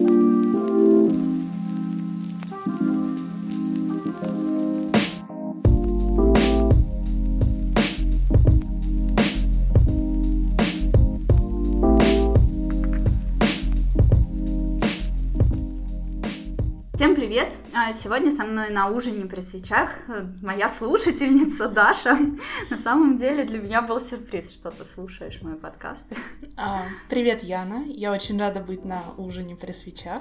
thank you Сегодня со мной на ужине при свечах э, моя слушательница Даша. На самом деле для меня был сюрприз, что ты слушаешь мои подкасты. А, привет, Яна. Я очень рада быть на ужине при свечах,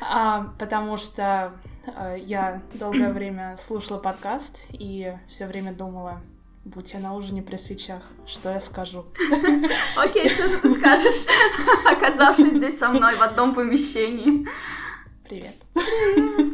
а, потому что а, я долгое время слушала подкаст и все время думала, будь я на ужине при свечах, что я скажу? Окей, что же ты скажешь, оказавшись здесь со мной в одном помещении? Привет.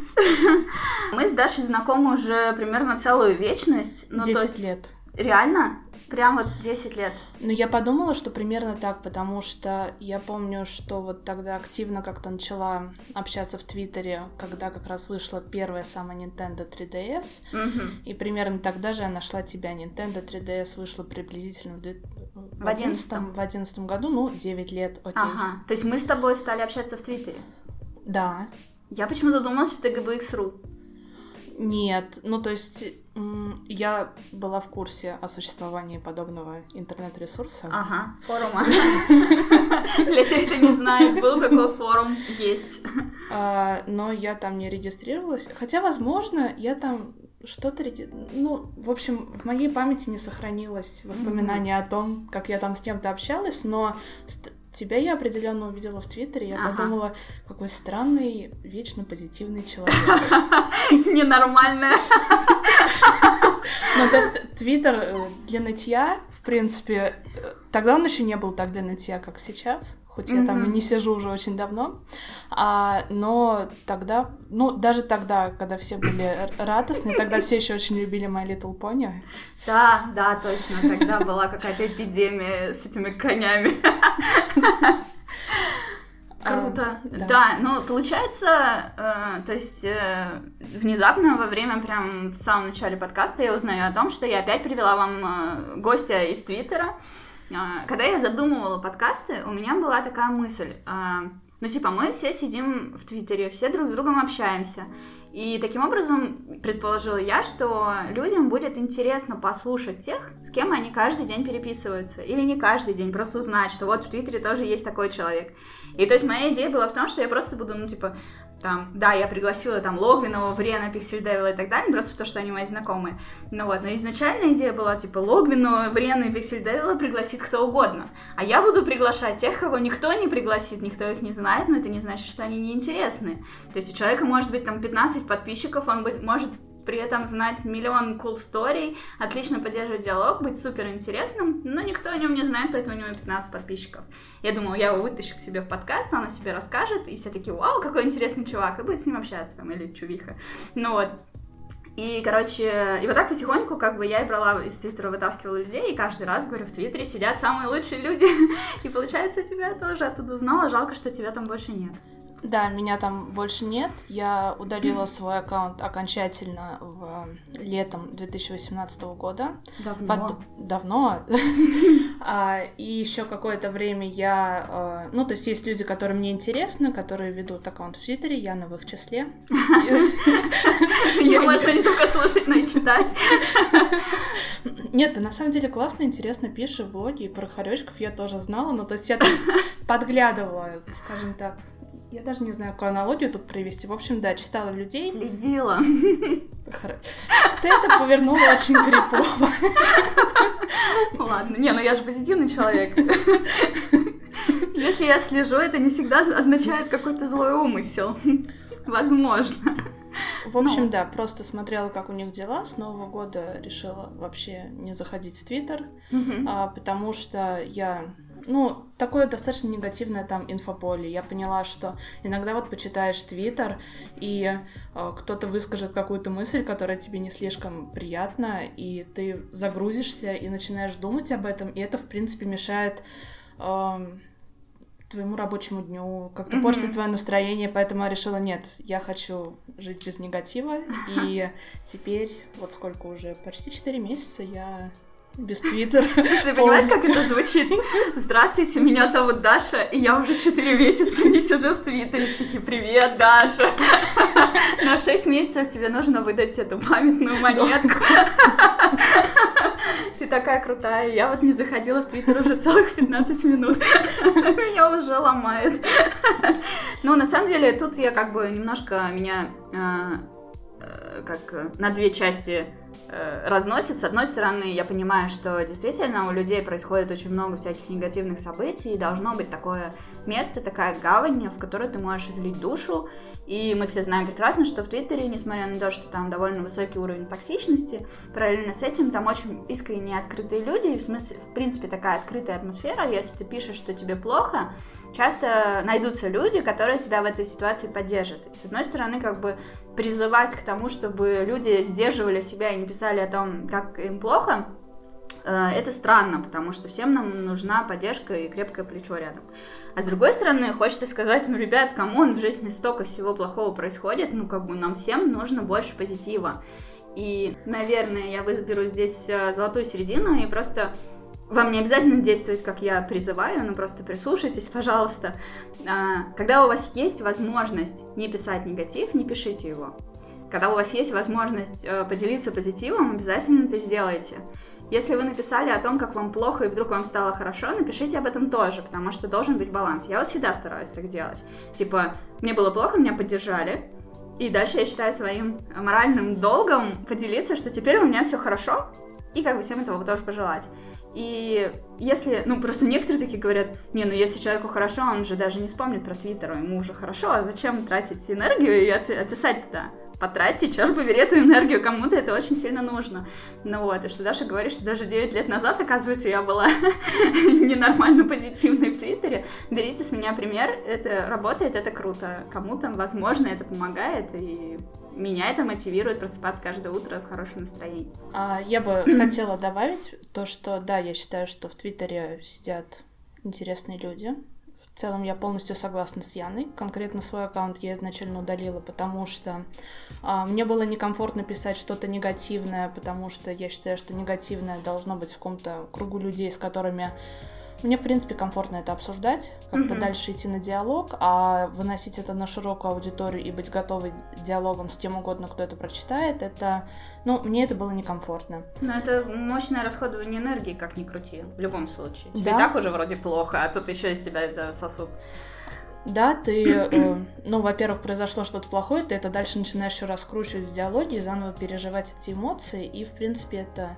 Мы с Дашей знакомы уже примерно целую вечность. Ну, 10 есть... лет. Реально? Прям вот 10 лет. Ну, я подумала, что примерно так, потому что я помню, что вот тогда активно как-то начала общаться в Твиттере, когда как раз вышла первая самая Nintendo 3DS, угу. и примерно тогда же я нашла тебя. Nintendo 3DS вышла приблизительно в, в 11 в 11 году, ну, 9 лет, окей. Ага, то есть мы с тобой стали общаться в Твиттере? Да. Я почему-то думала, что ты GBX.ru. Нет, ну то есть я была в курсе о существовании подобного интернет-ресурса. Ага, форума. Для тех, кто не знает, был такой форум, есть. А, но я там не регистрировалась. Хотя, возможно, я там что-то... Ну, в общем, в моей памяти не сохранилось воспоминания о том, как я там с кем-то общалась, но Тебя я определенно увидела в Твиттере, я ага. подумала, какой странный, вечно позитивный человек. Ненормальная. Ну, то есть Твиттер э, для нытья, в принципе, э, тогда он еще не был так для нытья, как сейчас хоть я там и не сижу уже очень давно. А, но тогда, ну, даже тогда, когда все были радостны, тогда все еще очень любили My Little Pony. Да, да, точно. Тогда была какая-то эпидемия с этими конями. Круто. А, да. да, ну получается, э, то есть э, внезапно во время прям в самом начале подкаста я узнаю о том, что я опять привела вам э, гостя из Твиттера. А, когда я задумывала подкасты, у меня была такая мысль. А, ну, типа, мы все сидим в Твиттере, все друг с другом общаемся. И таким образом предположила я, что людям будет интересно послушать тех, с кем они каждый день переписываются. Или не каждый день, просто узнать, что вот в Твиттере тоже есть такой человек. И то есть моя идея была в том, что я просто буду, ну, типа, там, да, я пригласила там Логвинова, Врена, Пиксель Девила и так далее, просто потому что они мои знакомые. Ну вот, но изначальная идея была, типа, Логвинова, Врена и Пиксель Девила пригласит кто угодно. А я буду приглашать тех, кого никто не пригласит, никто их не знает, но это не значит, что они неинтересны. То есть у человека может быть там 15 подписчиков, он может при этом знать миллион cool story, отлично поддерживать диалог, быть супер интересным, но никто о нем не знает, поэтому у него 15 подписчиков. Я думала, я его вытащу к себе в подкаст, она себе расскажет, и все такие, вау, какой интересный чувак, и будет с ним общаться, там, или чувиха. Ну вот, и, короче, и вот так потихоньку, как бы, я и брала из Твиттера, вытаскивала людей, и каждый раз, говорю, в Твиттере сидят самые лучшие люди. И, получается, тебя тоже оттуда узнала. Жалко, что тебя там больше нет. Да, меня там больше нет. Я удалила свой аккаунт окончательно в летом 2018 года. Давно. Под... Давно. а, и еще какое-то время я... А, ну, то есть есть люди, которые мне интересны, которые ведут аккаунт в Твиттере, я в их числе. Я можно не только слушать, но и читать. Нет, ты на самом деле классно, интересно пишешь в блоге, и про хоречков я тоже знала, но то есть я подглядывала, скажем так, я даже не знаю, какую аналогию тут привести. В общем, да, читала людей. Следила. Ты это повернула очень крипово. Ладно, не, ну я же позитивный человек. Если я слежу, это не всегда означает какой-то злой умысел. Возможно. В общем, ну. да, просто смотрела, как у них дела. С Нового года решила вообще не заходить в Твиттер, угу. потому что я ну, такое достаточно негативное там инфополе. Я поняла, что иногда вот почитаешь Твиттер, и э, кто-то выскажет какую-то мысль, которая тебе не слишком приятна, и ты загрузишься и начинаешь думать об этом, и это, в принципе, мешает э, твоему рабочему дню, как-то mm-hmm. портит твое настроение, поэтому я решила, нет, я хочу жить без негатива, и теперь, вот сколько уже, почти 4 месяца я без твиттера. Ты понимаешь, как это звучит? Здравствуйте, меня зовут Даша, и я уже 4 месяца не сижу в твиттере. Все привет, Даша. На 6 месяцев тебе нужно выдать эту памятную монетку. Ты такая крутая. Я вот не заходила в твиттер уже целых 15 минут. Меня уже ломает. Ну, на самом деле, тут я как бы немножко меня а, э, как на две части Э, разносит. С одной стороны, я понимаю, что действительно у людей происходит очень много всяких негативных событий, и должно быть такое место, такая гавань, в которой ты можешь излить душу. И мы все знаем прекрасно, что в Твиттере, несмотря на то, что там довольно высокий уровень токсичности, параллельно с этим там очень искренне открытые люди, и в смысле, в принципе, такая открытая атмосфера. Если ты пишешь, что тебе плохо, часто найдутся люди, которые тебя в этой ситуации поддержат. И, с одной стороны, как бы призывать к тому, чтобы люди сдерживали себя и не писали о том, как им плохо, э, это странно, потому что всем нам нужна поддержка и крепкое плечо рядом. А с другой стороны, хочется сказать, ну, ребят, кому он в жизни столько всего плохого происходит, ну, как бы нам всем нужно больше позитива. И, наверное, я выберу здесь э, золотую середину и просто вам не обязательно действовать, как я призываю, но просто прислушайтесь, пожалуйста. А, когда у вас есть возможность не писать негатив, не пишите его. Когда у вас есть возможность э, поделиться позитивом, обязательно это сделайте. Если вы написали о том, как вам плохо, и вдруг вам стало хорошо, напишите об этом тоже, потому что должен быть баланс. Я вот всегда стараюсь так делать. Типа, мне было плохо, меня поддержали, и дальше я считаю своим моральным долгом поделиться, что теперь у меня все хорошо, и как бы всем этого тоже пожелать. И если, ну, просто некоторые такие говорят, не, ну, если человеку хорошо, он же даже не вспомнит про Твиттер, ему уже хорошо, а зачем тратить энергию и описать туда? потратьте, черт побери, эту энергию, кому-то это очень сильно нужно. Ну вот, и что Даша говорит, что даже 9 лет назад, оказывается, я была ненормально позитивной в Твиттере. Берите с меня пример, это работает, это круто. Кому-то, возможно, это помогает, и меня это мотивирует просыпаться каждое утро в хорошем настроении. А, я бы хотела добавить то, что да, я считаю, что в Твиттере сидят интересные люди, в целом я полностью согласна с Яной. Конкретно свой аккаунт я изначально удалила, потому что а, мне было некомфортно писать что-то негативное, потому что я считаю, что негативное должно быть в каком-то кругу людей, с которыми мне, в принципе, комфортно это обсуждать, как-то mm-hmm. дальше идти на диалог, а выносить это на широкую аудиторию и быть готовой диалогом с кем угодно, кто это прочитает, это, ну, мне это было некомфортно. Но это мощное расходование энергии, как ни крути, в любом случае. Тебе да? и так уже вроде плохо, а тут еще из тебя это сосуд. Да, ты, э, ну, во-первых, произошло что-то плохое, ты это дальше начинаешь еще раскручивать в диалоге, заново переживать эти эмоции, и, в принципе, это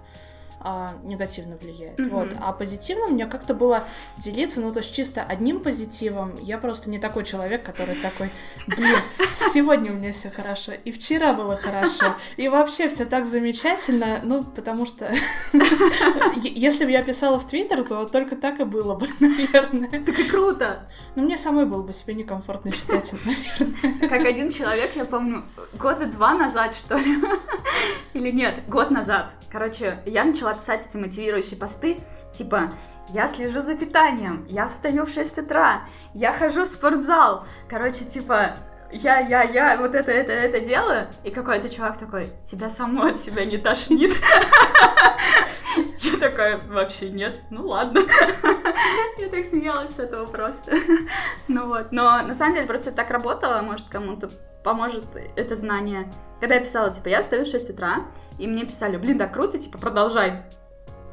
а, негативно влияет. Mm-hmm. Вот. А позитивно мне как-то было делиться, ну, то есть чисто одним позитивом. Я просто не такой человек, который такой, блин, сегодня у меня все хорошо, и вчера было хорошо, и вообще все так замечательно, ну, потому что если бы я писала в Твиттер, то только так и было бы, наверное. Так и круто! Ну, мне самой было бы себе некомфортно читать, наверное. Как один человек, я помню, года два назад, что ли, или нет, год назад, короче, я начала начала писать эти мотивирующие посты, типа я слежу за питанием, я встаю в 6 утра, я хожу в спортзал. Короче, типа, я, я, я вот это, это, это делаю, и какой-то чувак такой, тебя само от себя не тошнит. Я такая, вообще нет, ну ладно. Я так смеялась с этого просто. Ну вот, но на самом деле просто так работало, может кому-то поможет это знание. Когда я писала, типа, я встаю в 6 утра, и мне писали, блин, да круто, типа, продолжай.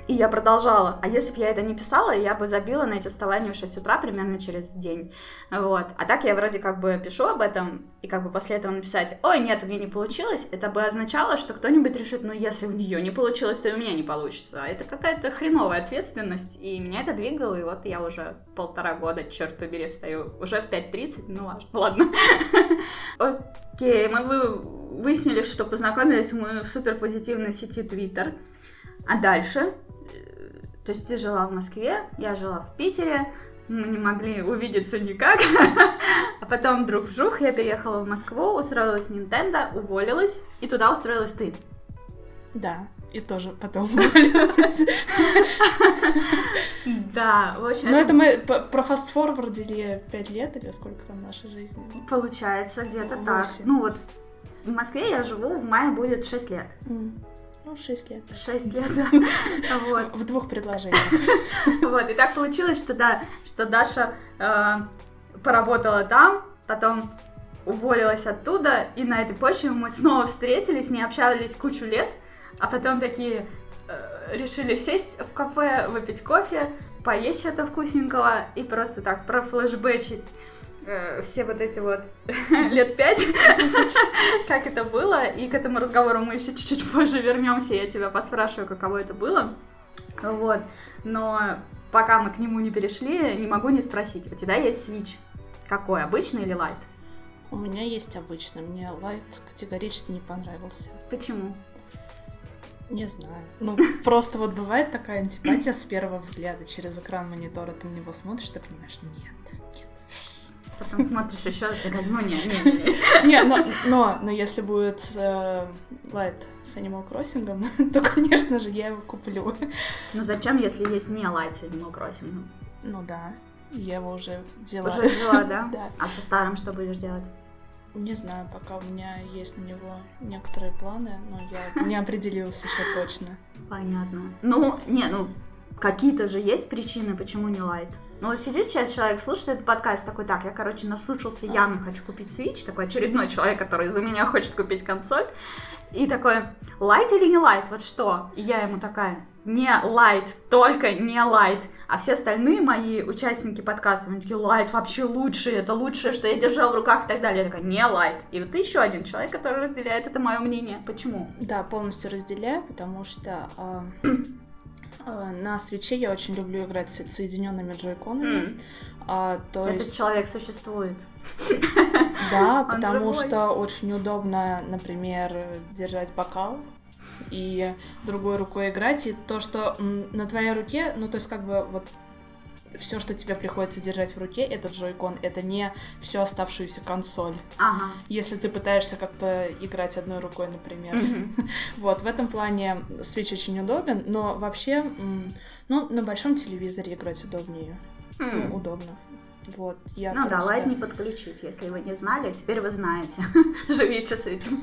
И я продолжала. А если бы я это не писала, я бы забила на эти вставания в 6 утра примерно через день. Вот. А так я вроде как бы пишу об этом, и как бы после этого написать, ой, нет, у меня не получилось, это бы означало, что кто-нибудь решит, ну, если у нее не получилось, то и у меня не получится. А это какая-то хреновая ответственность, и меня это двигало, и вот я уже полтора года, черт побери, стою уже в 5.30, ну ладно. Окей, мы выяснили, что познакомились мы в супер позитивной сети Twitter. А дальше то есть ты жила в Москве, я жила в Питере, мы не могли увидеться никак. А потом вдруг вжух, я переехала в Москву, устроилась в Nintendo, уволилась, и туда устроилась ты. Да, и тоже потом уволилась. Да, в общем... Ну, это мы про фастфорвардили 5 лет или сколько там нашей жизни? Получается, где-то так. Ну, вот в Москве я живу, в мае будет 6 лет. Ну, шесть лет. Шесть лет, да. Вот. В двух предложениях. Вот, и так получилось, что да, что Даша э, поработала там, потом уволилась оттуда, и на этой почве мы снова встретились, не общались кучу лет, а потом такие э, решили сесть в кафе, выпить кофе, поесть что-то вкусненького и просто так профлешбэчить э, все вот эти вот лет пять, как это было, и к этому разговору мы еще чуть-чуть позже вернемся, я тебя поспрашиваю, каково это было, вот, но пока мы к нему не перешли, не могу не спросить, у тебя есть свич, какой, обычный или лайт? У меня есть обычно. Мне лайт категорически не понравился. Почему? Не знаю. Ну, просто вот бывает такая антипатия с первого взгляда. Через экран монитора ты на него смотришь, ты понимаешь, нет, нет. Потом смотришь еще раз и говоришь, ну нет, нет, нет. Не, но, но, но если будет э, лайт с Animal Crossing, то, конечно же, я его куплю. Ну зачем, если есть не лайт с Animal Crossing? Ну да. Я его уже взяла. Уже взяла, да? Да. А со старым что будешь делать? Не знаю, пока у меня есть на него некоторые планы, но я не определилась еще точно. Понятно. Ну, не, ну, какие-то же есть причины, почему не Lite. Ну, вот сидит сейчас человек, слушает этот подкаст, такой, так, я, короче, наслушался явно хочу купить Switch, такой очередной человек, который за меня хочет купить консоль, и такой, Lite или не Lite, вот что? И я ему такая, не Lite, только не Lite. А все остальные мои участники подкаста, они такие, Lite вообще лучший, это лучшее, что я держал в руках и так далее. Я такая, не Lite. И вот ты еще один человек, который разделяет это мое мнение. Почему? Да, полностью разделяю, потому что э, э, на свече я очень люблю играть с соединенными джойконами. М. А, то Этот есть, человек существует. да, потому что очень удобно, например, держать бокал и другой рукой играть, и то, что на твоей руке, ну, то есть как бы вот все, что тебе приходится держать в руке, это джойкон, это не всю оставшуюся консоль. Ага. Если ты пытаешься как-то играть одной рукой, например. Мгм. Вот, в этом плане Switch очень удобен, но вообще, ну, на большом телевизоре играть удобнее. Ну, М. удобно. Вот, я Ну да, просто- лайт не подключить, если вы не знали, теперь вы знаете. Живите с этим.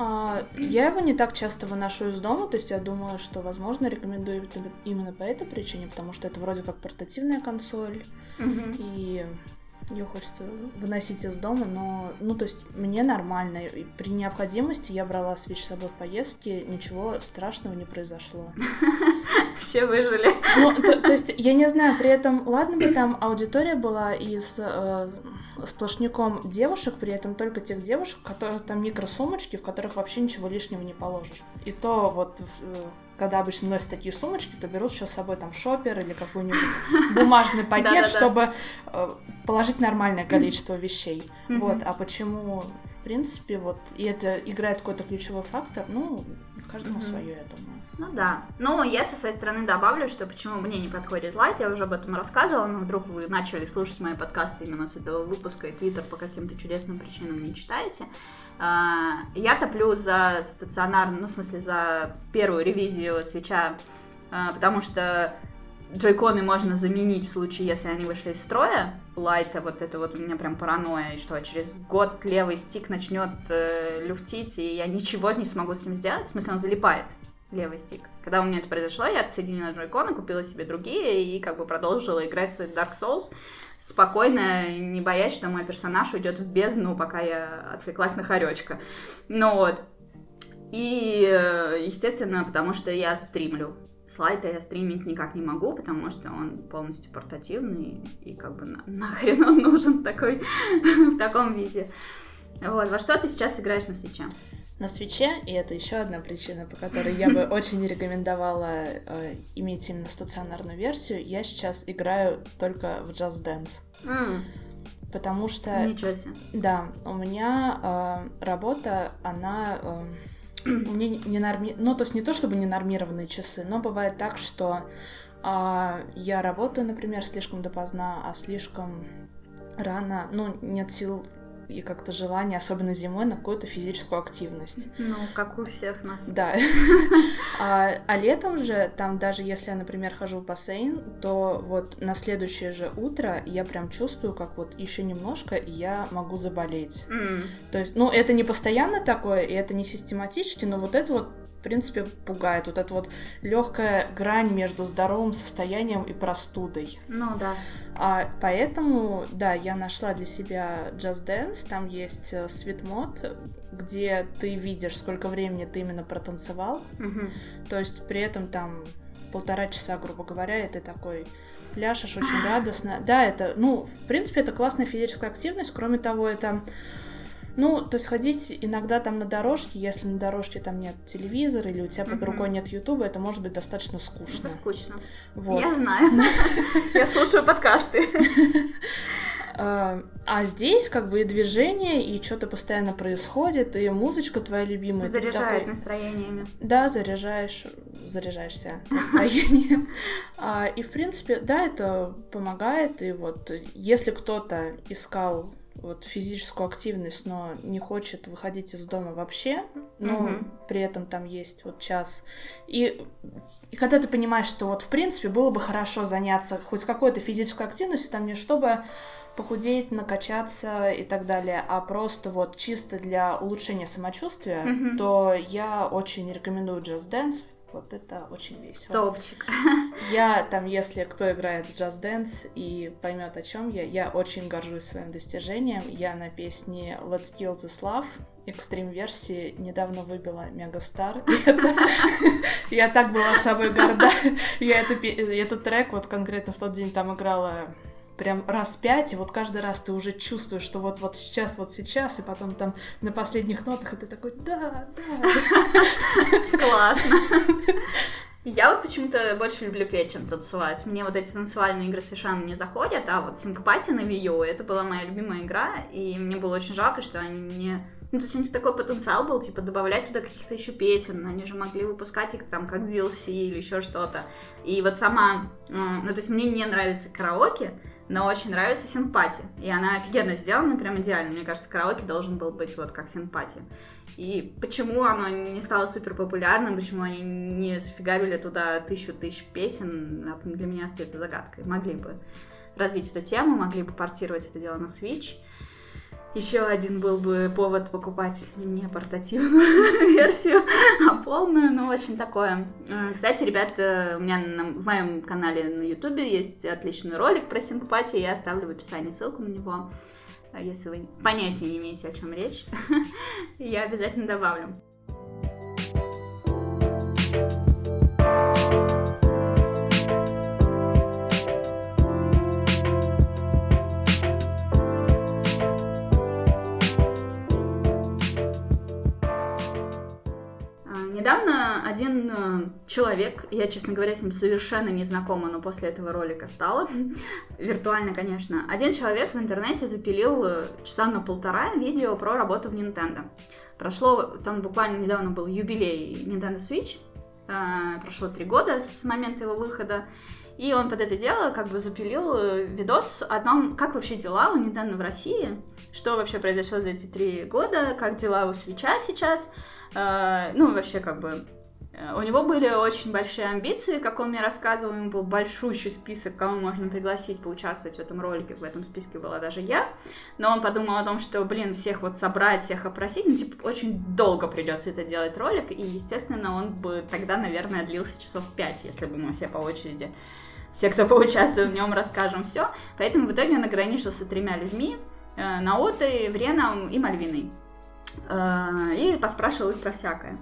А, я его не так часто выношу из дома, то есть я думаю, что, возможно, рекомендую именно по этой причине, потому что это вроде как портативная консоль, Мгм. и ее хочется выносить из дома, но, ну, то есть мне нормально. И при необходимости я брала Switch с собой в поездки, ничего страшного не произошло. Все выжили. Ну, то, то есть, я не знаю, при этом, ладно бы там аудитория была из э, сплошняком девушек, при этом только тех девушек, которые там микросумочки, в которых вообще ничего лишнего не положишь. И то вот, э, когда обычно носят такие сумочки, то берут еще с собой там шопер или какой-нибудь бумажный пакет, чтобы э, положить нормальное количество вещей. Вот, а почему, в принципе, вот, и это играет какой-то ключевой фактор, ну, каждому свое, я думаю. Ну да. Ну, я со своей стороны добавлю, что почему мне не подходит лайт, я уже об этом рассказывала, но вдруг вы начали слушать мои подкасты именно с этого выпуска, и твиттер по каким-то чудесным причинам не читаете. А, Я топлю за стационарную, ну, в смысле, за первую ревизию свеча, а, потому что джойконы можно заменить в случае, если они вышли из строя. Лайта, вот это вот у меня прям паранойя, что через год левый стик начнет э, люфтить, и я ничего не смогу с ним сделать. В смысле, он залипает, левый стик. Когда у меня это произошло, я отсоединила джойконы, купила себе другие и как бы продолжила играть в свой Dark Souls спокойно, не боясь, что мой персонаж уйдет в бездну, пока я отвлеклась на хоречка. Ну вот. И, э, естественно, потому что я стримлю. Слайда я стримить никак не могу, потому что он полностью портативный, и как бы на- нахрен он нужен такой, в таком виде. Вот, во что ты сейчас играешь на свече? На свече, и это еще одна причина, по которой я бы очень рекомендовала э, иметь именно стационарную версию, я сейчас играю только в Just Dance. М, Потому что, Ничего себе. да, у меня э, работа, она... э, у меня не норми... Ну, то есть не то чтобы не нормированные часы, но бывает так, что а, я работаю, например, слишком допоздна, а слишком рано, ну, нет сил и как-то желание, особенно зимой, на какую-то физическую активность. Ну, как у всех нас. Да. а, а летом же, там даже если я, например, хожу в бассейн, то вот на следующее же утро я прям чувствую, как вот еще немножко, и я могу заболеть. Mm. То есть, ну, это не постоянно такое, и это не систематически, но вот это вот в принципе, пугает. Вот эта вот легкая грань между здоровым состоянием и простудой. Ну да. А, поэтому, да, я нашла для себя Just Dance. Там есть э, свитмод, где ты видишь, сколько времени ты именно протанцевал. Угу. То есть при этом там полтора часа, грубо говоря, и ты такой пляшешь очень радостно. Да, это, ну, в принципе, это классная физическая активность. Кроме того, это ну, то есть ходить иногда там на дорожке, если на дорожке там нет телевизора или у тебя под рукой нет Ютуба, это может быть достаточно скучно. Это скучно. Вот. Я знаю. Я слушаю подкасты. А, а здесь как бы и движение, и что-то постоянно происходит, и музычка твоя любимая. Заряжает такой... настроениями. Да, заряжаешь, заряжаешься настроением. А, и в принципе, да, это помогает. И вот если кто-то искал вот физическую активность, но не хочет выходить из дома вообще, но угу. при этом там есть вот час. И, и когда ты понимаешь, что вот в принципе было бы хорошо заняться хоть какой-то физической активностью, там не чтобы похудеть, накачаться и так далее, а просто вот чисто для улучшения самочувствия, mm то я очень рекомендую Just Dance, вот это очень весело. Топчик. Я там, если кто играет в Just Dance и поймет о чем я, я очень горжусь своим достижением. Я на песне Let's Kill This Love экстрим версии недавно выбила Мегастар. Я так была собой горда. Я этот трек вот конкретно в тот день там играла прям раз пять, и вот каждый раз ты уже чувствуешь, что вот, вот сейчас, вот сейчас, и потом там на последних нотах, и ты такой, да, да. Классно. Я вот почему-то больше люблю петь, чем танцевать. Мне вот эти танцевальные игры совершенно не заходят, а вот синкопатия на Вию, это была моя любимая игра, и мне было очень жалко, что они не... Ну, то есть у них такой потенциал был, типа, добавлять туда каких-то еще песен, они же могли выпускать их там как DLC или еще что-то. И вот сама, ну, то есть мне не нравится караоке, но очень нравится симпатия. И она офигенно сделана, прям идеально. Мне кажется, караоке должен был быть вот как симпатия. И почему оно не стало супер популярным, почему они не зафигарили туда тысячу тысяч песен, для меня остается загадкой. Могли бы развить эту тему, могли бы портировать это дело на Switch. Еще один был бы повод покупать не портативную версию, а полную, ну, очень такое. Э, кстати, ребят, у меня на, в моем канале на ютубе есть отличный ролик про синкопатию, я оставлю в описании ссылку на него. А если вы понятия не имеете, о чем речь, я обязательно добавлю. Недавно один э, человек, я, честно говоря, с ним совершенно не знакома, но после этого ролика стала, виртуально, конечно, один человек в интернете запилил э, часа на полтора видео про работу в Nintendo. Прошло, там буквально недавно был юбилей Nintendo Switch, э, прошло три года с момента его выхода, и он под это дело как бы запилил видос о том, как вообще дела у Nintendo в России, что вообще произошло за эти три года, как дела у Свеча сейчас, ну, вообще, как бы, э, у него были очень большие амбиции, как он мне рассказывал, у него был большущий список, кого можно пригласить поучаствовать в этом ролике, в этом списке была даже я, но он подумал о том, что, блин, всех вот собрать, всех опросить, ну, типа, очень долго придется это делать ролик, и, естественно, он бы тогда, наверное, длился часов пять, если бы мы все по очереди, все, кто поучаствует в нем, расскажем все, поэтому в итоге он ограничился тремя людьми, э, Наотой, Вреном и Мальвиной. Э, и поспрашивал их про всякое.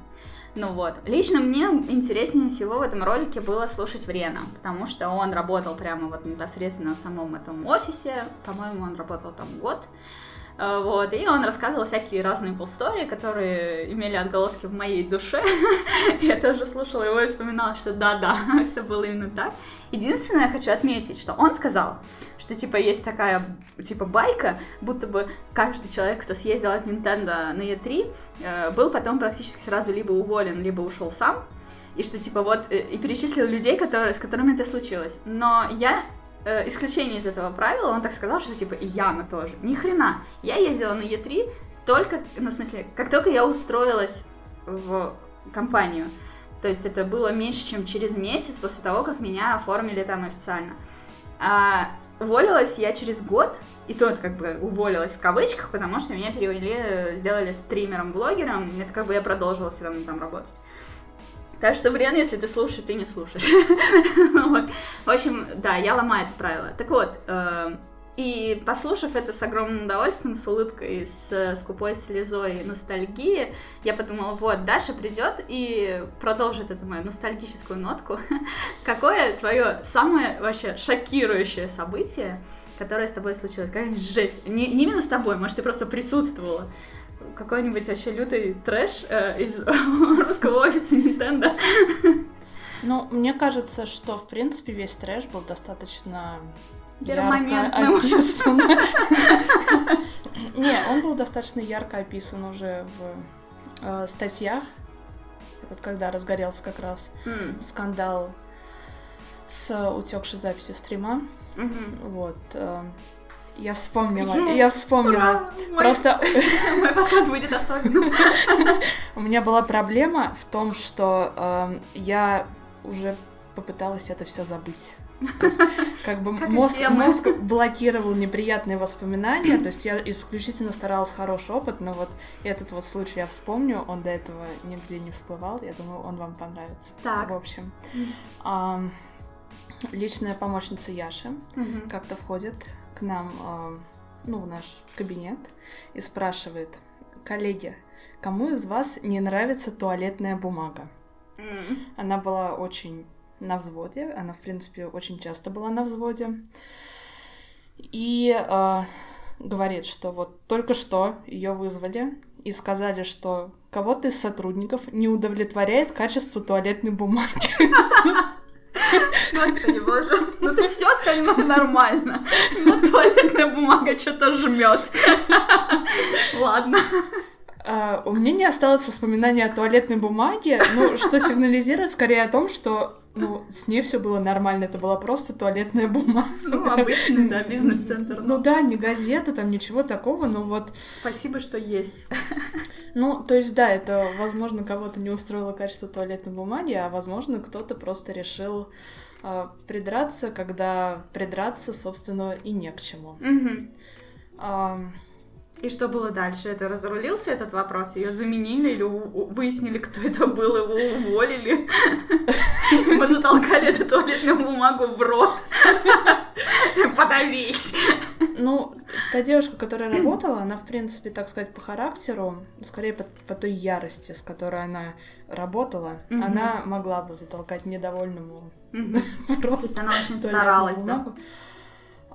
Ну вот. Лично мне интереснее всего в этом ролике было слушать Врена, потому что он работал прямо вот непосредственно в самом этом офисе. По-моему, он работал там год. Э, вот, и он рассказывал всякие разные полстори, которые имели отголоски в моей душе. я тоже слушала его и вспоминала, что да-да, все было именно так. Единственное, я хочу отметить, что он сказал, что типа есть такая типа байка, будто бы каждый человек, кто съездил от Nintendo на E3, э, был потом практически сразу либо уволен, либо ушел сам. И что типа вот, э, и перечислил людей, которые, с которыми это случилось. Но я э, исключение из этого правила, он так сказал, что типа и Яна тоже. Ни хрена. Я ездила на Е3 только, ну, в смысле, как только я устроилась в компанию. То есть это было меньше, чем через месяц после того, как меня оформили там официально. А уволилась я через год, и тот как бы уволилась в кавычках, потому что меня перевели, сделали стримером-блогером, это как бы я продолжила все равно там работать. Так что, Брен, если ты слушаешь, ты не слушаешь. В общем, да, я ломаю это правило. Так вот, эм, и послушав это с огромным удовольствием, с улыбкой, с скупой слезой ностальгии, я подумала, вот, Даша придет и продолжит эту мою ностальгическую нотку. Какое твое самое вообще шокирующее событие, которое с тобой случилось? Какая-нибудь жесть. Не именно с тобой, может, ты просто присутствовала. Какой-нибудь вообще лютый трэш э, из русского офиса Nintendo. Ну, мне кажется, что, в принципе, весь трэш был достаточно ярко описан. Не, он был достаточно ярко описан уже в э, статьях. Вот когда разгорелся как раз mm. скандал с утекшей записью стрима. Mm-hmm. Вот. Э, я вспомнила, я вспомнила. Ура! Просто... Мой подкаст будет особенным. У меня была проблема в том, что э, я уже попыталась это все забыть. То есть, как бы как мозг, мозг блокировал неприятные воспоминания, то есть я исключительно старалась хороший опыт, но вот этот вот случай я вспомню, он до этого нигде не всплывал, я думаю, он вам понравится. Так. В общем, а, личная помощница Яши угу. как-то входит к нам, а, ну, в наш кабинет и спрашивает, коллеги, кому из вас не нравится туалетная бумага? Mm. Она была очень на взводе. Она, в принципе, очень часто была на взводе. И э, говорит, что вот только что ее вызвали и сказали, что кого-то из сотрудников не удовлетворяет качество туалетной бумаги. Господи, боже. Ну ты все остальное нормально. Но туалетная бумага что-то жмет. Ладно. Uh, у меня не осталось воспоминаний о туалетной бумаге, ну, что сигнализирует скорее о том, что ну, с ней все было нормально, это была просто туалетная бумага. Ну, обычный, да, бизнес-центр. Ну да, не газета, там ничего такого, но вот... Спасибо, что есть. Ну, то есть, да, это, возможно, кого-то не устроило качество туалетной бумаги, а, возможно, кто-то просто решил э, придраться, когда придраться, собственно, и не к чему. Угу. А, и что было дальше? Это разрулился этот вопрос? Ее заменили или выяснили, кто это был, его уволили? Мы затолкали эту туалетную бумагу в рот. Подавись. Ну, та девушка, которая работала, она, в принципе, так сказать, по характеру, скорее по, по той ярости, с которой она работала, mm-hmm. она могла бы затолкать недовольному mm-hmm. в рот. То есть она очень старалась, да?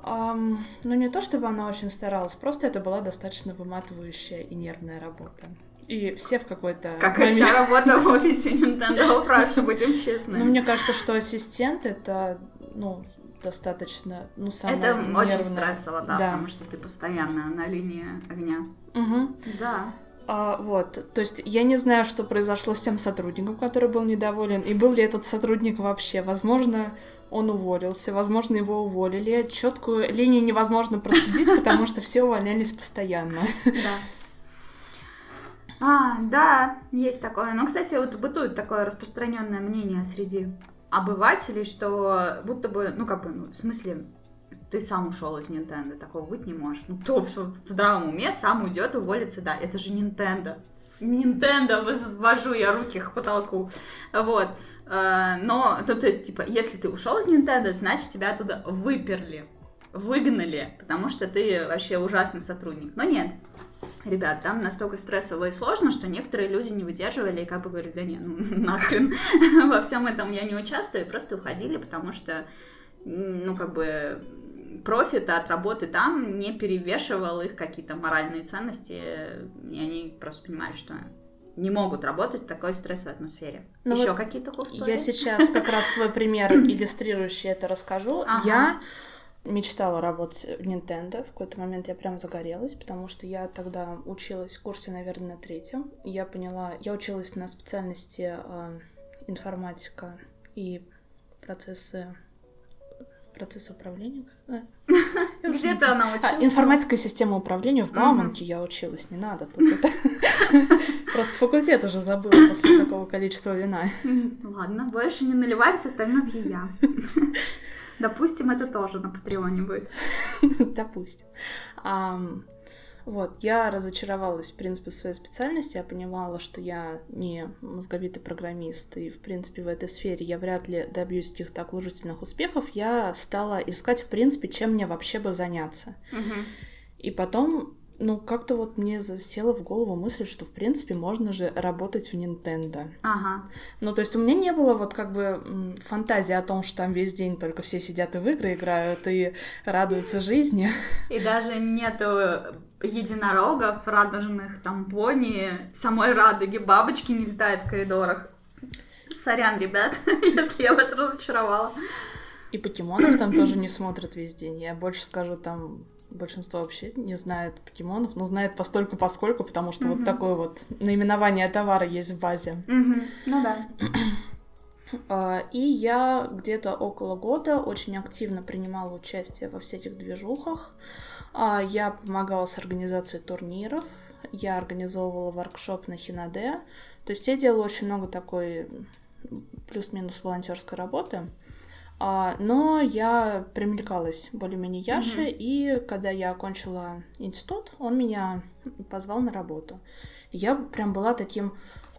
Um, ну, не то чтобы она очень старалась, просто это была достаточно выматывающая и нервная работа. И все в какой-то... Как момент... и вся работа в офисе Nintendo, прошу, будем честны. Ну, мне кажется, что ассистент — это, ну, достаточно, ну, самое Это нервное. очень стрессово, да, да, потому что ты постоянно на линии огня. Угу. Да. А, вот, то есть я не знаю, что произошло с тем сотрудником, который был недоволен, и был ли этот сотрудник вообще. Возможно, он уволился, возможно, его уволили. Четкую линию невозможно проследить, потому что все увольнялись постоянно. Да. А, да, есть такое. Но, кстати, вот бытует такое распространенное мнение среди обывателей, что будто бы, ну, как бы, ну, в смысле, ты сам ушел из Nintendo, такого быть не может. Ну, кто в здравом уме сам уйдет уволится, да, это же Nintendo. Nintendo, возвожу я руки к потолку. Вот. Э, но, то, то есть, типа, если ты ушел из Nintendo, значит, тебя оттуда выперли, выгнали, потому что ты вообще ужасный сотрудник. Но нет, ребят, там настолько стрессово и сложно, что некоторые люди не выдерживали и как бы говорили, да не, ну нахрен, во всем этом я не участвую, и просто уходили, потому что, ну, как бы, профит от работы там не перевешивал их какие-то моральные ценности, и они просто понимали, что не могут работать в такой стрессовой атмосфере. Ну Еще вот какие-то условия? Я сейчас как раз свой пример иллюстрирующий это расскажу. Ага. Я мечтала работать в Nintendo. В какой-то момент я прям загорелась, потому что я тогда училась в курсе, наверное, на третьем. Я поняла, я училась на специальности э, информатика и процессы процесс управления. Э, Где-то она училась. А, информатика и система управления в Бауманке я училась, не надо тут это. Просто факультет уже забыла после такого количества вина. Ладно, больше не наливай, все остальное пью я. Допустим, это тоже на Патреоне будет. Допустим. Вот, я разочаровалась, в принципе, в своей специальности, я понимала, что я не мозговитый программист, и, в принципе, в этой сфере я вряд ли добьюсь каких-то оглушительных успехов, я стала искать, в принципе, чем мне вообще бы заняться. Угу. И потом ну, как-то вот мне засела в голову мысль, что, в принципе, можно же работать в Nintendo. Ага. Ну, то есть у меня не было вот как бы фантазии о том, что там весь день только все сидят и в игры играют и радуются жизни. И даже нету единорогов, радужных там пони, самой радуги, бабочки не летают в коридорах. Сорян, ребят, если я вас разочаровала. И покемонов там тоже не смотрят весь день. Я больше скажу, там большинство вообще не знает покемонов, но знает постольку поскольку, потому что mm-hmm. вот такое вот наименование товара есть в базе. Mm-hmm. Ну да. А, и я где-то около года очень активно принимала участие во всех этих движухах. А, я помогала с организацией турниров, я организовывала воркшоп на Хинаде. То есть я делала очень много такой плюс-минус волонтерской работы. А, но я примелькалась более-менее Яше, mm-hmm. и когда я окончила институт, он меня позвал на работу. Я прям была таким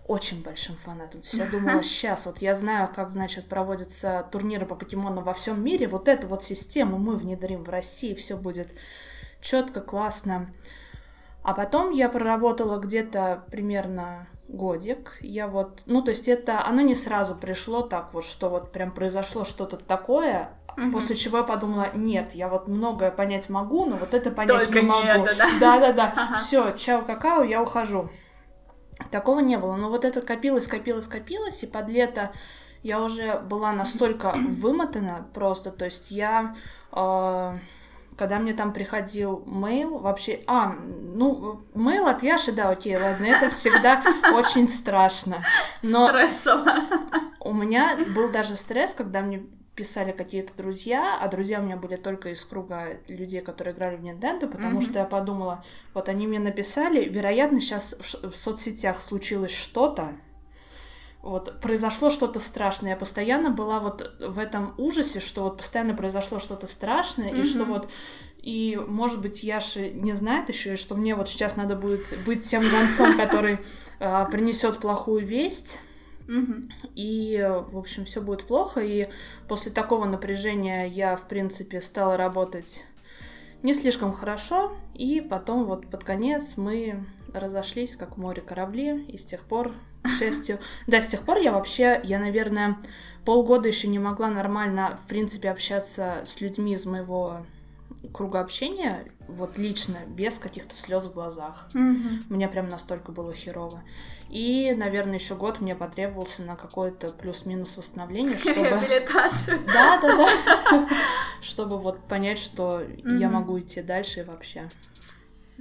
очень большим фанатом. То есть я думала, сейчас вот я знаю, как, значит, проводятся турниры по покемонам во всем мире, вот эту вот систему мы внедрим в России, все будет четко, классно. А потом я проработала где-то примерно годик. Я вот, ну, то есть это, оно не сразу пришло так вот, что вот прям произошло что-то такое, Угу. После чего я подумала, нет, я вот многое понять могу, но вот это понять Только не могу. Это, да? Да, да, да. Ага. Все, чао какао, я ухожу. Такого не было. Но вот это копилось, копилось, копилось, и под лето я уже была настолько вымотана просто, то есть я э, когда мне там приходил мейл, вообще... А, ну, мейл от Яши, да, окей, ладно, это всегда очень страшно. Но Стрессово. У меня был даже стресс, когда мне писали какие-то друзья, а друзья у меня были только из круга людей, которые играли в Nintendo, потому mm-hmm. что я подумала, вот они мне написали, вероятно, сейчас в, в соцсетях случилось что-то, вот произошло что-то страшное. Я постоянно была вот в этом ужасе, что вот постоянно произошло что-то страшное, mm-hmm. и что вот и, может быть, Яша не знает еще, что мне вот сейчас надо будет быть тем гонцом, который э, принесет плохую весть. И, в общем, все будет плохо. И после такого напряжения я, в принципе, стала работать не слишком хорошо. И потом вот под конец мы разошлись, как море корабли. И с тех пор к счастью. Да, с тех пор я вообще, я, наверное, полгода еще не могла нормально, в принципе, общаться с людьми из моего круга общения, вот лично, без каких-то слез в глазах. Mm-hmm. Мне прям настолько было херово. И, наверное, еще год мне потребовался на какое-то плюс-минус восстановление, чтобы... Реабилитацию. Да, да, да. Чтобы вот понять, что я могу идти дальше и вообще.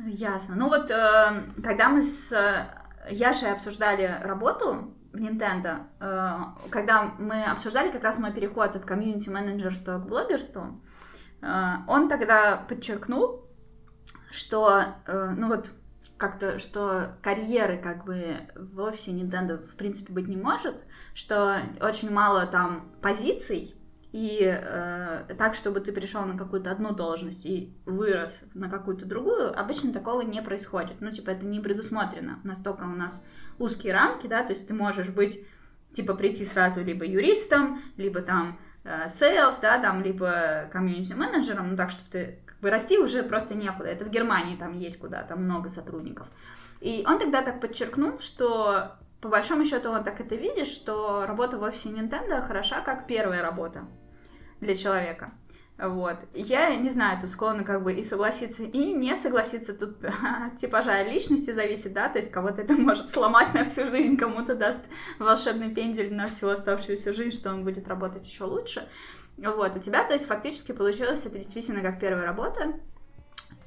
Ясно. Ну вот, э, когда мы с Яшей обсуждали работу в Nintendo, э, когда мы обсуждали как раз мой переход от комьюнити-менеджерства к блогерству, э, он тогда подчеркнул, что, э, ну вот, как-то, что карьеры как бы в офисе Nintendo в принципе быть не может, что очень мало там позиций, и э, так, чтобы ты пришел на какую-то одну должность и вырос на какую-то другую, обычно такого не происходит. Ну, типа, это не предусмотрено. Настолько у нас узкие рамки, да, то есть ты можешь быть, типа, прийти сразу либо юристом, либо там э, sales, да, там, либо комьюнити-менеджером, ну, так, чтобы ты, как бы, расти уже просто некуда. Это в Германии там есть куда, там много сотрудников. И он тогда так подчеркнул, что по большому счету он так это видит, что работа в офисе Nintendo хороша как первая работа для человека. Вот. Я не знаю, тут склонна как бы и согласиться, и не согласиться. Тут от типажа личности зависит, да, то есть кого-то это может сломать на всю жизнь, кому-то даст волшебный пендель на всю оставшуюся жизнь, что он будет работать еще лучше. Вот, у тебя, то есть, фактически получилось это действительно как первая работа,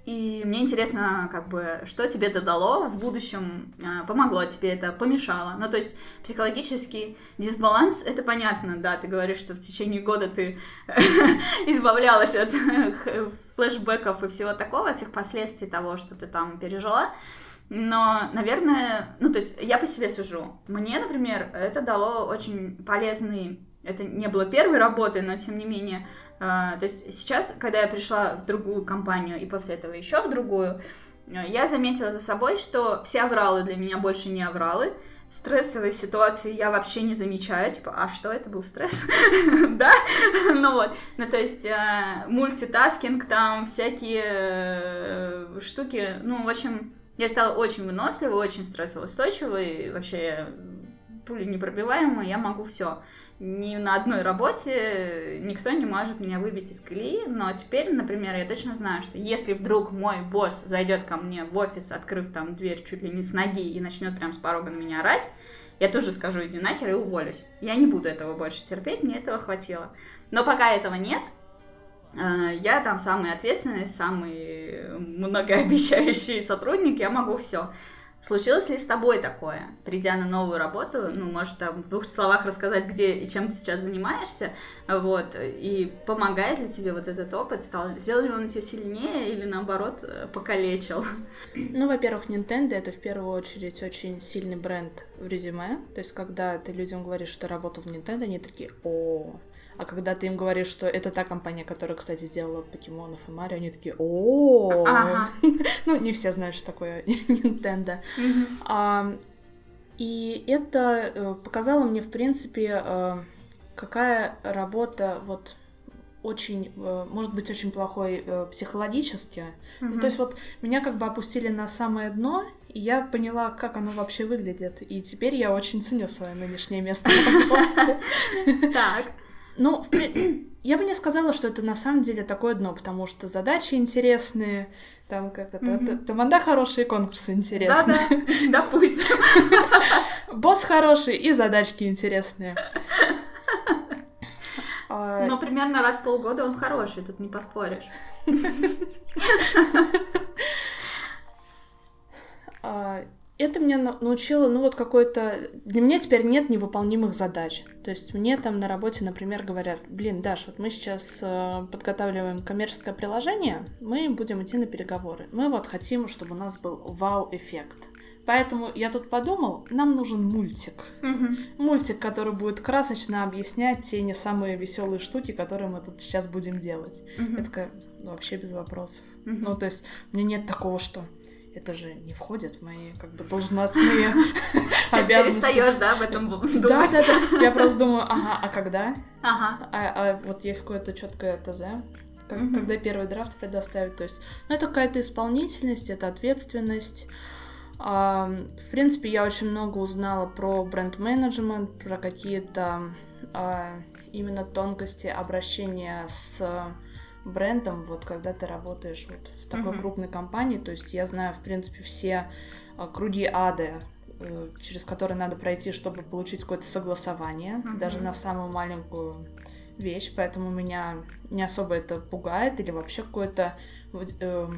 И мне интересно, как бы, что тебе это дало в будущем, а, помогло тебе это, помешало. Ну, то есть психологический дисбаланс, это понятно, да, ты говоришь, что в течение года ты избавлялась от флешбеков и всего такого, от всех последствий того, что ты там пережила. Но, наверное, ну, то есть я по себе сужу. Мне, например, это дало очень полезный это не было первой работой, но тем не менее. Э, то есть сейчас, когда я пришла в другую компанию и после этого еще в другую, э, я заметила за собой, что все авралы для меня больше не авралы. Стрессовые ситуации я вообще не замечаю, типа, а что это был стресс? да? ну вот, ну то есть э, мультитаскинг, там всякие штуки, ну в общем, я стала очень выносливой, очень стрессоустойчивой, вообще пули непробиваемая, я могу все ни на одной работе никто не может меня выбить из колеи, но теперь, например, я точно знаю, что если вдруг мой босс зайдет ко мне в офис, открыв там дверь чуть ли не с ноги и начнет прям с порога на меня орать, я тоже скажу, иди нахер и уволюсь. Я не буду этого больше терпеть, мне этого хватило. Но пока этого нет, э, я там самый ответственный, самый многообещающий сотрудник, я могу все. Случилось ли с тобой такое, придя на новую работу, ну, может, там в двух словах рассказать, где и чем ты сейчас занимаешься, вот, и помогает ли тебе вот этот опыт, стал, сделал ли он тебя сильнее или, наоборот, покалечил? Ну, во-первых, Nintendo — это в первую очередь очень сильный бренд в резюме, то есть, когда ты людям говоришь, что работал в Nintendo, они такие, о, а когда ты им говоришь, что это та компания, которая, кстати, сделала покемонов и Марио, они такие, о, ну не все знают, что такое Nintendo. И это э, показало мне, в принципе, э, какая работа вот очень, э, может быть, очень плохой психологически. Mm-hmm. то есть вот меня как бы опустили на самое дно, и я поняла, как оно вообще выглядит. И теперь я очень ценю свое нынешнее место. Так. Ну, в... я бы не сказала, что это на самом деле такое дно, потому что задачи интересные, там как это, mm-hmm. тамада хорошие, конкурсы интересные. Да-да, допустим. Босс хороший и задачки интересные. А, Но примерно раз в полгода он хороший, тут не поспоришь. это меня научило, ну вот какой-то... Для меня теперь нет невыполнимых задач. То есть мне там на работе, например, говорят, блин, Даш, вот мы сейчас э, подготавливаем коммерческое приложение, мы будем идти на переговоры. Мы вот хотим, чтобы у нас был вау-эффект. Поэтому я тут подумал, нам нужен мультик. Угу. Мультик, который будет красочно объяснять те не самые веселые штуки, которые мы тут сейчас будем делать. Угу. Я такая, вообще без вопросов. Угу. Ну, то есть, у меня нет такого, что это же не входит в мои как бы должностные обязанности. Перестаешь, да, об этом думать? Да, да, да. Я просто думаю, ага, а когда? Ага. А, а вот есть какое-то четкое ТЗ, когда первый драфт предоставить. То есть, ну, это какая-то исполнительность, это ответственность. А, в принципе, я очень много узнала про бренд-менеджмент, про какие-то а, именно тонкости обращения с брендом, вот когда ты работаешь вот в такой uh-huh. крупной компании, то есть я знаю, в принципе, все а, круги ада, э, через которые надо пройти, чтобы получить какое-то согласование, uh-huh. даже на самую маленькую вещь, поэтому меня не особо это пугает или вообще какое-то э,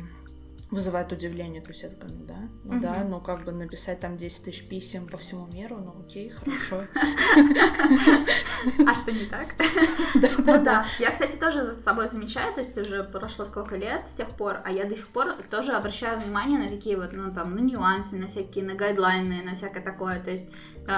вызывает удивление. То есть я такая, ну да, ну угу. да, ну как бы написать там 10 тысяч писем по всему миру, ну окей, хорошо. А что не так? Да, да, да. Я, кстати, тоже за собой замечаю, то есть уже прошло сколько лет с тех пор, а я до сих пор тоже обращаю внимание на такие вот, ну там, на нюансы, на всякие, на гайдлайны, на всякое такое. То есть э,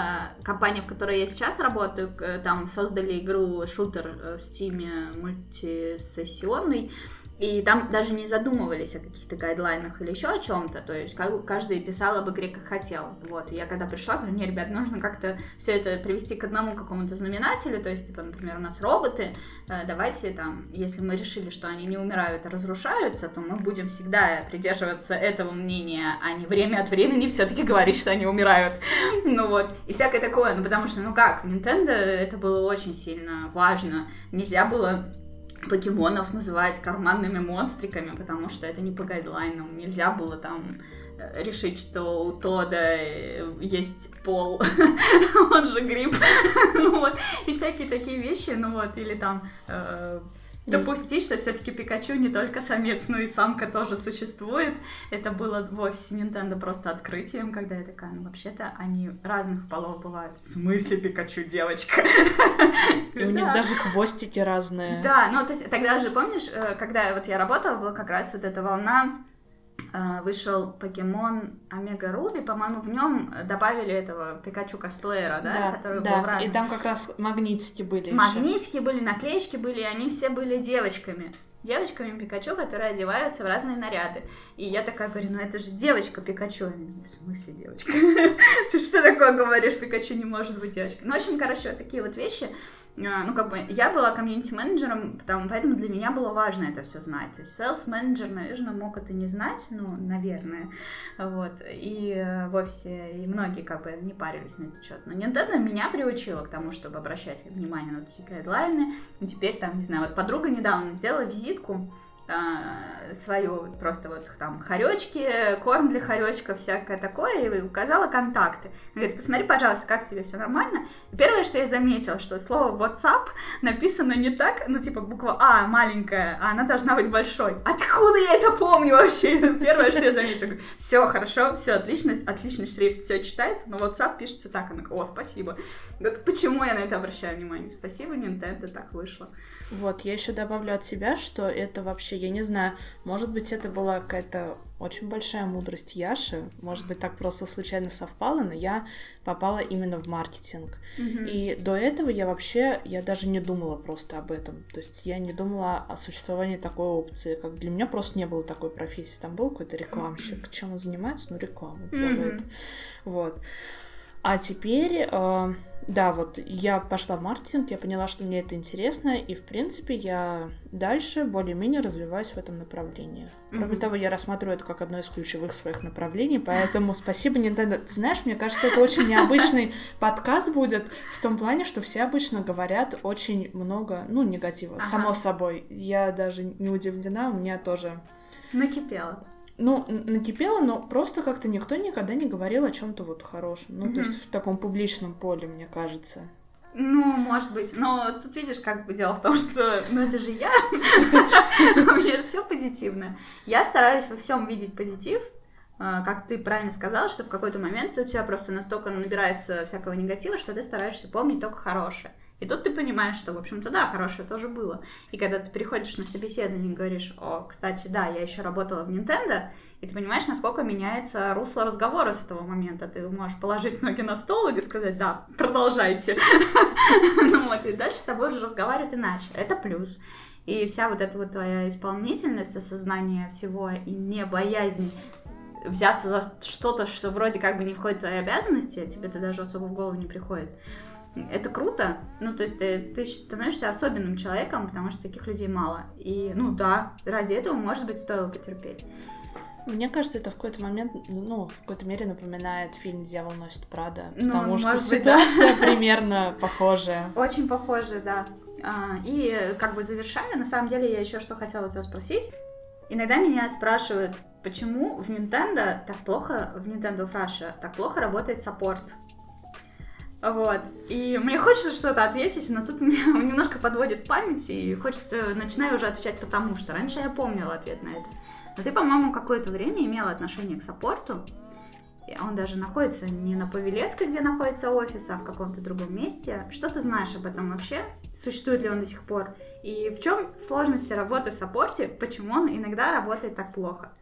компания, в которой я сейчас работаю, там создали игру шутер э, в Steam мультисессионный, и там даже не задумывались о каких-то гайдлайнах или еще о чем-то. То есть каждый писал об игре как хотел. Вот. И я когда пришла, говорю, мне, ребят, нужно как-то все это привести к одному какому-то знаменателю. То есть, типа, например, у нас роботы. Э, давайте там, если мы решили, что они не умирают, а разрушаются, то мы будем всегда придерживаться этого мнения, а не время от времени все-таки говорить, что они умирают. Ну вот. И всякое такое. Ну потому что, ну как, в Nintendo это было очень сильно важно. Нельзя было покемонов называть карманными монстриками, потому что это не по гайдлайнам. Нельзя было там э, решить, что у Тода э, есть пол, он же гриб, ну вот, и всякие такие вещи, ну вот, или там, допустить, что все-таки Пикачу не только самец, но и самка тоже существует. Это было в офисе Nintendo просто открытием, когда я такая, ну вообще-то они разных полов бывают. В смысле Пикачу девочка? И у них даже хвостики разные. Да, ну то есть тогда же, помнишь, э, когда вот я работала, была как раз вот эта волна вышел покемон Омега Руби, по-моему, в нем добавили этого Пикачу косплеера, да, Да, который да. был в разных- И там как раз магнитики были. Магнитики были, наклеечки были, и они все были девочками. Девочками Пикачу, которые одеваются в разные наряды. И я такая говорю, ну это же девочка Пикачу. Они в смысле девочка? Ты что такое говоришь? Пикачу не может быть девочкой. Ну, в общем, короче, вот такие вот вещи. А, Ну, как бы, я была комьюнити-менеджером, потому, поэтому для меня было важно это все знать. То есть sales-менеджер, наверное, мог это не знать, ну, наверное. Вот. И э, в офисе и многие как бы не парились на этот счет. Но Nintendo меня приучила к тому, чтобы обращать внимание на эти гайдлайны. И теперь там, не знаю, вот подруга недавно сделала визитку а, свою, просто вот там хоречки, корм для хоречков, всякое такое, и указала контакты. Она говорит, посмотри, пожалуйста, как себе все нормально. И первое, что я заметила, что слово WhatsApp написано не так, ну, типа буква А маленькая, а она должна быть большой. Откуда я это помню вообще? Первое, что я заметила. Все хорошо, все отлично, отличный шрифт, все читается, но WhatsApp пишется так. Она о, спасибо. Вот почему я на это обращаю внимание? Спасибо, Nintendo, так вышло. Вот, я еще добавлю от себя, что это вообще, я не знаю, может быть, это была какая-то очень большая мудрость Яши, может быть, так просто случайно совпало, но я попала именно в маркетинг. И до этого я вообще, я даже не думала просто об этом. То есть я не думала о существовании такой опции. Как для меня просто не было такой профессии. Там был какой-то рекламщик. Чем он занимается? Ну, рекламу делает. Вот. А теперь, э, да, вот я пошла в маркетинг, я поняла, что мне это интересно, и, в принципе, я дальше более-менее развиваюсь в этом направлении. Кроме Мгм. того, я рассматриваю это как одно из ключевых своих направлений, поэтому спасибо, Nintendo. Ты знаешь, мне кажется, это очень необычный подкаст будет в том плане, что все обычно говорят очень много, ну, негатива, Ага. само собой. Я даже не удивлена, у меня тоже Накипело. Ну, накипело, но просто как-то никто никогда не говорил о чем-то вот хорошем. Ну, Мгм. то есть в таком публичном поле, мне кажется. Ну, может быть. Но тут видишь, как бы дело в том, что ну это же я. У меня же все позитивно. Я стараюсь во всем видеть позитив. А, Как ты правильно сказала, что в какой-то момент у тебя просто настолько набирается всякого негатива, что ты стараешься помнить только хорошее. И тут ты понимаешь, что, в общем-то, да, хорошее тоже было. И когда ты приходишь на собеседование и говоришь, о, кстати, да, я еще работала в Nintendo, и ты понимаешь, насколько меняется русло разговора с этого момента. Ты можешь положить ноги на стол и сказать, да, продолжайте. Ну вот, и дальше с тобой уже разговаривают иначе. Это плюс. И вся вот эта вот твоя исполнительность, осознание всего и не боязнь взяться за что-то, что вроде как бы не входит в твои обязанности, тебе это даже особо в голову не приходит. Это круто. Ну, то есть ты, ты становишься особенным человеком, потому что таких людей мало. И, ну да, ради этого, может быть, стоило потерпеть. Мне кажется, это в какой-то момент, ну, в какой-то мере напоминает фильм «Дьявол носит Прада», Ну, потому что быть, да. ситуация примерно похожая. Очень похоже, да. А, И как бы завершая, на самом деле я еще что хотела у тебя спросить. Иногда меня спрашивают, почему в Nintendo так плохо, в Nintendo of Russia так плохо работает саппорт. Вот. И мне хочется что-то ответить, но тут меня немножко подводит память, и хочется, начинаю уже отвечать потому что. Раньше я помнила ответ на это. Но ты, по-моему, какое-то время имела отношение к саппорту. Он даже находится не на Павелецкой, где находится офис, а в каком-то другом месте. Что ты знаешь об этом вообще? Существует ли он до сих пор? И в чем сложности работы в саппорте? Почему он иногда работает так плохо?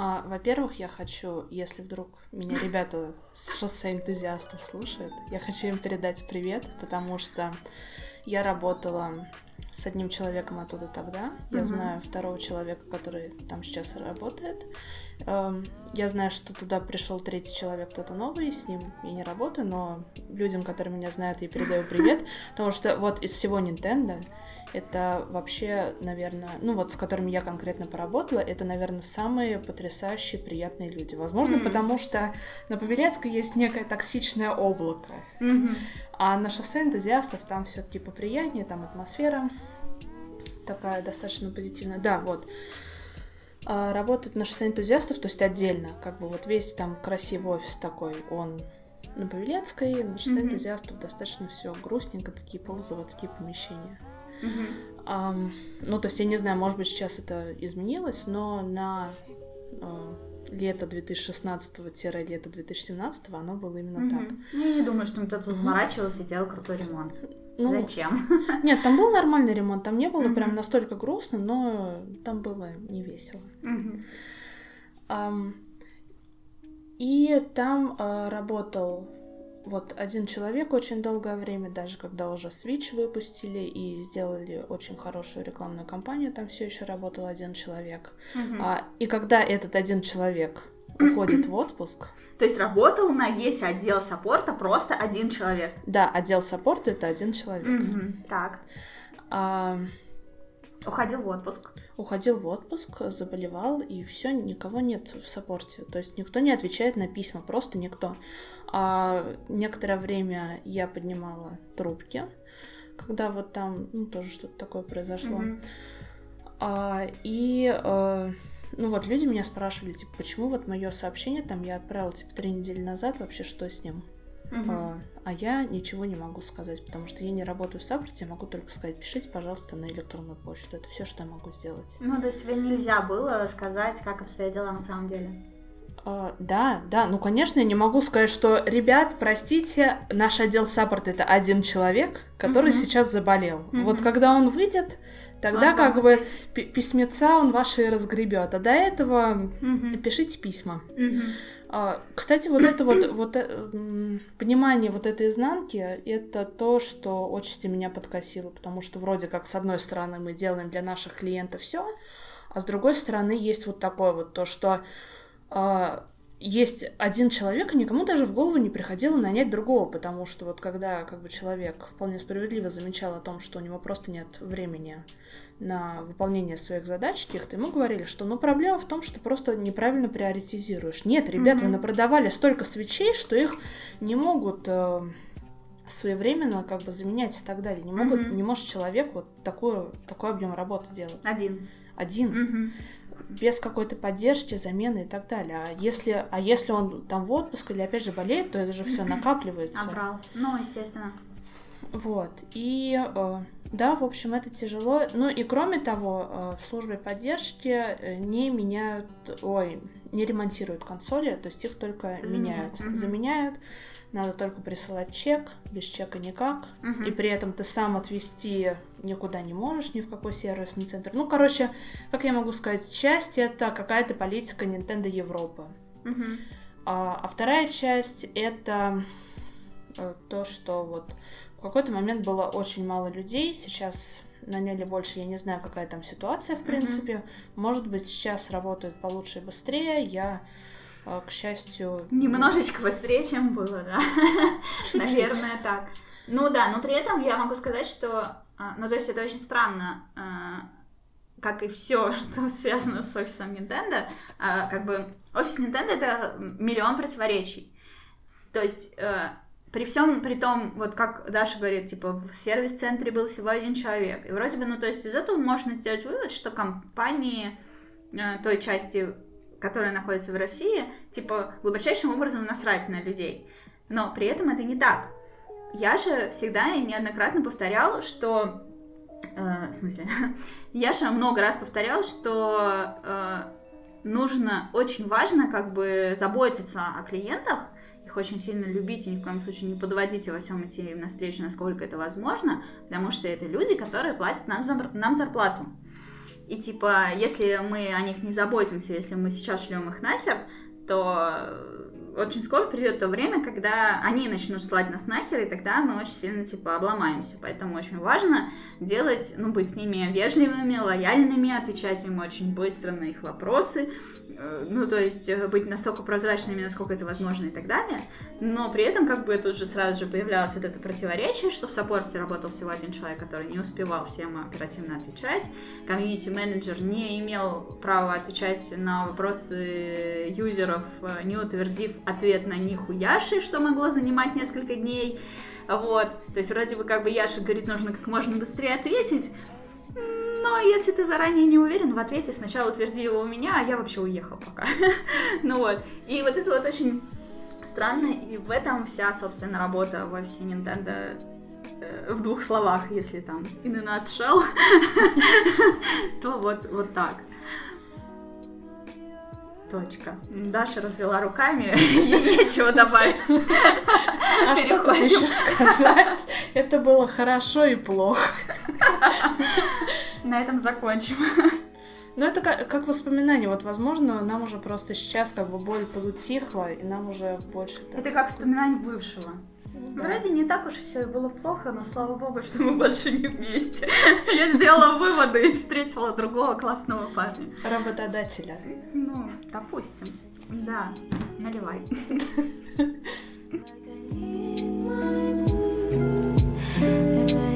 А, во-первых, я хочу, если вдруг меня ребята с шоссе энтузиастов слушают, я хочу им передать привет, потому что я работала с одним человеком оттуда тогда. Я Мгм. знаю второго человека, который там сейчас работает. Эм, Я знаю, что туда пришел третий человек, кто-то новый, с ним я не работаю, но людям, которые меня знают, я передаю привет, потому что вот из всего Nintendo это вообще, наверное, ну вот с которыми я конкретно поработала, это, наверное, самые потрясающие, приятные люди. Возможно, Мгм. потому что на Павелецкой есть некое токсичное облако, а на шоссе энтузиастов там все-таки поприятнее, там атмосфера такая достаточно позитивная. Да, вот. А, работает на шоссе энтузиастов, то есть отдельно, как бы вот весь там красивый офис такой, он на Павелецкой, на шоссе Мгм. энтузиастов достаточно все грустненько, такие полузаводские помещения. Um, ну, то есть я не знаю, может быть, сейчас это изменилось, но на uh, лето 2016-лето 2017 оно было именно угу. так. Ну, я не думаю, что кто-то заморачивался и делал крутой ремонт. Ну, Зачем? Нет, там был нормальный ремонт, там не было угу. прям настолько грустно, но там было не весело. Угу. Um, и там uh, работал вот один человек очень долгое время, даже когда уже Switch выпустили и сделали очень хорошую рекламную кампанию, там все еще работал один человек. Угу. А, и когда этот один человек уходит в отпуск. То есть работал на весь отдел саппорта просто один человек. Да, отдел саппорта это один человек. Угу. Так. А... Уходил в отпуск уходил в отпуск, заболевал, и все, никого нет в саппорте. То есть никто не отвечает на письма, просто никто. А некоторое время я поднимала трубки, когда вот там, ну, тоже что-то такое произошло. Mm-hmm. А, и а, ну вот люди меня спрашивали, типа, почему вот мое сообщение там я отправила типа три недели назад, вообще что с ним? Угу. А, а я ничего не могу сказать, потому что я не работаю в саппорте, я могу только сказать, пишите, пожалуйста, на электронную почту. Это все, что я могу сделать. Ну, то есть тебе нельзя было сказать, как обстоят дела на самом деле? Uh, да, да, ну, конечно, я не могу сказать, что, ребят, простите, наш отдел саппорт это один человек, который uh-huh. сейчас заболел. Uh-huh. Вот когда он выйдет, тогда uh-huh. как бы письмеца он ваши разгребет, а до этого uh-huh. пишите письма. Uh-huh. А, кстати, вот это вот, вот э, понимание вот этой изнанки, это то, что очень меня подкосило, потому что вроде как с одной стороны мы делаем для наших клиентов все, а с другой стороны есть вот такое вот то, что э, есть один человек, и никому даже в голову не приходило нанять другого, потому что вот когда как бы человек вполне справедливо замечал о том, что у него просто нет времени на выполнение своих задач каких-то, мы говорили, что ну проблема в том, что просто неправильно приоритизируешь. Нет, ребят, mm-hmm. вы напродавали столько свечей, что их не могут э, своевременно как бы заменять и так далее. Не могут, mm-hmm. не может человек вот такой, такой объем работы делать. Один. Один. Mm-hmm без какой-то поддержки, замены и так далее. А если, а если он там в отпуск или опять же болеет, то это же все накапливается. Набрал. Ну, естественно. Вот. И э, да, в общем, это тяжело. Ну и кроме того, э, в службе поддержки э, не меняют, ой, не ремонтируют консоли, то есть их только Заменяют. меняют. Угу. Заменяют. Надо только присылать чек, без чека никак. Угу. И при этом ты сам отвести никуда не можешь, ни в какой сервисный центр. Ну, короче, как я могу сказать, часть это какая-то политика Nintendo Европы. Угу. А, а вторая часть это то, что вот в какой-то момент было очень мало людей, сейчас наняли больше, я не знаю, какая там ситуация, в принципе. Mm-hmm. Может быть, сейчас работают получше и быстрее. Я, э, к счастью... Немножечко быстрее, чем было, да. Наверное, так. Ну да, но при этом я могу сказать, что... А, ну, то есть это очень странно, а, как и все, что связано с офисом Nintendo. Как бы офис Nintendo — это миллион противоречий. То есть э, при всем, при том, вот как Даша говорит, типа, в сервис-центре был всего один человек. И вроде бы, ну, то есть из этого можно сделать вывод, что компании э, той части, которая находится в России, типа, глубочайшим образом насрать на людей. Но при этом это не так. Я же всегда и неоднократно повторял, что... Э, в смысле? Я же много раз повторял, что э, нужно, очень важно как бы заботиться о клиентах, их очень сильно и ни в коем случае не подводить и во всем идти им навстречу, насколько это возможно, потому что это люди, которые платят нам, нам зарплату. И типа, если мы о них не заботимся, если мы сейчас шлем их нахер, то очень скоро придет то время, когда они начнут слать нас нахер, и тогда мы очень сильно, типа, обломаемся. Поэтому очень важно делать, ну, быть с ними вежливыми, лояльными, отвечать им очень быстро на их вопросы, ну, то есть э, быть настолько прозрачными, насколько это возможно и так далее. Но при этом как бы тут же сразу же появлялось вот это противоречие, что в саппорте работал всего один человек, который не успевал всем оперативно отвечать. Комьюнити-менеджер не имел права отвечать на вопросы юзеров, э, не утвердив ответ на них у Яши, что могло занимать несколько дней. Вот, то есть вроде бы как бы Яша говорит, нужно как можно быстрее ответить, но если ты заранее не уверен в ответе, сначала утверди его у меня, а я вообще уехал пока. ну вот. И вот это вот очень странно, и в этом вся, собственно, работа в офисе Nintendo э, в двух словах, если там in a nutshell, то вот, вот так. Точка. Даша развела руками, ей нечего добавить. А что тут еще сказать? Это было хорошо и плохо. На этом закончим. Ну, это как, как воспоминание. Вот, возможно, нам уже просто сейчас как бы боль подутихла, и нам уже больше... Это как вспоминание бывшего. Да. Вроде не так уж и все было плохо, но слава богу, что мы больше не вместе. Я сделала выводы и встретила другого классного парня. Работодателя. Ну, допустим. Да, наливай.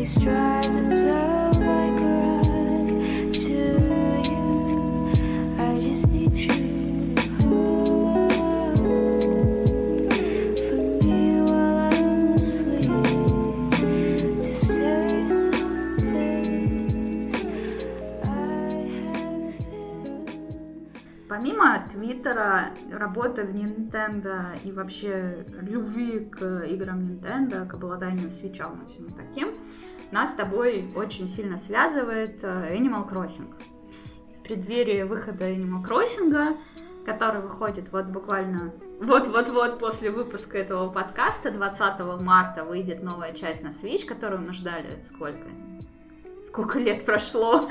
strides a like помимо Твиттера, работы в Nintendo и вообще любви к играм Nintendo, к обладанию свечом и всем таким, нас с тобой очень сильно связывает э, Animal Crossing. В преддверии выхода Animal Crossing, который выходит вот буквально вот-вот-вот после выпуска этого подкаста, 20 марта выйдет новая часть на Switch, которую мы ждали сколько? Сколько лет прошло?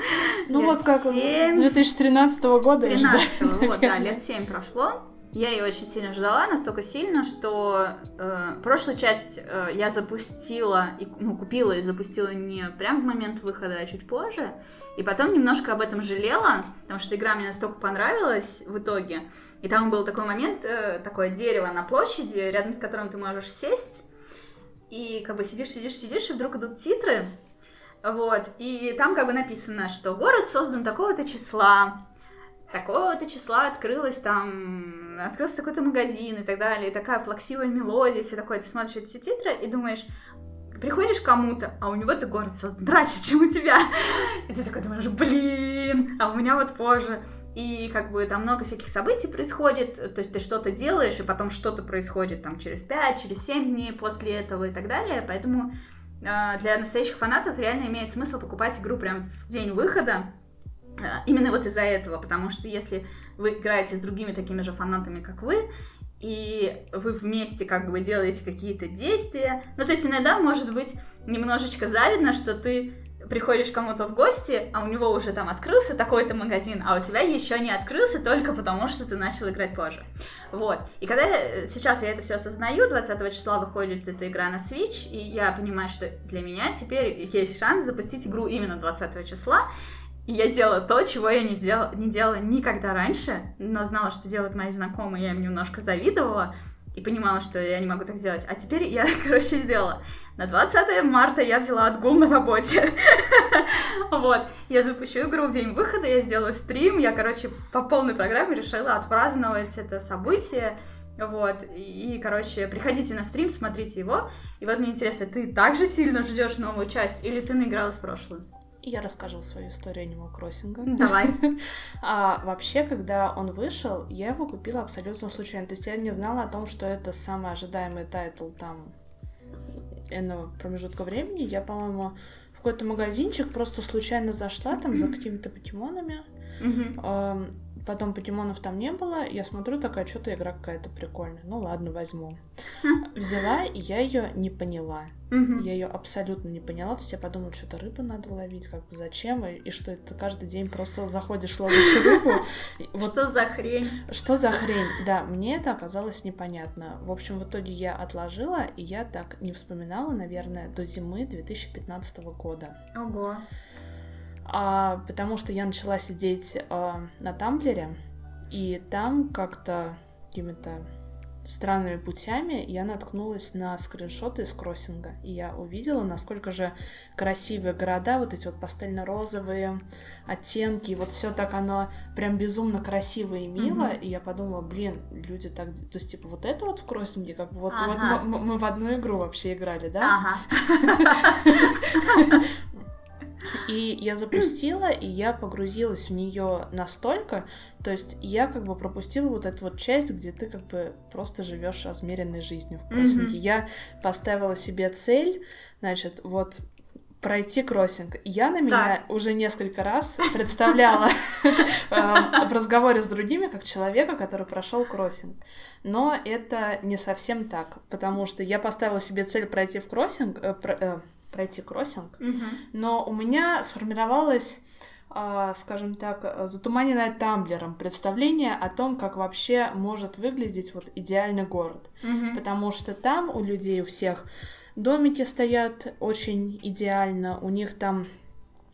Ну лет вот как 7... с 2013 года 13 вот, да, лет 7 прошло. Я ее очень сильно ждала, настолько сильно, что э, прошлую часть э, я запустила, и, ну, купила и запустила не прям в момент выхода, а чуть позже. И потом немножко об этом жалела, потому что игра мне настолько понравилась в итоге. И там был такой момент, э, такое дерево на площади, рядом с которым ты можешь сесть. И как бы сидишь, сидишь, сидишь, и вдруг идут титры, вот, и там как бы написано, что город создан такого-то числа, такого-то числа открылось там, открылся такой-то магазин и так далее, и такая плаксивая мелодия, все такое. Ты смотришь эти титры и думаешь, приходишь кому-то, а у него-то город создан раньше, чем у тебя. И ты такой думаешь, блин, а у меня вот позже. И как бы там много всяких событий происходит, то есть ты что-то делаешь, и потом что-то происходит там через 5, через 7 дней после этого и так далее. Поэтому для настоящих фанатов реально имеет смысл покупать игру прям в день выхода. А, именно вот из-за этого, потому что если вы играете с другими такими же фанатами, как вы, и вы вместе как бы делаете какие-то действия, ну то есть иногда может быть немножечко завидно, что ты приходишь кому-то в гости, а у него уже там открылся такой-то магазин, а у тебя еще не открылся только потому, что ты начал играть позже. Вот. И когда я, сейчас я это все осознаю, 20 числа выходит эта игра на Switch, и я понимаю, что для меня теперь есть шанс запустить игру именно 20 числа, и я сделала то, чего я не, сделала, не делала никогда раньше, но знала, что делают мои знакомые, я им немножко завидовала, и понимала, что я не могу так сделать. А теперь я, короче, сделала. На 20 марта я взяла отгул на работе. Вот. Я запущу игру в день выхода, я сделала стрим, я, короче, по полной программе решила отпраздновать это событие. Вот, и, короче, приходите на стрим, смотрите его. И вот мне интересно, ты также сильно ждешь новую часть или ты наигралась в прошлую? Я расскажу свою историю Animal Crossing. Давай. а, вообще, когда он вышел, я его купила абсолютно случайно. То есть я не знала о том, что это самый ожидаемый title там энного промежутка времени. Я, по-моему, в какой-то магазинчик просто случайно зашла там за какими-то покемонами. Mm-hmm. Потом покемонов там не было. Я смотрю, такая, что-то игра какая-то прикольная. Ну ладно, возьму. Взяла, и я ее не поняла. Я ее абсолютно не поняла. То есть я подумала, что-то рыбу надо ловить, как бы зачем, и, и что это каждый день просто заходишь, ловишь рыбу. Вот, что за хрень? Что за хрень? Да, мне это оказалось непонятно. В общем, в итоге я отложила, и я так не вспоминала, наверное, до зимы 2015 года. Ого а, потому что я начала сидеть а, на Тамблере, и там как-то какими-то странными путями я наткнулась на скриншоты из кроссинга, и я увидела, насколько же красивые города, вот эти вот пастельно-розовые оттенки, вот все так оно прям безумно красиво и мило, mm-hmm. и я подумала, блин, люди так, то есть типа вот это вот в кроссинге, как бы вот, ага. вот мы, мы в одну игру вообще играли, да? Ага. И я запустила, и я погрузилась в нее настолько, то есть я как бы пропустила вот эту вот часть, где ты как бы просто живешь размеренной жизнью в кроссинге. Mm-hmm. Я поставила себе цель, значит, вот пройти кроссинг. Я на меня так. уже несколько раз представляла эм, в разговоре с другими как человека, который прошел кроссинг. Но это не совсем так, потому что я поставила себе цель пройти в кроссинг, э, э, пройти кроссинг, но у меня сформировалось а, скажем так, затуманенное тамблером представление о том, как вообще может выглядеть вот идеальный город. Mm-hmm. Потому что там у людей у всех Домики стоят очень идеально, у них там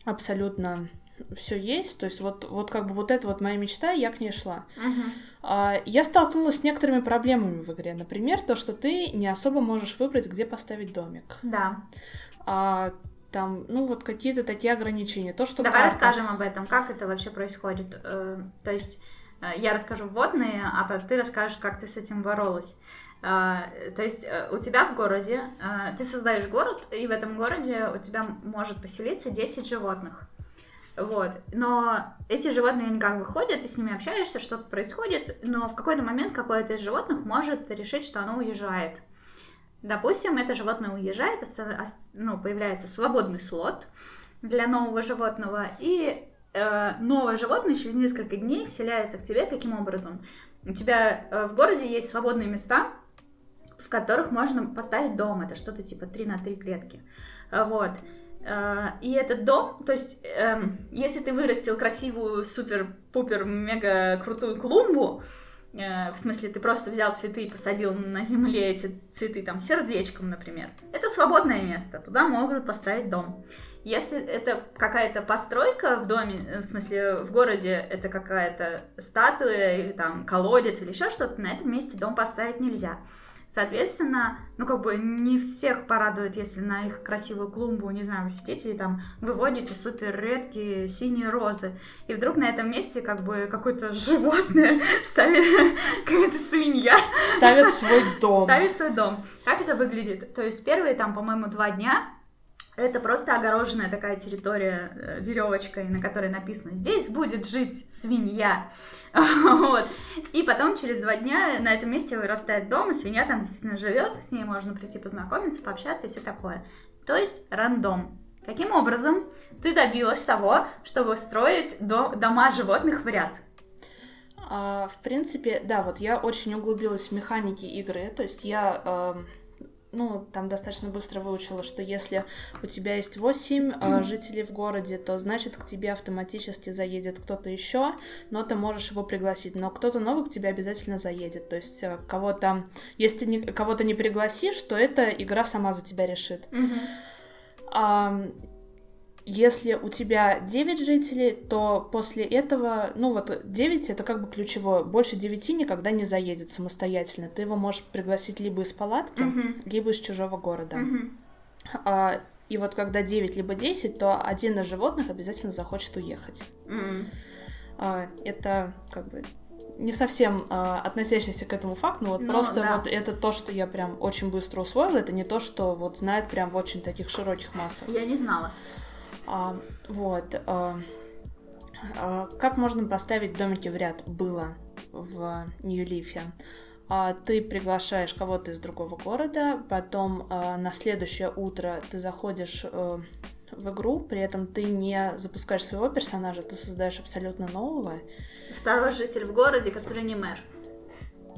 абсолютно все есть, то есть вот, вот как бы вот это вот моя мечта, я к ней шла. Uh-huh. Я столкнулась с некоторыми проблемами в игре, например, то, что ты не особо можешь выбрать, где поставить домик. Да. А, там, ну вот какие-то такие ограничения. То, что Давай карта... расскажем об этом, как это вообще происходит. Э, то есть э, я расскажу вводные, а ты расскажешь, как ты с этим боролась. А, то есть э, у тебя в городе, ты создаешь город, и в этом городе у тебя может поселиться 10 животных. Вот. Но эти животные, они как бы ходят, ты с ними общаешься, что-то происходит, но в какой-то момент какое-то из животных может решить, что оно уезжает. Допустим, это животное уезжает, ну, появляется свободный слот для нового животного, и э, новое животное через несколько дней вселяется к тебе каким образом? У тебя э, в городе есть свободные места, в которых можно поставить дом. Это что-то типа 3 на 3 клетки. Вот. Э, и этот дом, то есть, эм, если ты вырастил красивую, супер-пупер, мега крутую клумбу, в смысле, ты просто взял цветы и посадил на земле эти цветы там сердечком, например. Это свободное место, туда могут поставить дом. Если это какая-то постройка в доме, в смысле, в городе это какая-то статуя или там колодец или еще что-то, на этом месте дом поставить нельзя. Соответственно, ну как бы не всех порадует, если на их красивую клумбу, не знаю, вы сидите и там выводите супер редкие синие розы. И вдруг на этом месте как бы какое-то животное ставит, какая-то свинья. Ставит свой дом. Ставит свой дом. Как это выглядит? То есть первые там, по-моему, два дня это просто огороженная такая территория э, веревочкой, на которой написано «Здесь будет жить свинья». вот. И потом через два дня на этом месте вырастает дом, и свинья там действительно живет, с ней можно прийти познакомиться, пообщаться и все такое. То есть рандом. Каким образом ты добилась того, чтобы строить до дома животных в ряд? А, в принципе, да, вот я очень углубилась в механики игры, то есть я э, ну, там достаточно быстро выучила, что если у тебя есть 8 э, жителей в городе, то значит к тебе автоматически заедет кто-то еще, но ты можешь его пригласить. Но кто-то новый к тебе обязательно заедет. То есть э, кого-то, если не, кого-то не пригласишь, то эта игра сама за тебя решит. Mm-hmm. Если у тебя 9 жителей, то после этого, ну вот 9 это как бы ключевое. Больше 9 никогда не заедет самостоятельно. Ты его можешь пригласить либо из палатки, uh-huh. либо из чужого города. Uh-huh. А, и вот когда 9 либо 10, то один из животных обязательно захочет уехать. Uh-huh. А, это как бы не совсем а, относящийся к этому факту, но вот ну, просто да. вот это то, что я прям очень быстро усвоила, это не то, что вот знает прям в очень таких широких массах. Я не знала. А, вот. А, а, как можно поставить домики в ряд? Было в Нью-Лифе. Ты приглашаешь кого-то из другого города, потом на следующее утро ты заходишь а, в игру, при этом ты не запускаешь своего персонажа, ты создаешь абсолютно нового. Второй житель в городе, который не мэр.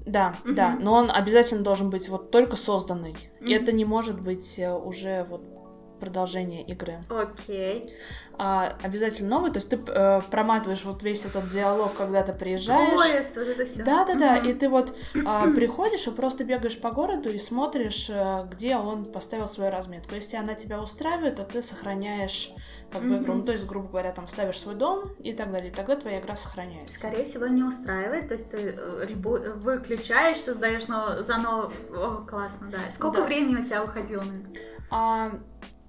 Да, угу. да, но он обязательно должен быть вот только созданный. Угу. И это не может быть э, уже вот продолжение игры. Окей. А, обязательно новый, то есть ты э, проматываешь вот весь этот диалог, когда ты приезжаешь. Поезд, вот это все. Да, да, да. И ты вот э, приходишь и просто бегаешь по городу и смотришь, э, где он поставил свою разметку. Если она тебя устраивает, то ты сохраняешь как бы игру. Ну, то есть, грубо говоря, там ставишь свой дом и так далее. И тогда твоя игра сохраняется. Скорее всего, не устраивает. То есть ты э, ребу... выключаешь, создаешь но... заново. О, классно, да. Сколько да. времени у тебя уходило на а,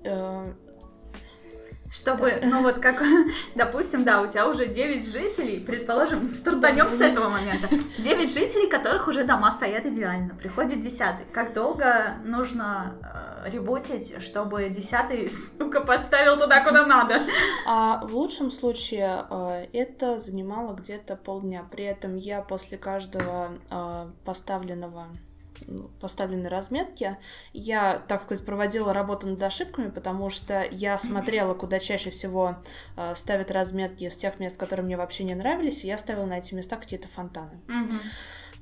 Э, Чтобы, да. ну вот как, допустим, да, у тебя уже 9 жителей, предположим, стартанем с этого момента. 9 жителей, которых уже дома стоят идеально. Приходит десятый. Как долго нужно ребутить, чтобы десятый, сука, поставил туда, куда надо. А в лучшем случае э, это занимало где-то полдня. При этом я после каждого э, поставленного поставленной разметки. Я, так сказать, проводила работу над ошибками, потому что я смотрела, куда чаще всего э, ставят разметки с тех мест, которые мне вообще не нравились, и я ставила на эти места какие-то фонтаны. Мгм.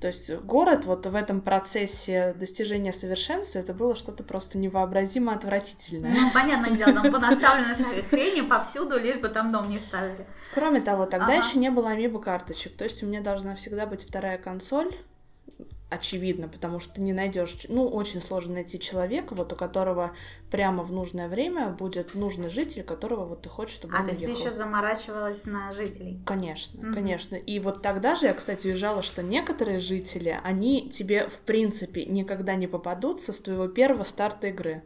То есть город вот в этом процессе достижения совершенства это было что-то просто невообразимо отвратительное. Ну, понятное дело, там понаставлено хрени повсюду, лишь бы там дом не ставили. Кроме того, тогда Ага. еще не было амибо карточек, то есть у меня должна всегда быть вторая консоль, очевидно, потому что ты не найдешь, ну, очень сложно найти человека, вот у которого прямо в нужное время будет нужный житель, которого вот ты хочешь, чтобы А, он то есть ты еще заморачивалась на жителей. Конечно, Мгм. конечно. И вот тогда же я, кстати, уезжала, что некоторые жители, они тебе, в принципе, никогда не попадутся с твоего первого старта игры.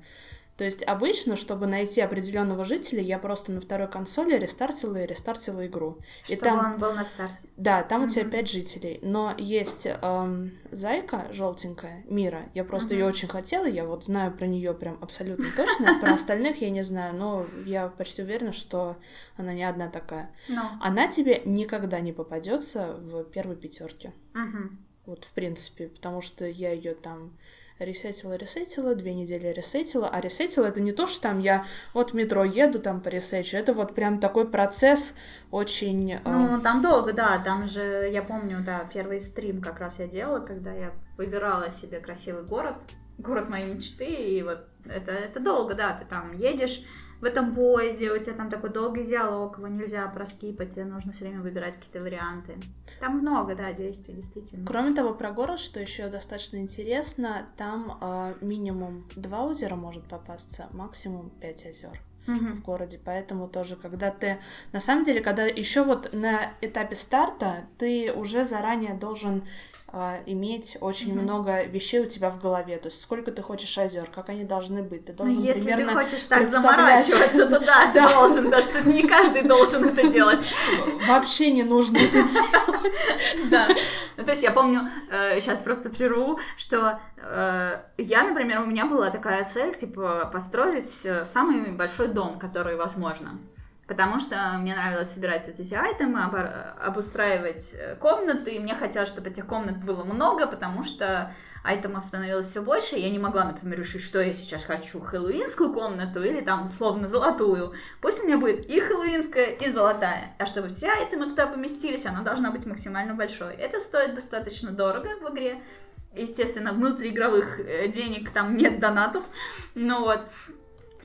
То есть обычно, чтобы найти определенного жителя, я просто на второй консоли рестартила и рестартила игру. И Чтобы там, он был на старте. да, там у тебя пять жителей, но есть эм, зайка желтенькая, Мира. Я просто ее Мгм. очень хотела, я вот знаю про нее прям абсолютно точно. Про остальных я не знаю, но я почти уверена, что она не одна такая. Ну, Она тебе никогда не попадется в первой пятерке. Вот, в принципе, потому что я ее там ресетила, ресетила, две недели ресетила, а ресетила это не то, что там я вот в метро еду, там поресечу, это вот прям такой процесс очень... э, Ну, там долго, да, там же, я помню, да, первый стрим как раз я делала, когда я выбирала себе красивый город, город моей мечты, и вот это, это долго, да, ты там едешь в этом поезде, у тебя там такой долгий диалог, его нельзя проскипать, тебе нужно все время выбирать какие-то варианты. Там много, да, действий, действительно. Кроме того, про город, что еще достаточно интересно, там э, минимум два озера может попасться, максимум пять озер. Мгм. в городе, поэтому тоже, когда ты, на самом деле, когда еще вот на этапе старта ты уже заранее должен иметь очень Мгм. много вещей у тебя в голове, то есть сколько ты хочешь озер, как они должны быть, ты должен Ну, если примерно ты хочешь так представлять. заморачиваться, то да, ты должен, потому что не каждый должен это делать. вообще не нужно это делать. Да. Ну, то есть я помню, сейчас просто прерву, что э, я, например, у меня была такая цель, типа, построить э, самый большой дом, который возможно. Потому что мне нравилось собирать вот эти айтемы, обустраивать э, комнаты, и мне хотелось, чтобы этих комнат было много, потому что айтемов становилось все больше, и я не могла, например, решить, что я сейчас хочу, хэллоуинскую комнату или там, условно, золотую. Пусть у меня будет и хэллоуинская, и золотая. А чтобы все айтемы туда поместились, она должна быть максимально большой. Это стоит достаточно дорого в игре. Естественно, внутриигровых э, денег там нет донатов. Ну вот.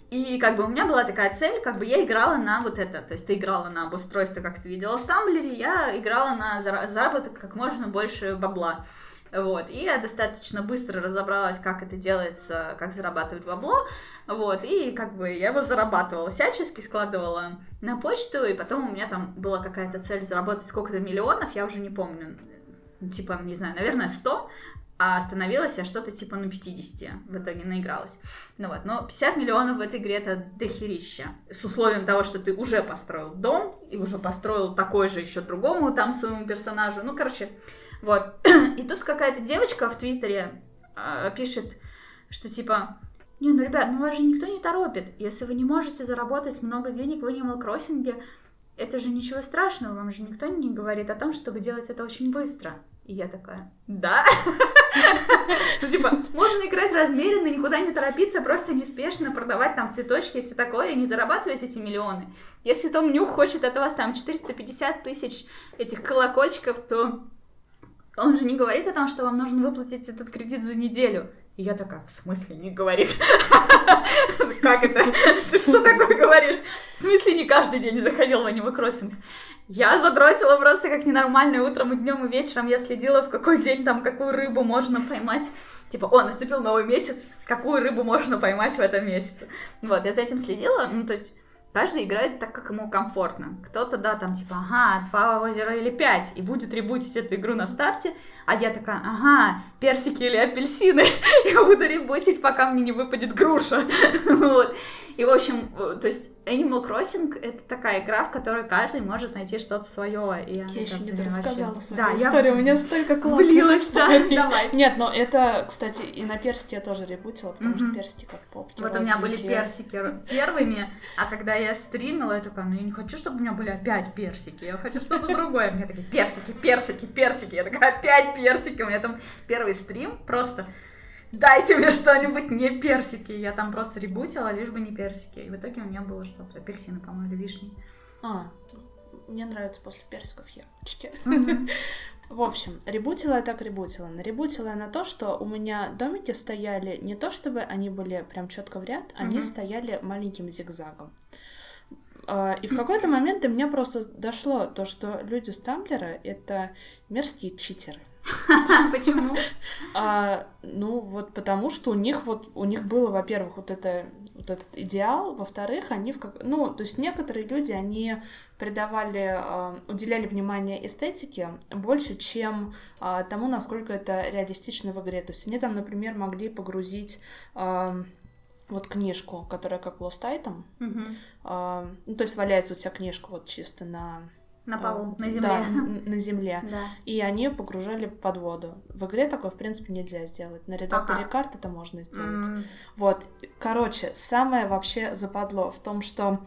И как бы у меня была такая цель, как бы я играла на вот это, то есть ты играла на обустройство, как ты видела в Тамблере, я играла на зара- заработок как можно больше бабла. Вот, и я достаточно быстро разобралась, как это делается, как зарабатывать бабло, вот, и как бы я его зарабатывала всячески, складывала на почту, и потом у меня там была какая-то цель заработать сколько-то миллионов, я уже не помню, типа, не знаю, наверное, 100, а остановилась я что-то типа на 50, в итоге наигралась. Ну вот, но 50 миллионов в этой игре это дохерища. С условием того, что ты уже построил дом, и уже построил такой же еще другому там своему персонажу. Ну, короче, вот. И тут какая-то девочка в Твиттере э, пишет, что типа, не, ну, ребят, ну вас же никто не торопит. Если вы не можете заработать много денег в Animal Crossing, это же ничего страшного, вам же никто не говорит о том, чтобы делать это очень быстро. И я такая, да? Ну, типа, можно играть размеренно, никуда не торопиться, просто неспешно продавать там цветочки и все такое, и не зарабатывать эти миллионы. Если Том Нюх хочет от вас там 450 тысяч этих колокольчиков, то он же не говорит о том, что вам нужно выплатить этот кредит за неделю. И я такая, в смысле не говорит? Как это? Ты что такое говоришь? В смысле не каждый день заходил в Animal Crossing? Я задротила просто как ненормальное утром и днем и вечером. Я следила, в какой день там какую рыбу можно поймать. Типа, о, наступил новый месяц, какую рыбу можно поймать в этом месяце. Вот, я за этим следила. Ну, то есть, каждый играет так, как ему комфортно. Кто-то, да, там, типа, ага, два озера или пять, и будет ребутить эту игру на старте. А я такая, ага, персики или апельсины. Я буду ребутить, пока мне не выпадет груша. Вот. И, в общем, то есть, Animal Crossing — это такая игра, в которой каждый может найти что-то свое. И я еще не рассказала вообще... свою да, историю, я... у меня столько классных Влилась, историй. Да, давай. Нет, но это, кстати, и на персике я тоже ребутила, потому mm-hmm. что персики как поп. Вот у меня были персики первыми, а когда я стримила, я такая, ну я не хочу, чтобы у меня были опять персики, я хочу что-то другое. Мне такие, персики, персики, персики. Я такая, опять персики. У меня там первый стрим просто дайте мне что-нибудь не персики. Я там просто ребутила, лишь бы не персики. И в итоге у меня было что-то апельсины, по-моему, или вишни. А, мне нравится после персиков яблочки. В общем, ребутила я так ребутила. Наребутила я на то, что у меня домики стояли не то, чтобы они были прям четко в ряд, они стояли маленьким зигзагом. А, и в какой-то момент до меня просто дошло то, что люди с Тамблера — это мерзкие читеры. Почему? А, ну, вот потому что у них вот, у них было, во-первых, вот это вот этот идеал, во-вторых, они в как... Ну, то есть некоторые люди, они придавали, э, уделяли внимание эстетике больше, чем э, тому, насколько это реалистично в игре. То есть они там, например, могли погрузить э, вот книжку, которая как Lost Item, mm-hmm. э, ну, то есть валяется у тебя книжка вот чисто на на полу, на земле. Да, на земле. Да. И они погружали под воду. В игре такое, в принципе, нельзя сделать. На редакторе ага. карт это можно сделать. Mm. Вот. Короче, самое вообще западло в том, что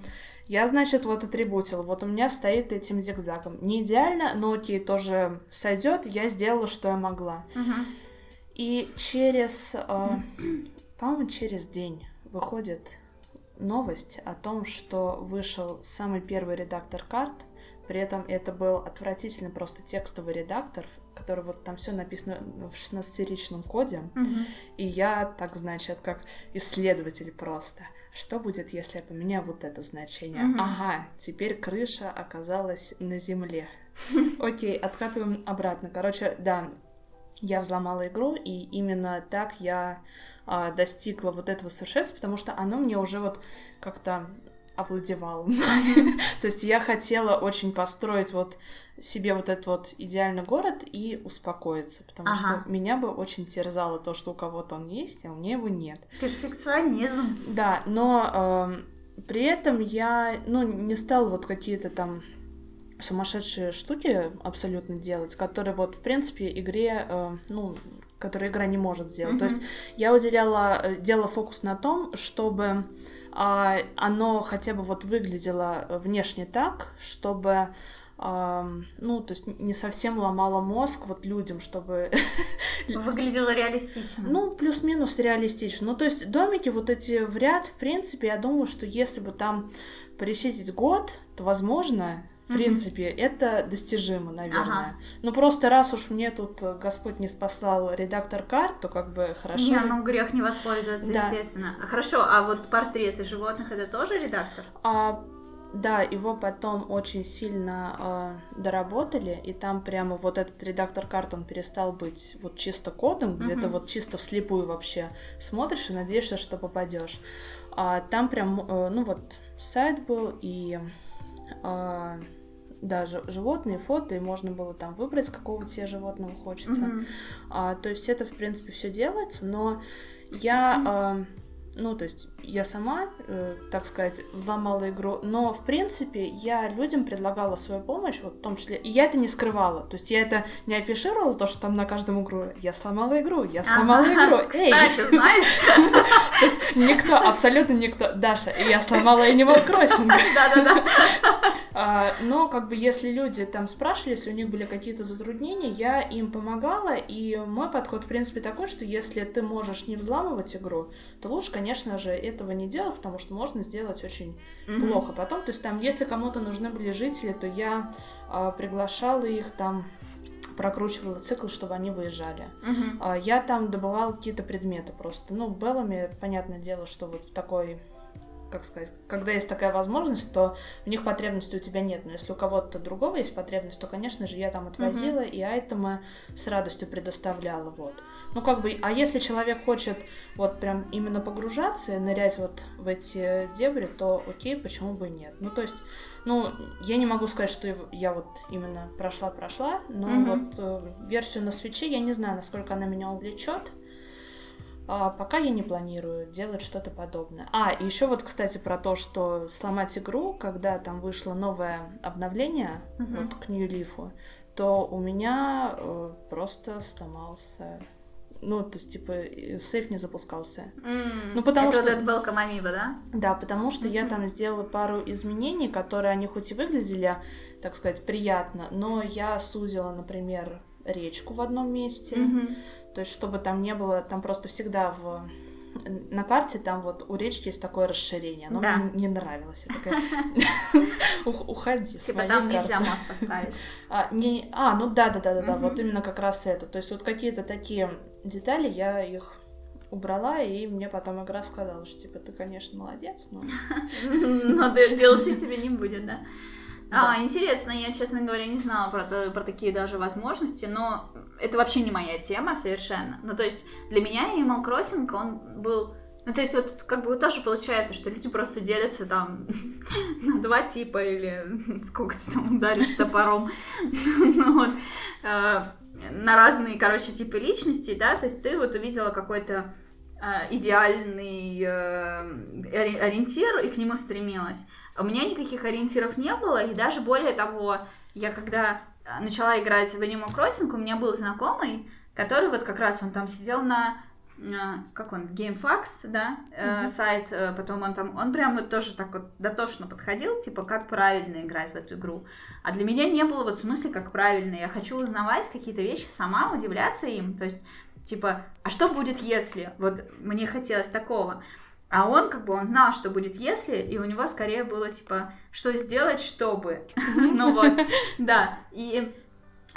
я, значит, вот атрибутил. Вот у меня стоит этим зигзагом. Не идеально, но окей, тоже сойдет. Я сделала, что я могла. Uh-huh. И через, э, по-моему, через день выходит новость о том, что вышел самый первый редактор карт — при этом это был отвратительный просто текстовый редактор, который вот там все написано в 16-ричном коде. Mm-hmm. И я так, значит, как исследователь просто. Что будет, если я поменяю вот это значение? Mm-hmm. Ага, теперь крыша оказалась на земле. Окей, откатываем обратно. Короче, да, я взломала игру, и именно так я а, достигла вот этого совершенства, потому что оно мне уже вот как-то овладевал. То есть я хотела очень построить вот себе вот этот вот идеальный город и успокоиться, потому ага. что меня бы очень терзало то, что у кого-то он есть, а у меня его нет. Перфекционизм. Да, но э, при этом я, ну, не стала вот какие-то там сумасшедшие штуки абсолютно делать, которые вот, в принципе, игре, э, ну, которые игра не может сделать. Mm-hmm. То есть я уделяла, э, делала фокус на том, чтобы оно хотя бы вот выглядело внешне так, чтобы ну, то есть не совсем ломало мозг вот людям, чтобы... Выглядело реалистично. Ну, плюс-минус реалистично. Ну, то есть домики вот эти в ряд, в принципе, я думаю, что если бы там присидеть год, то, возможно, в принципе, mm-hmm. это достижимо, наверное. Ага. Ну просто раз уж мне тут Господь не спасал редактор карт, то как бы хорошо. Не, ну грех не воспользоваться, да. естественно. А хорошо, а вот портреты животных это тоже редактор? А, да, его потом очень сильно э, доработали, и там прямо вот этот редактор карт, он перестал быть вот чисто кодом, где ты вот чисто вслепую вообще смотришь и надеешься, что попадешь. А там прям, э, ну вот, сайт был, и э, да, животные, фото, и можно было там выбрать, какого тебе животного хочется. Mm-hmm. А, то есть это, в принципе, все делается, но я... Mm-hmm. Ну, то есть я сама, э, так сказать, взломала игру, но, в принципе, я людям предлагала свою помощь, вот в том числе, и я это не скрывала, то есть я это не афишировала, то, что там на каждом игру, я сломала игру, я сломала ага, игру, эй! Кстати, знаешь? То есть никто, абсолютно никто, Даша, я сломала Animal Crossing. Да-да-да. А, но, как бы, если люди там спрашивали, если у них были какие-то затруднения, я им помогала, и мой подход, в принципе, такой, что если ты можешь не взламывать игру, то лучше, конечно же, этого не делать, потому что можно сделать очень mm-hmm. плохо потом. То есть там, если кому-то нужны были жители, то я э, приглашала их там прокручивала цикл, чтобы они выезжали. Uh-huh. Я там добывала какие-то предметы просто. Ну, Беллами, понятное дело, что вот в такой как сказать, когда есть такая возможность, то в них потребности у тебя нет. Но если у кого-то другого есть потребность, то, конечно же, я там отвозила mm-hmm. и айтемы с радостью предоставляла. Вот. Ну, как бы, а если человек хочет вот прям именно погружаться и нырять вот в эти дебри, то окей, почему бы и нет. Ну, то есть, ну, я не могу сказать, что я вот именно прошла-прошла, но mm-hmm. вот э, версию на свече я не знаю, насколько она меня увлечет. А, пока я не планирую делать что-то подобное. А, и еще вот, кстати, про то, что сломать игру, когда там вышло новое обновление uh-huh. вот к Leaf, то у меня э, просто сломался ну, то есть, типа, сейф не запускался. Mm, ну, потому это что... Это Welcome Amiibo, да? Да, потому что mm-hmm. я там сделала пару изменений, которые, они хоть и выглядели, так сказать, приятно, но я сузила, например, речку в одном месте, mm-hmm. То есть, чтобы там не было, там просто всегда в на карте там вот у речки есть такое расширение. Оно да. мне не нравилось. Я такая, уходи Типа там нельзя мост поставить. А, а, ну да, да, да, да, да, вот именно как раз это. То есть вот какие-то такие детали, я их убрала, и мне потом игра сказала, что типа ты, конечно, молодец, но... Но DLC тебе не будет, да? А, интересно, я, честно говоря, не знала про, то, про такие даже возможности, но это вообще не моя тема совершенно. Ну, то есть, для меня Animal Crossing, он был... Ну, то есть, вот как бы тоже получается, что люди просто делятся там на два типа или сколько ты там ударишь топором. Ну, вот. Э, на разные, короче, типы личностей, да, то есть ты вот увидела какой-то э, идеальный э, ориентир и к нему стремилась. У меня никаких ориентиров не было, и даже более того, я когда начала играть в Animal Crossing, у меня был знакомый, который вот как раз он там сидел на как он, GameFAQs, да, mm-hmm. сайт, э, потом он там, он прям вот тоже так вот дотошно подходил, типа, как правильно играть в эту игру. А для меня не было вот смысла, как правильно. Я хочу узнавать какие-то вещи сама, удивляться им, то есть, типа, а что будет если? Вот мне хотелось такого. А он, как бы, он знал, что будет если, и у него скорее было, типа, что сделать, чтобы. Ну вот, да. И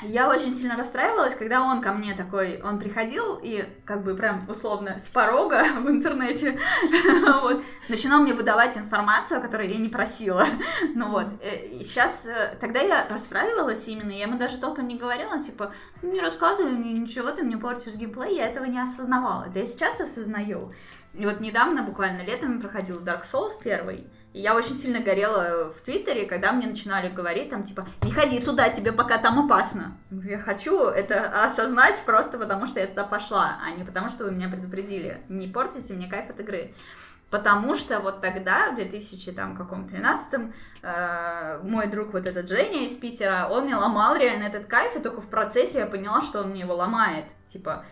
я очень сильно расстраивалась, когда он ко мне такой, он приходил и как бы прям условно с порога в интернете вот, начинал мне выдавать информацию, которую я не просила. Ну вот, э, и сейчас, э, тогда я расстраивалась именно, я ему даже толком не говорила, типа, не рассказывай ничего, ты мне портишь геймплей, я этого не осознавала. Да я сейчас осознаю. И вот недавно, буквально летом, проходил Dark Souls первый, и я очень сильно горела в Твиттере, когда мне начинали говорить, там, типа, не ходи туда, тебе пока там опасно. Я хочу это осознать просто потому, что я туда пошла, а не потому, что вы меня предупредили. Не портите мне кайф от игры. Потому что вот тогда, в 2013 э, мой друг вот этот Женя из Питера, он мне ломал реально этот кайф, и только в процессе я поняла, что он мне его ломает. Типа,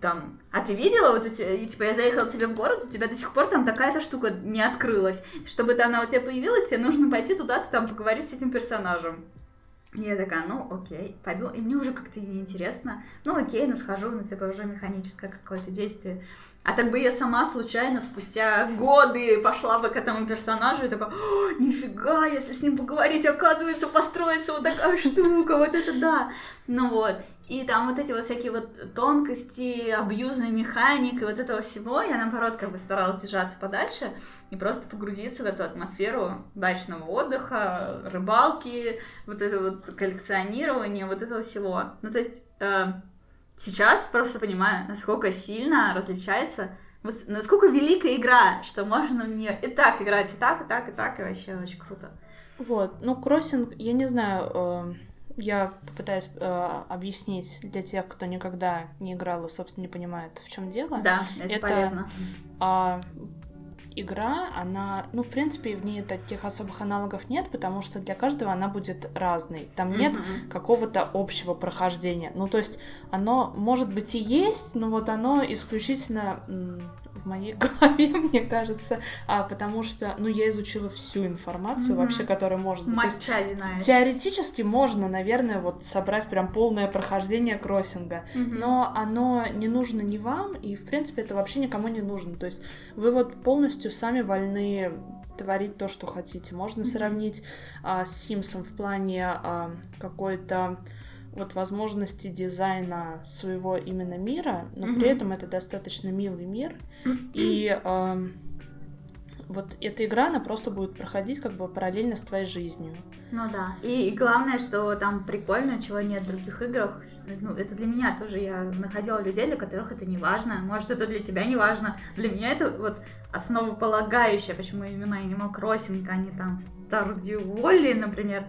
там, а ты видела, вот у тебя, типа, я заехала тебе в город, у тебя до сих пор там такая-то штука не открылась. Чтобы она у тебя появилась, тебе нужно пойти туда-то там поговорить с этим персонажем. И я такая, ну окей, пойду. И мне уже как-то неинтересно. Ну окей, ну схожу, ну типа уже механическое какое-то действие. А так бы я сама случайно спустя годы пошла бы к этому персонажу и такая, нифига, если с ним поговорить, оказывается, построится вот такая штука, вот это да. Ну вот. И там вот эти вот всякие вот тонкости, абьюзы, механики, вот этого всего, я наоборот как бы старалась держаться подальше и просто погрузиться в эту атмосферу дачного отдыха, рыбалки, вот это вот коллекционирование, вот этого всего. Ну, то есть э, сейчас просто понимаю, насколько сильно различается насколько великая игра, что можно в нее и так играть, и так, и так, и так, и вообще очень круто. Вот, ну, кроссинг, я не знаю, э, я попытаюсь э, объяснить для тех, кто никогда не играл и, собственно, не понимает, в чем дело. Да, это, это полезно. Э, игра, она, ну, в принципе, в ней таких особых аналогов нет, потому что для каждого она будет разной. Там нет mm-hmm. какого-то общего прохождения. Ну, то есть оно, может быть, и есть, но вот оно исключительно в моей голове, мне кажется, а, потому что, ну, я изучила всю информацию mm-hmm. вообще, которая может быть. Знаешь. Теоретически можно, наверное, вот собрать прям полное прохождение кроссинга, mm-hmm. но оно не нужно ни вам, и, в принципе, это вообще никому не нужно. То есть вы вот полностью сами вольны творить то, что хотите. Можно mm-hmm. сравнить а, с Симсом в плане а, какой-то вот возможности дизайна своего именно мира, но mm-hmm. при этом это достаточно милый мир. И э, вот эта игра, она просто будет проходить как бы параллельно с твоей жизнью. Ну да. И, и главное, что там прикольно, чего нет в других играх. Ну, это для меня тоже. Я находила людей, для которых это не важно. Может, это для тебя не важно. Для меня это вот основополагающее, почему именно Animal Crossing, а не там Stardew Valley, например,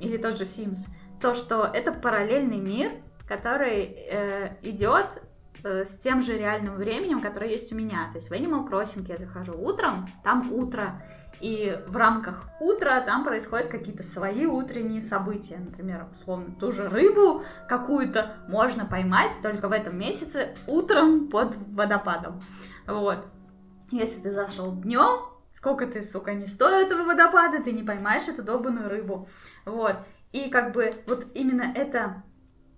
или тот же Sims то, что это параллельный мир, который э, идет э, с тем же реальным временем, которое есть у меня. То есть в Animal Crossing я захожу утром, там утро, и в рамках утра там происходят какие-то свои утренние события. Например, условно, ту же рыбу какую-то можно поймать только в этом месяце утром под водопадом. Вот. Если ты зашел днем, сколько ты, сука, не стоит этого водопада, ты не поймаешь эту долбанную рыбу. Вот. И как бы вот именно эта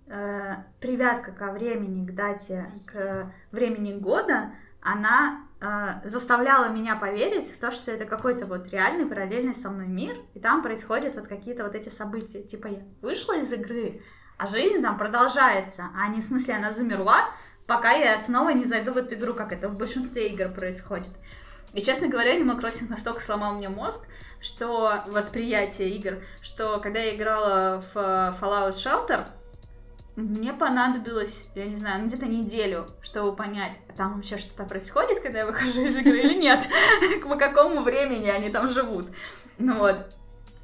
э, привязка ко времени, к дате, к времени года, она э, заставляла меня поверить в то, что это какой-то вот реальный параллельный со мной мир, и там происходят вот какие-то вот эти события. Типа я вышла из игры, а жизнь там продолжается, а не в смысле она замерла, пока я снова не зайду в эту игру, как это в большинстве игр происходит. И, честно говоря, Animal Crossing настолько сломал мне мозг, что восприятие игр, что когда я играла в э, Fallout Shelter, мне понадобилось, я не знаю, ну где-то неделю, чтобы понять, там вообще что-то происходит, когда я выхожу из игры или нет, по какому времени они там живут. Ну вот,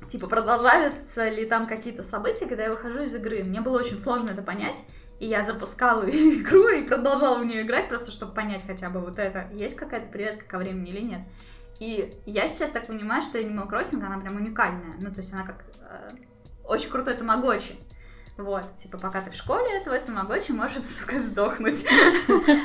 типа, продолжаются ли там какие-то события, когда я выхожу из игры. Мне было очень сложно это понять, и я запускала игру и продолжала в нее играть, просто чтобы понять хотя бы вот это, есть какая-то привязка ко времени или нет. И я сейчас так понимаю, что Animal Crossing, она прям уникальная. Ну, то есть она как э, очень крутой тамагочи. Вот, типа, пока ты в школе, твой тамагочи может, сука, сдохнуть.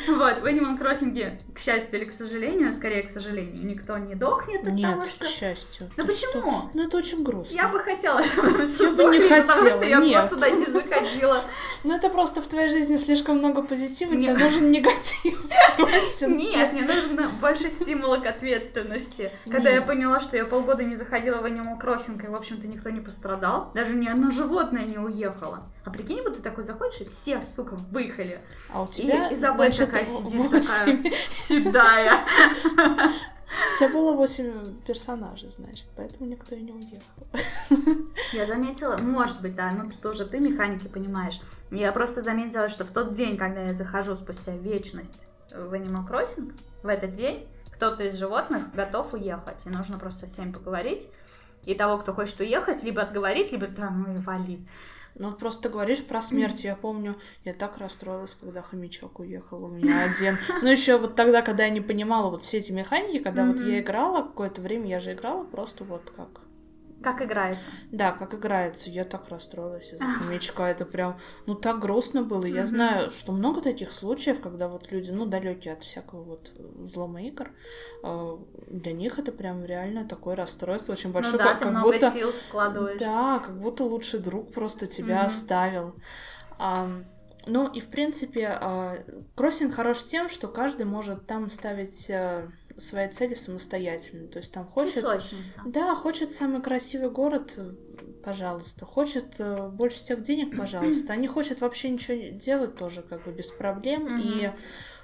Вот, в Animal Crossing, к счастью или к сожалению, скорее к сожалению, никто не дохнет Нет, к счастью. Ну почему? Ну это очень грустно. Я бы хотела, чтобы все Я бы не сдохли хотела, что я год туда не заходила. Ну это просто в твоей жизни слишком много позитива, тебе нужен негатив. Нет, мне нужно больше стимула к ответственности. Когда я поняла, что я полгода не заходила в Animal Crossing, и, в общем-то, никто не пострадал, даже ни одно животное не уехало. А прикинь, вот ты такой заходишь, и все, сука, выехали. А у И тебя, Изабель значит, такая сидит, восемь. такая седая. У тебя было восемь персонажей, значит, поэтому никто и не уехал. Я заметила, может быть, да, ну тоже ты механики понимаешь. Я просто заметила, что в тот день, когда я захожу спустя вечность в Animal Crossing, в этот день кто-то из животных готов уехать, и нужно просто со всеми поговорить. И того, кто хочет уехать, либо отговорить, либо да, ну и вали. Ну, просто ты говоришь про смерть, я помню, я так расстроилась, когда хомячок уехал у меня один. Ну, еще вот тогда, когда я не понимала вот все эти механики, когда вот я играла какое-то время, я же играла просто вот как... Как играется. Да, как играется, я так расстроилась из-за хомячка, это прям, ну, так грустно было. Я знаю, что много таких случаев, когда вот люди, ну, далекие от всякого вот взлома игр, э, для них это прям реально такое расстройство очень большое, ну да, как, ты как много будто... сил вкладываешь. Да, как будто лучший друг просто тебя оставил. А, ну и в принципе, а, кроссинг хорош тем, что каждый может там ставить свои цели самостоятельно. То есть там хочет... Песочница. Да, хочет самый красивый город, пожалуйста. Хочет э, больше всех денег, пожалуйста. А не хочет вообще ничего делать, тоже как бы без проблем. Мгм. И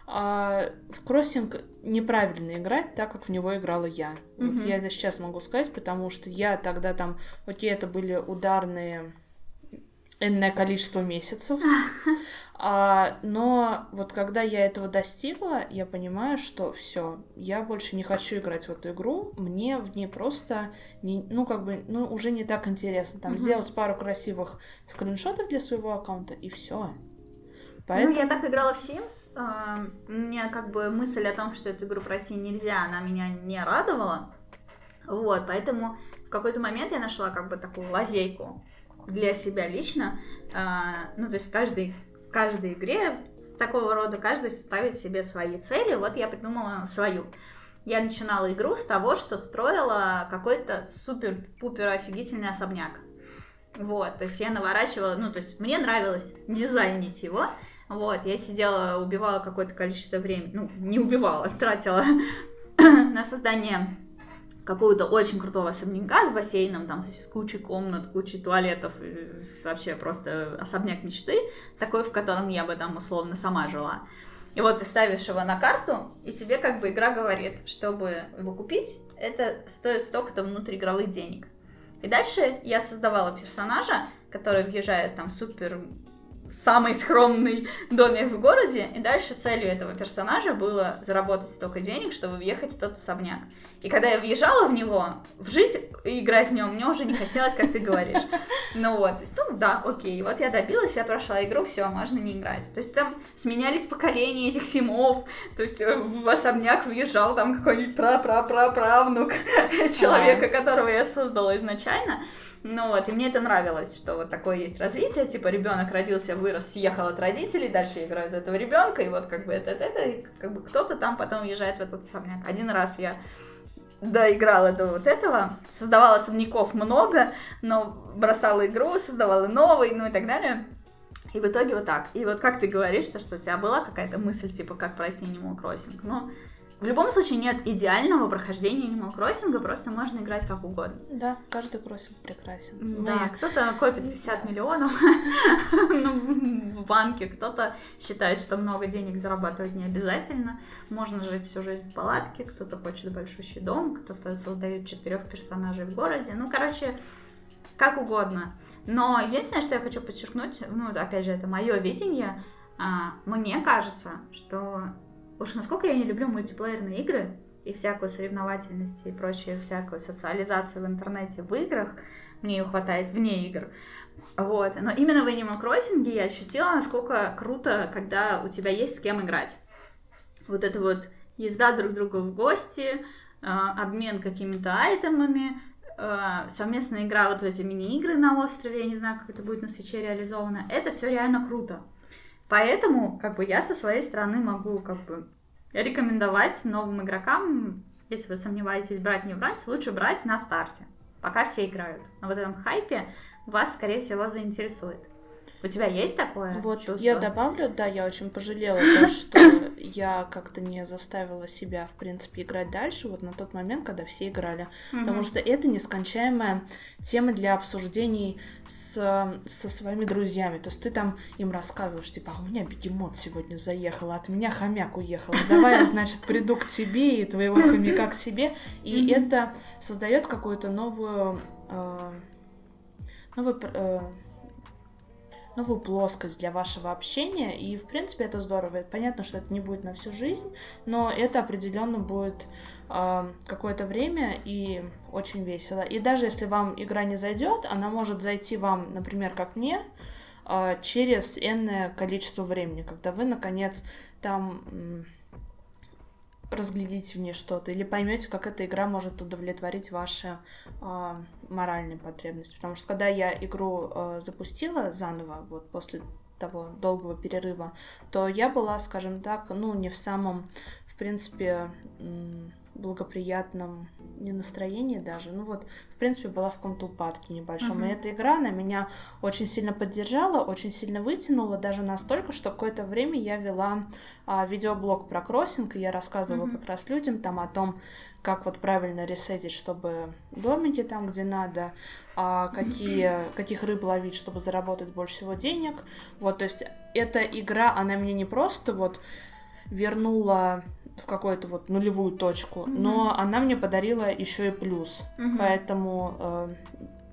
а, в кроссинг неправильно играть, так как в него играла я. Вот Мгм. я это сейчас могу сказать, потому что я тогда там, окей, это были ударные энное количество месяцев, а, но вот когда я этого достигла, я понимаю, что все, я больше не хочу играть в эту игру, мне в ней просто, не, ну как бы, ну уже не так интересно, там Мгм. сделать пару красивых скриншотов для своего аккаунта и все. Ну, я так играла в Sims. а, Мне как бы мысль о том, что эту игру пройти нельзя, она меня не радовала. Вот, поэтому в какой-то момент я нашла как бы такую лазейку для себя лично. А, Ну, то есть в каждой, в каждой игре такого рода каждый ставит себе свои цели. Вот я придумала свою. Я начинала игру с того, что строила какой-то супер-пупер офигительный особняк. Вот, то есть я наворачивала, ну, то есть мне нравилось дизайнить его. Вот, я сидела, убивала какое-то количество времени, ну, не убивала, тратила на создание какого-то очень крутого особняка с бассейном, там, с кучей комнат, кучей туалетов, вообще просто особняк мечты, такой, в котором я бы там условно сама жила. И вот ты ставишь его на карту, и тебе как бы игра говорит, чтобы его купить, это стоит столько-то внутриигровых денег. И дальше я создавала персонажа, который въезжает там в супер самый скромный домик в городе, и дальше целью этого персонажа было заработать столько денег, чтобы въехать в тот особняк. И когда я въезжала в него, жить и играть в нем мне уже не хотелось, как ты говоришь. Ну вот, то есть, ну да, окей, вот я добилась, я прошла игру, все, можно не играть. То есть там сменялись поколения этих симов, то есть э, в особняк въезжал там какой-нибудь пра-пра-пра-правнук человека, которого я создала изначально. Ну вот, и мне это нравилось, что вот такое есть развитие, типа ребенок родился, вырос, съехал от родителей, дальше я играю за этого ребенка, и вот как бы это, это, это, и как бы кто-то там потом уезжает в этот особняк. Один раз я доиграла до вот этого, создавала особняков много, но бросала игру, создавала новый, ну и так далее. И в итоге вот так. И вот как ты говоришь, что, что у тебя была какая-то мысль, типа, как пройти Animal Crossing, но в любом случае нет идеального прохождения Animal Crossing, просто можно играть как угодно. Да, каждый кроссинг прекрасен. Да, Мы... кто-то копит 50 миллионов ну, в банке, кто-то считает, что много денег зарабатывать не обязательно. Можно жить всю жизнь в палатке, кто-то хочет большущий дом, кто-то создает четырех персонажей в городе. Ну, короче, как угодно. Но единственное, что я хочу подчеркнуть, ну, опять же, это мое видение, а, мне кажется, что Уж насколько я не люблю мультиплеерные игры и всякую соревновательность и прочую всякую социализацию в интернете в играх, мне ее хватает вне игр. Вот. Но именно в Animal Crossing я ощутила, насколько круто, когда у тебя есть с кем играть. Вот это вот езда друг друга в гости, а, обмен какими-то айтемами, а, совместная игра вот в эти мини-игры на острове, я не знаю, как это будет на свече реализовано, это все реально круто. Поэтому, как бы, я со своей стороны могу, как бы, рекомендовать новым игрокам, если вы сомневаетесь, брать, не брать, лучше брать на старте, пока все играют. На вот этом хайпе вас, скорее всего, заинтересует. У тебя есть такое Вот чувство? я добавлю, да, я очень пожалела то, что я как-то не заставила себя, в принципе, играть дальше, вот на тот момент, когда все играли. Потому что это нескончаемая тема для обсуждений с, со своими друзьями. То есть ты там им рассказываешь, типа, а у меня бегемот сегодня заехал, а от меня хомяк уехал. Давай я, значит, приду к тебе и твоего хомяка к себе. И это создает какую-то новую... Э, новую э, новую плоскость для вашего общения, и, в принципе, это здорово. Понятно, что это не будет на всю жизнь, но это определенно будет э, какое-то время и очень весело. И даже если вам игра не зайдет, она может зайти вам, например, как мне, э, через энное количество времени, когда вы, наконец, там разглядите в ней что-то, или поймете, как эта игра может удовлетворить ваши э, моральные потребности. Потому что когда я игру э, запустила заново, вот после того долгого перерыва, то я была, скажем так, ну, не в самом, в принципе, благоприятном не настроении даже, ну вот, в принципе, была в каком-то упадке небольшом. Uh-huh. И эта игра, она меня очень сильно поддержала, очень сильно вытянула, даже настолько, что какое-то время я вела а, видеоблог про кроссинг, и я рассказывала uh-huh. как раз людям там о том, как вот правильно ресетить, чтобы домики там, где надо, а какие, каких рыб ловить, чтобы заработать больше всего денег. Вот, то есть эта игра, она мне не просто вот вернула в какую-то вот нулевую точку, mm-hmm. но она мне подарила еще и плюс. Mm-hmm. Поэтому э,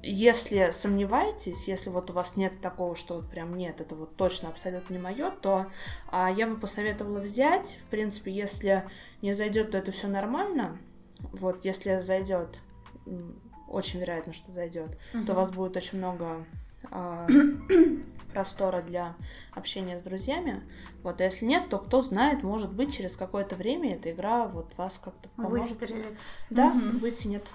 если сомневаетесь, если вот у вас нет такого, что вот прям нет, это вот точно абсолютно не мое, то а, я бы посоветовала взять. В принципе, если не зайдет, то это все нормально. Вот, если зайдет, очень вероятно, что зайдет, mm-hmm. то у вас будет очень много а, простора для общения с друзьями. Вот, а если нет, то кто знает, может быть, через какое-то время эта игра вот вас как-то поможет. Выстрелит. Да, угу. вытянет.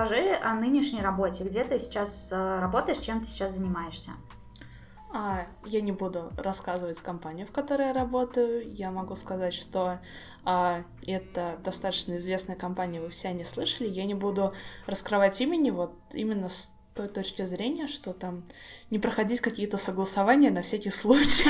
Расскажи о нынешней работе. Где ты сейчас э, работаешь, чем ты сейчас занимаешься? А, я не буду рассказывать компанию, в которой я работаю. Я могу сказать, что а, это достаточно известная компания, вы все не слышали. Я не буду раскрывать имени, вот именно с той точки зрения, что там не проходить какие-то согласования на всякий случай.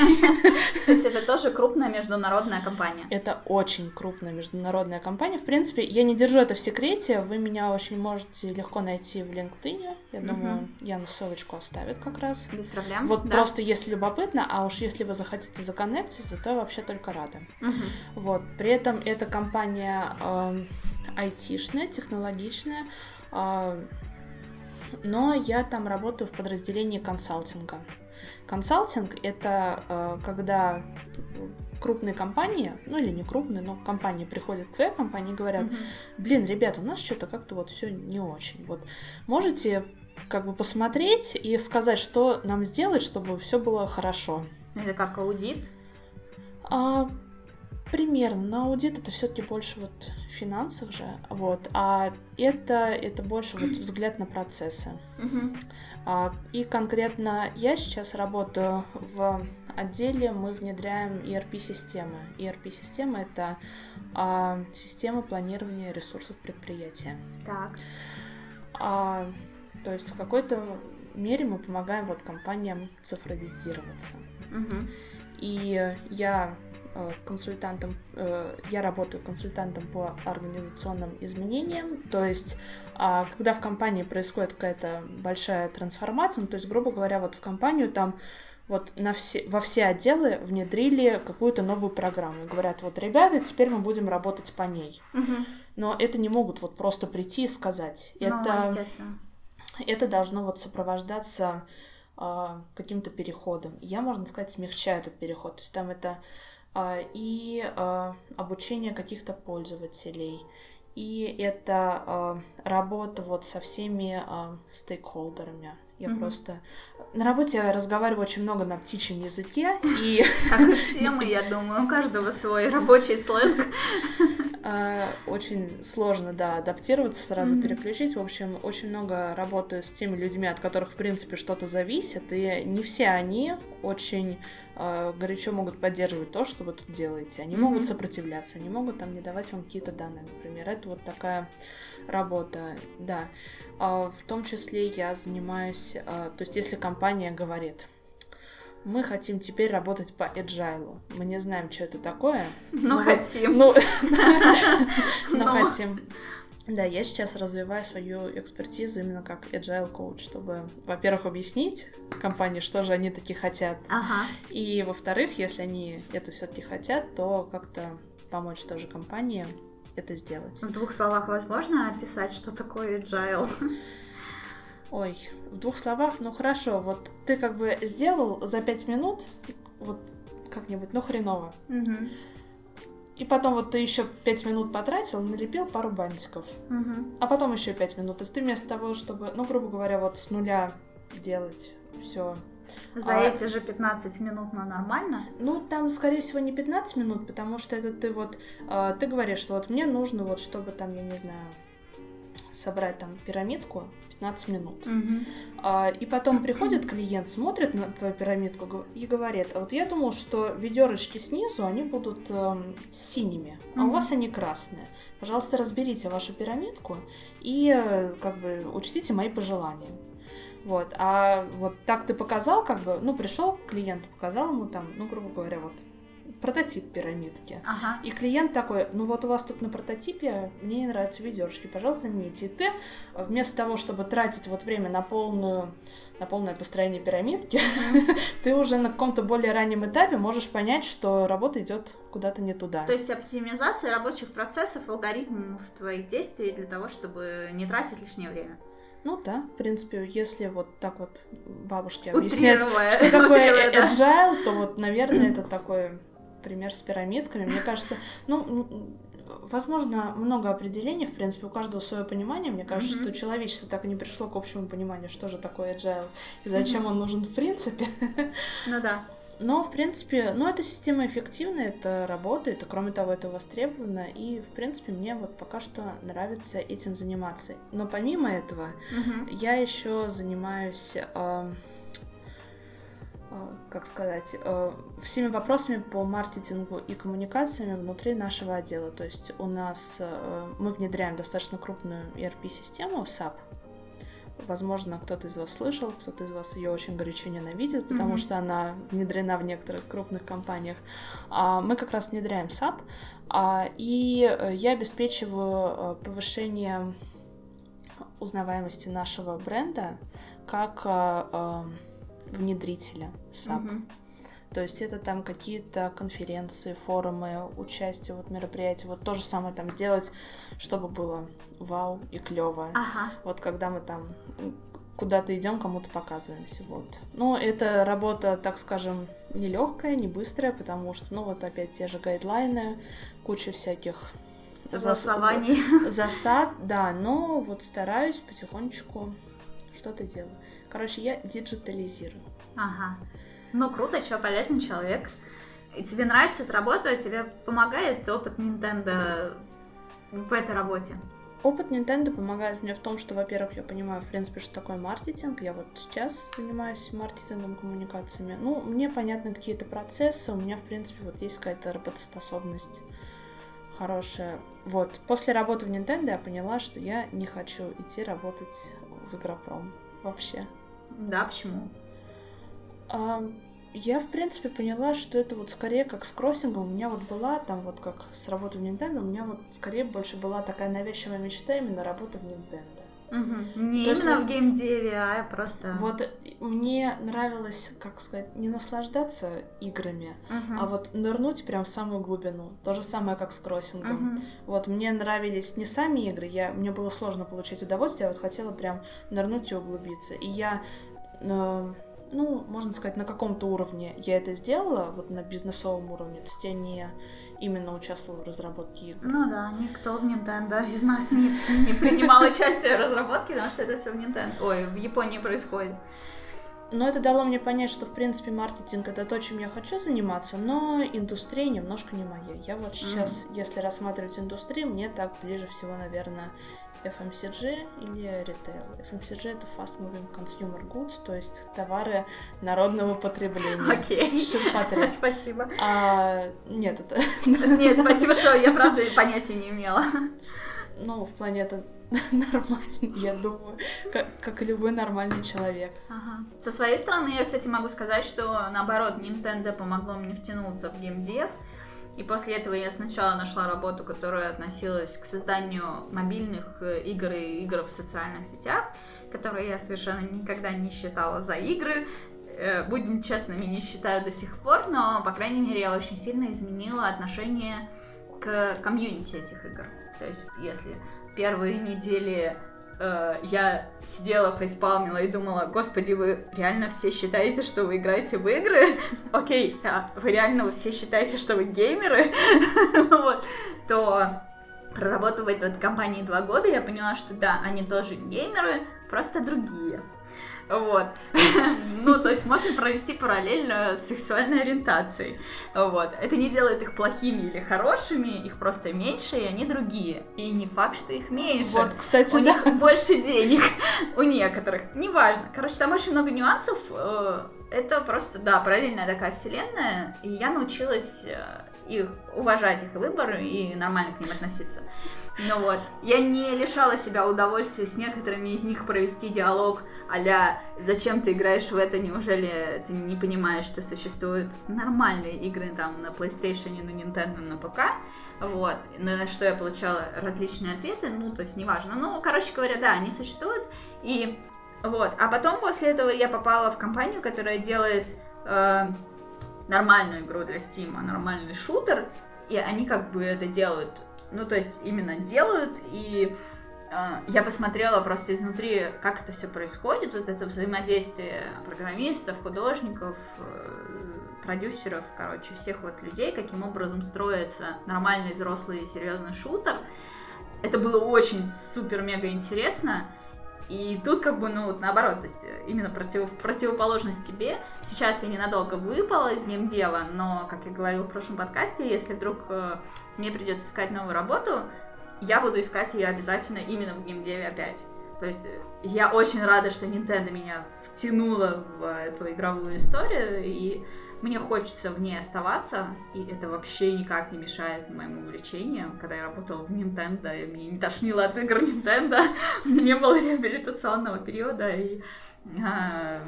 То есть это тоже крупная международная компания? Это очень крупная международная компания. В принципе, я не держу это в секрете. Вы меня очень можете легко найти в LinkedIn. Я думаю, Яна ссылочку оставит как раз. Без проблем. Вот просто если любопытно, а уж если вы захотите законнектиться, то вообще только рада. Вот. При этом эта компания э, айтишная, технологичная. Но я там работаю в подразделении консалтинга. Консалтинг — это э, когда крупные компании, ну или не крупные, но компании приходят к твоей компании и говорят, блин, ребята, у нас что-то как-то вот все не очень. Вот можете как бы посмотреть и сказать, что нам сделать, чтобы все было хорошо. Это как аудит? А, Примерно, но аудит это все-таки больше вот в финансах же, вот, а это, это больше вот взгляд на процессы. Uh-huh. А, и конкретно я сейчас работаю в отделе, мы внедряем ERP-системы. ERP-система — это а, система планирования ресурсов предприятия. Так. А, то есть в какой-то мере мы помогаем вот компаниям цифровизироваться. Uh-huh. И я консультантом, э, я работаю консультантом по организационным изменениям, то есть а, когда в компании происходит какая-то большая трансформация, ну, то есть, грубо говоря, вот в компанию там вот на все, во все отделы внедрили какую-то новую программу. И говорят, вот, ребята, теперь мы будем работать по ней. Угу. Но это не могут вот просто прийти и сказать. Ну, это, это должно вот сопровождаться э, каким-то переходом. Я, можно сказать, смягчаю этот переход. То есть там это а, и а, обучение каких-то пользователей. И это а, работа вот со всеми стейкхолдерами. Я mm-hmm. просто на работе я разговариваю очень много на птичьем языке и. Как и все мы, я думаю, у каждого свой рабочий сленг. Очень сложно, да, адаптироваться, сразу mm-hmm. переключить. В общем, очень много работаю с теми людьми, от которых, в принципе, что-то зависит, и не все они очень э, горячо могут поддерживать то, что вы тут делаете. Они mm-hmm. могут сопротивляться, они могут там не давать вам какие-то данные, например. Это вот такая работа, да. Э, в том числе я занимаюсь, э, то есть если компания говорит, мы хотим теперь работать по agile. Мы не знаем, что это такое. Но, но хотим. Ну, но хотим. Да, я сейчас развиваю свою экспертизу именно как agile coach, чтобы, во-первых, объяснить компании, что же они такие хотят. Ага. И, во-вторых, если они это все-таки хотят, то как-то помочь тоже компании это сделать. В двух словах возможно описать, что такое agile? Ой, в двух словах, ну хорошо, вот ты как бы сделал за пять минут, вот как-нибудь, ну хреново. Угу. И потом вот ты еще пять минут потратил, налепил пару бантиков. Угу. А потом еще пять минут. То есть ты вместо того, чтобы, ну, грубо говоря, вот с нуля делать все. За а, эти же 15 минут на нормально? Ну, там, скорее всего, не 15 минут, потому что это ты вот, э, ты говоришь, что вот мне нужно вот, чтобы там, я не знаю, собрать там пирамидку, 15 минут. Угу. И потом приходит клиент, смотрит на твою пирамидку и говорит, а вот я думал, что ведерочки снизу, они будут эм, синими, а у вас они красные. Пожалуйста, разберите вашу пирамидку и э, как бы учтите мои пожелания. Вот, а вот так ты показал, как бы, ну, пришел клиент, показал ему там, ну, грубо говоря, вот прототип пирамидки. Ага. И клиент такой, ну вот у вас тут на прототипе, мне не нравятся ведерочки, пожалуйста, замените. И ты вместо того, чтобы тратить вот время на полную на полное построение пирамидки, ты уже на каком-то более раннем этапе можешь понять, что работа идет куда-то не туда. То есть оптимизация рабочих процессов, алгоритмов твоих действий для того, чтобы не тратить лишнее время. Ну да, в принципе, если вот так вот бабушке объяснять, что такое agile, то вот, наверное, это такой пример с пирамидками. Мне кажется, ну, возможно, много определений, в принципе, у каждого свое понимание. Мне кажется, mm-hmm. что человечество так и не пришло к общему пониманию, что же такое agile и зачем mm-hmm. он нужен в принципе. Ну да. Но, в принципе, ну, эта система эффективна, это работает, и, кроме того, это востребовано, и, в принципе, мне вот пока что нравится этим заниматься. Но помимо этого, mm-hmm. я еще занимаюсь... Э, Э, как сказать, э, всеми вопросами по маркетингу и коммуникациями внутри нашего отдела. То есть у нас э, мы внедряем достаточно крупную ERP-систему SAP. Возможно, кто-то из вас слышал, кто-то из вас ее очень горячо ненавидит, потому mm-hmm. что она внедрена в некоторых крупных компаниях. А мы как раз внедряем SAP, а, и э, я обеспечиваю э, повышение узнаваемости нашего бренда как э, внедрителя SAP. Mm-hmm. То есть это там какие-то конференции, форумы, участие, вот мероприятия. Вот то же самое там сделать, чтобы было вау и клево. Ага. Вот когда мы там куда-то идем, кому-то показываемся. Вот. Но это работа, так скажем, нелегкая, не быстрая, потому что, ну, вот опять те же гайдлайны, куча всяких согласований. засад, да, но вот стараюсь потихонечку что-то делаю. Короче, я диджитализирую. Ага. Ну, круто, что полезный человек. И тебе нравится эта работа, тебе помогает опыт Nintendo в этой работе? Опыт Nintendo помогает мне в том, что, во-первых, я понимаю, в принципе, что такое маркетинг. Я вот сейчас занимаюсь маркетингом, коммуникациями. Ну, мне понятны какие-то процессы, у меня, в принципе, вот есть какая-то работоспособность хорошая. Вот, после работы в Nintendo я поняла, что я не хочу идти работать в Игропром вообще. Да, почему? А, я, в принципе, поняла, что это вот скорее как с кроссингом. У меня вот была там вот как с работы в Nintendo, у меня вот скорее больше была такая навязчивая мечта именно работа в Nintendo. Угу. Не То именно есть, в геймдеве, а просто... Вот мне нравилось, как сказать, не наслаждаться играми, угу. а вот нырнуть прям в самую глубину. То же самое, как с кроссингом. Угу. Вот мне нравились не сами игры, я, мне было сложно получать удовольствие, я вот хотела прям нырнуть и углубиться. И я... Э, ну, можно сказать, на каком-то уровне я это сделала, вот на бизнесовом уровне, то есть я не именно участвовала в разработке игр. Ну да, никто в Nintendo из нас не, не принимал участие в разработке, потому что это все в Nintendo, ой, в Японии происходит. Но это дало мне понять, что, в принципе, маркетинг — это то, чем я хочу заниматься, но индустрия немножко не моя. Я вот сейчас, mm-hmm. если рассматривать индустрию, мне так ближе всего, наверное, FMCG или ритейл. FMCG — это Fast Moving Consumer Goods, то есть товары народного потребления. Окей. Okay. Спасибо. А, нет, это... Нет, спасибо, что я, правда, понятия не имела. Ну, в плане это нормально, я думаю, как, как и любой нормальный человек. Ага. Со своей стороны, я, кстати, могу сказать, что наоборот, Nintendo помогло мне втянуться в геймдев. И после этого я сначала нашла работу, которая относилась к созданию мобильных э, игр и игр в социальных сетях, которые я совершенно никогда не считала за игры. Э, будем честными, не считаю до сих пор, но, по крайней мере, я очень сильно изменила отношение к комьюнити этих игр. То есть, если первые недели э, я сидела, фейспалмила и думала, господи, вы реально все считаете, что вы играете в игры? Окей, а вы реально все считаете, что вы геймеры? то проработав в этой компании два года, я поняла, что да, они тоже геймеры, просто другие. Вот. ну, то есть можно провести параллельно с сексуальной ориентацией. Вот. Это не делает их плохими или хорошими, их просто меньше, и они другие. И не факт, что их меньше. Вот, кстати, У да. них больше денег. У некоторых. Неважно. Короче, там очень много нюансов. Э, это просто, да, параллельная такая вселенная. И я научилась э, их уважать их выбор и нормально к ним относиться. Ну вот, я не лишала себя удовольствия с некоторыми из них провести диалог а «Зачем ты играешь в это? Неужели ты не понимаешь, что существуют нормальные игры там на PlayStation, на Nintendo, на ПК?» Вот, на что я получала различные ответы, ну, то есть неважно. Ну, короче говоря, да, они существуют, и вот. А потом после этого я попала в компанию, которая делает э, нормальную игру для Steam, нормальный шутер, и они как бы это делают ну, то есть именно делают, и э, я посмотрела просто изнутри, как это все происходит, вот это взаимодействие программистов, художников, э, продюсеров, короче, всех вот людей, каким образом строится нормальный взрослый серьезный шутер. Это было очень супер-мега интересно. И тут как бы, ну, вот наоборот, то есть именно против, противоположность тебе. Сейчас я ненадолго выпала из геймдева, но, как я говорила в прошлом подкасте, если вдруг э, мне придется искать новую работу, я буду искать ее обязательно именно в геймдеве опять. То есть э, я очень рада, что Nintendo меня втянула в эту игровую историю, и мне хочется в ней оставаться, и это вообще никак не мешает моему увлечению. Когда я работала в Nintendo, и мне не тошнило от игр Nintendo, у меня не было реабилитационного периода, и а,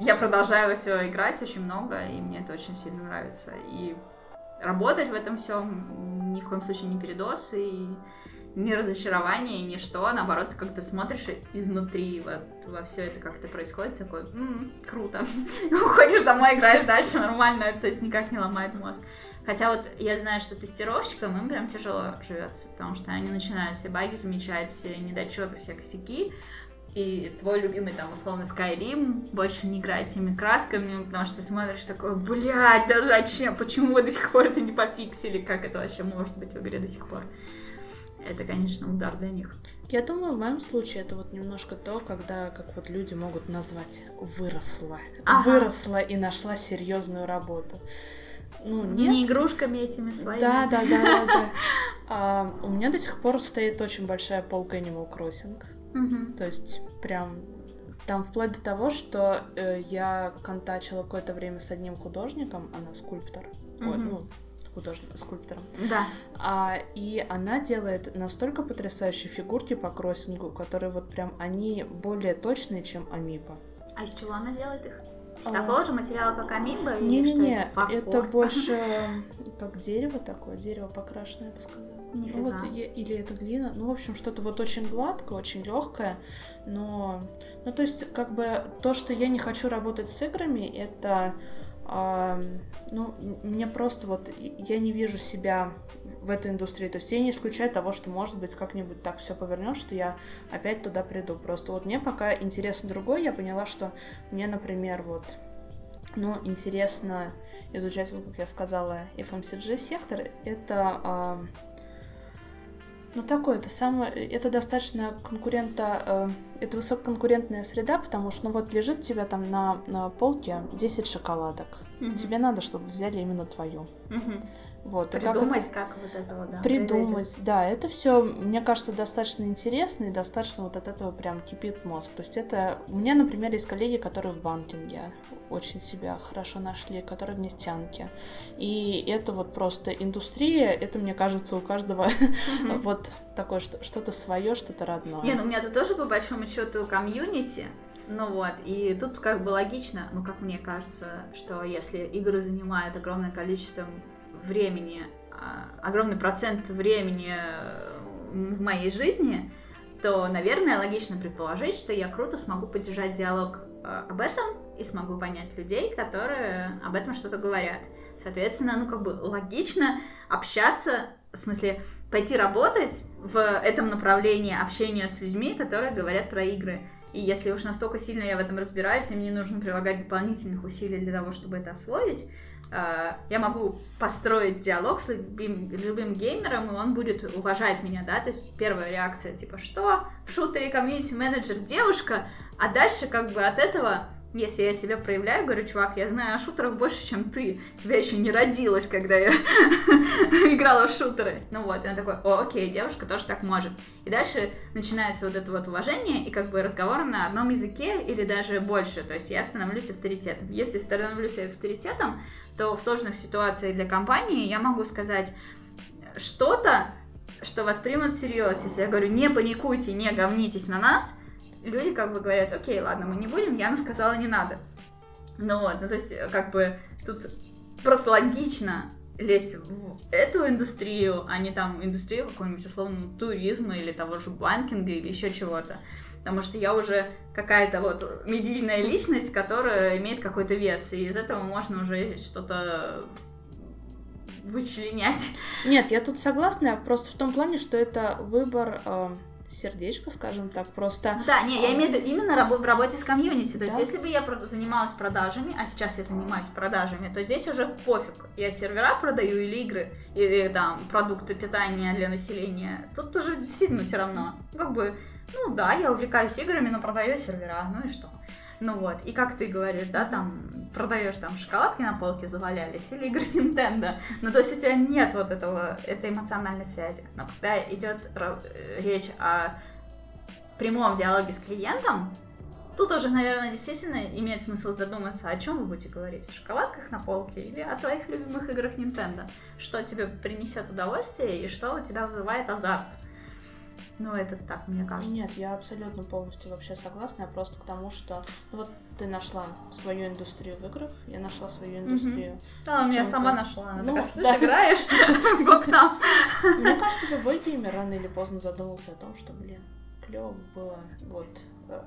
я продолжаю все играть очень много, и мне это очень сильно нравится. И работать в этом всем ни в коем случае не передос, и ни разочарование, ни что, наоборот, ты как-то смотришь изнутри вот во все это как-то происходит, такой, м-м, круто. Уходишь домой, играешь дальше, нормально, то есть никак не ломает мозг. Хотя вот я знаю, что тестировщикам им прям тяжело живется, потому что они начинают все баги замечать, все недочеты, все косяки, и твой любимый там условно Skyrim больше не играет теми красками, потому что смотришь такой, блядь, да зачем, почему вы до сих пор это не пофиксили, как это вообще может быть в игре до сих пор это, конечно, удар для них. Я думаю, в моем случае это вот немножко то, когда, как вот люди могут назвать, выросла. Ага. Выросла и нашла серьезную работу. Ну, нет. Не игрушками этими своими. Да, да, да, да, да. А, у меня до сих пор стоит очень большая полка Animal Crossing. Угу. То есть, прям там вплоть до того, что э, я контачила какое-то время с одним художником, она скульптор. Угу. Ой, ну, художником, скульптором. Да. А, и она делает настолько потрясающие фигурки по кроссингу, которые вот прям, они более точные, чем амипа. А из чего она делает их? Из а... такого же материала, как амиба? Не-не-не, это, это больше как дерево такое, дерево покрашенное, я бы сказала. Нифига. Ну, вот, или это глина. Ну, в общем, что-то вот очень гладкое, очень легкое, но... Ну, то есть, как бы, то, что я не хочу работать с играми, это ну, мне просто вот, я не вижу себя в этой индустрии. То есть я не исключаю того, что, может быть, как-нибудь так все повернет, что я опять туда приду. Просто вот мне пока интересно другое. Я поняла, что мне, например, вот ну, интересно изучать, вот как я сказала, FMCG сектор. Это ну, такое, это самое, это достаточно конкурента, э, это высококонкурентная среда, потому что, ну, вот лежит тебя там на, на полке 10 шоколадок. Mm-hmm. Тебе надо, чтобы взяли именно твою. Mm-hmm. Вот, придумать, как, это... как вот этого, да. Придумать, да, это все, мне кажется, достаточно интересно и достаточно вот от этого прям кипит мозг. То есть это, у меня, например, есть коллеги, которые в банкинге очень себя хорошо нашли, которые в нефтянке. И это вот просто индустрия, это, мне кажется, у каждого вот такое что-то свое, что-то родное. Не, ну у меня тут тоже по большому счету комьюнити, ну вот, и тут как бы логично, ну как мне кажется, что если игры занимают огромное количество времени, а, огромный процент времени э, в моей жизни, то, наверное, логично предположить, что я круто смогу поддержать диалог э, об этом и смогу понять людей, которые об этом что-то говорят. Соответственно, ну как бы логично общаться, в смысле пойти работать в этом направлении общения с людьми, которые говорят про игры. И если уж настолько сильно я в этом разбираюсь, и мне нужно прилагать дополнительных усилий для того, чтобы это освоить, я могу построить диалог с любым, любым геймером, и он будет уважать меня, да, то есть первая реакция, типа, что? В шутере комьюнити-менеджер девушка, а дальше как бы от этого если я себя проявляю, говорю, чувак, я знаю о шутерах больше, чем ты. Тебя еще не родилось, когда я играла в шутеры. Ну вот, и он такой, о, окей, девушка тоже так может. И дальше начинается вот это вот уважение и как бы разговор на одном языке или даже больше. То есть я становлюсь авторитетом. Если становлюсь авторитетом, то в сложных ситуациях для компании я могу сказать что-то, что воспримут всерьез. Если я говорю, не паникуйте, не говнитесь на нас, люди как бы говорят, окей, ладно, мы не будем, Яна сказала, не надо. Ну вот, ну то есть как бы тут просто логично лезть в эту индустрию, а не там индустрию какого-нибудь условно туризма или того же банкинга или еще чего-то. Потому что я уже какая-то вот медийная личность, которая имеет какой-то вес, и из этого можно уже что-то вычленять. Нет, я тут согласна, просто в том плане, что это выбор э, сердечко, скажем так, просто... Да, не, я имею в виду именно в работе с комьюнити. То есть, да. если бы я занималась продажами, а сейчас я занимаюсь продажами, то здесь уже пофиг. Я сервера продаю или игры, или там продукты питания для населения. Тут уже действительно все равно. Как бы, ну да, я увлекаюсь играми, но продаю сервера, ну и что? Ну вот, и как ты говоришь, да, там продаешь там шоколадки на полке завалялись или игры Nintendo. Ну, то есть у тебя нет вот этого, этой эмоциональной связи. Но когда идет речь о прямом диалоге с клиентом, тут уже, наверное, действительно имеет смысл задуматься, о чем вы будете говорить, о шоколадках на полке или о твоих любимых играх Nintendo. Что тебе принесет удовольствие и что у тебя вызывает азарт. Ну, это так, мне кажется. Нет, я абсолютно полностью вообще согласна. Я просто к тому, что ну, вот ты нашла свою индустрию в играх, я нашла свою индустрию. Mm-hmm. Да, я сама нашла. Она ну, такая, слышь, да. играешь? Бог там. Мне кажется, любой геймер рано или поздно задумался о том, что, блин, клево было вот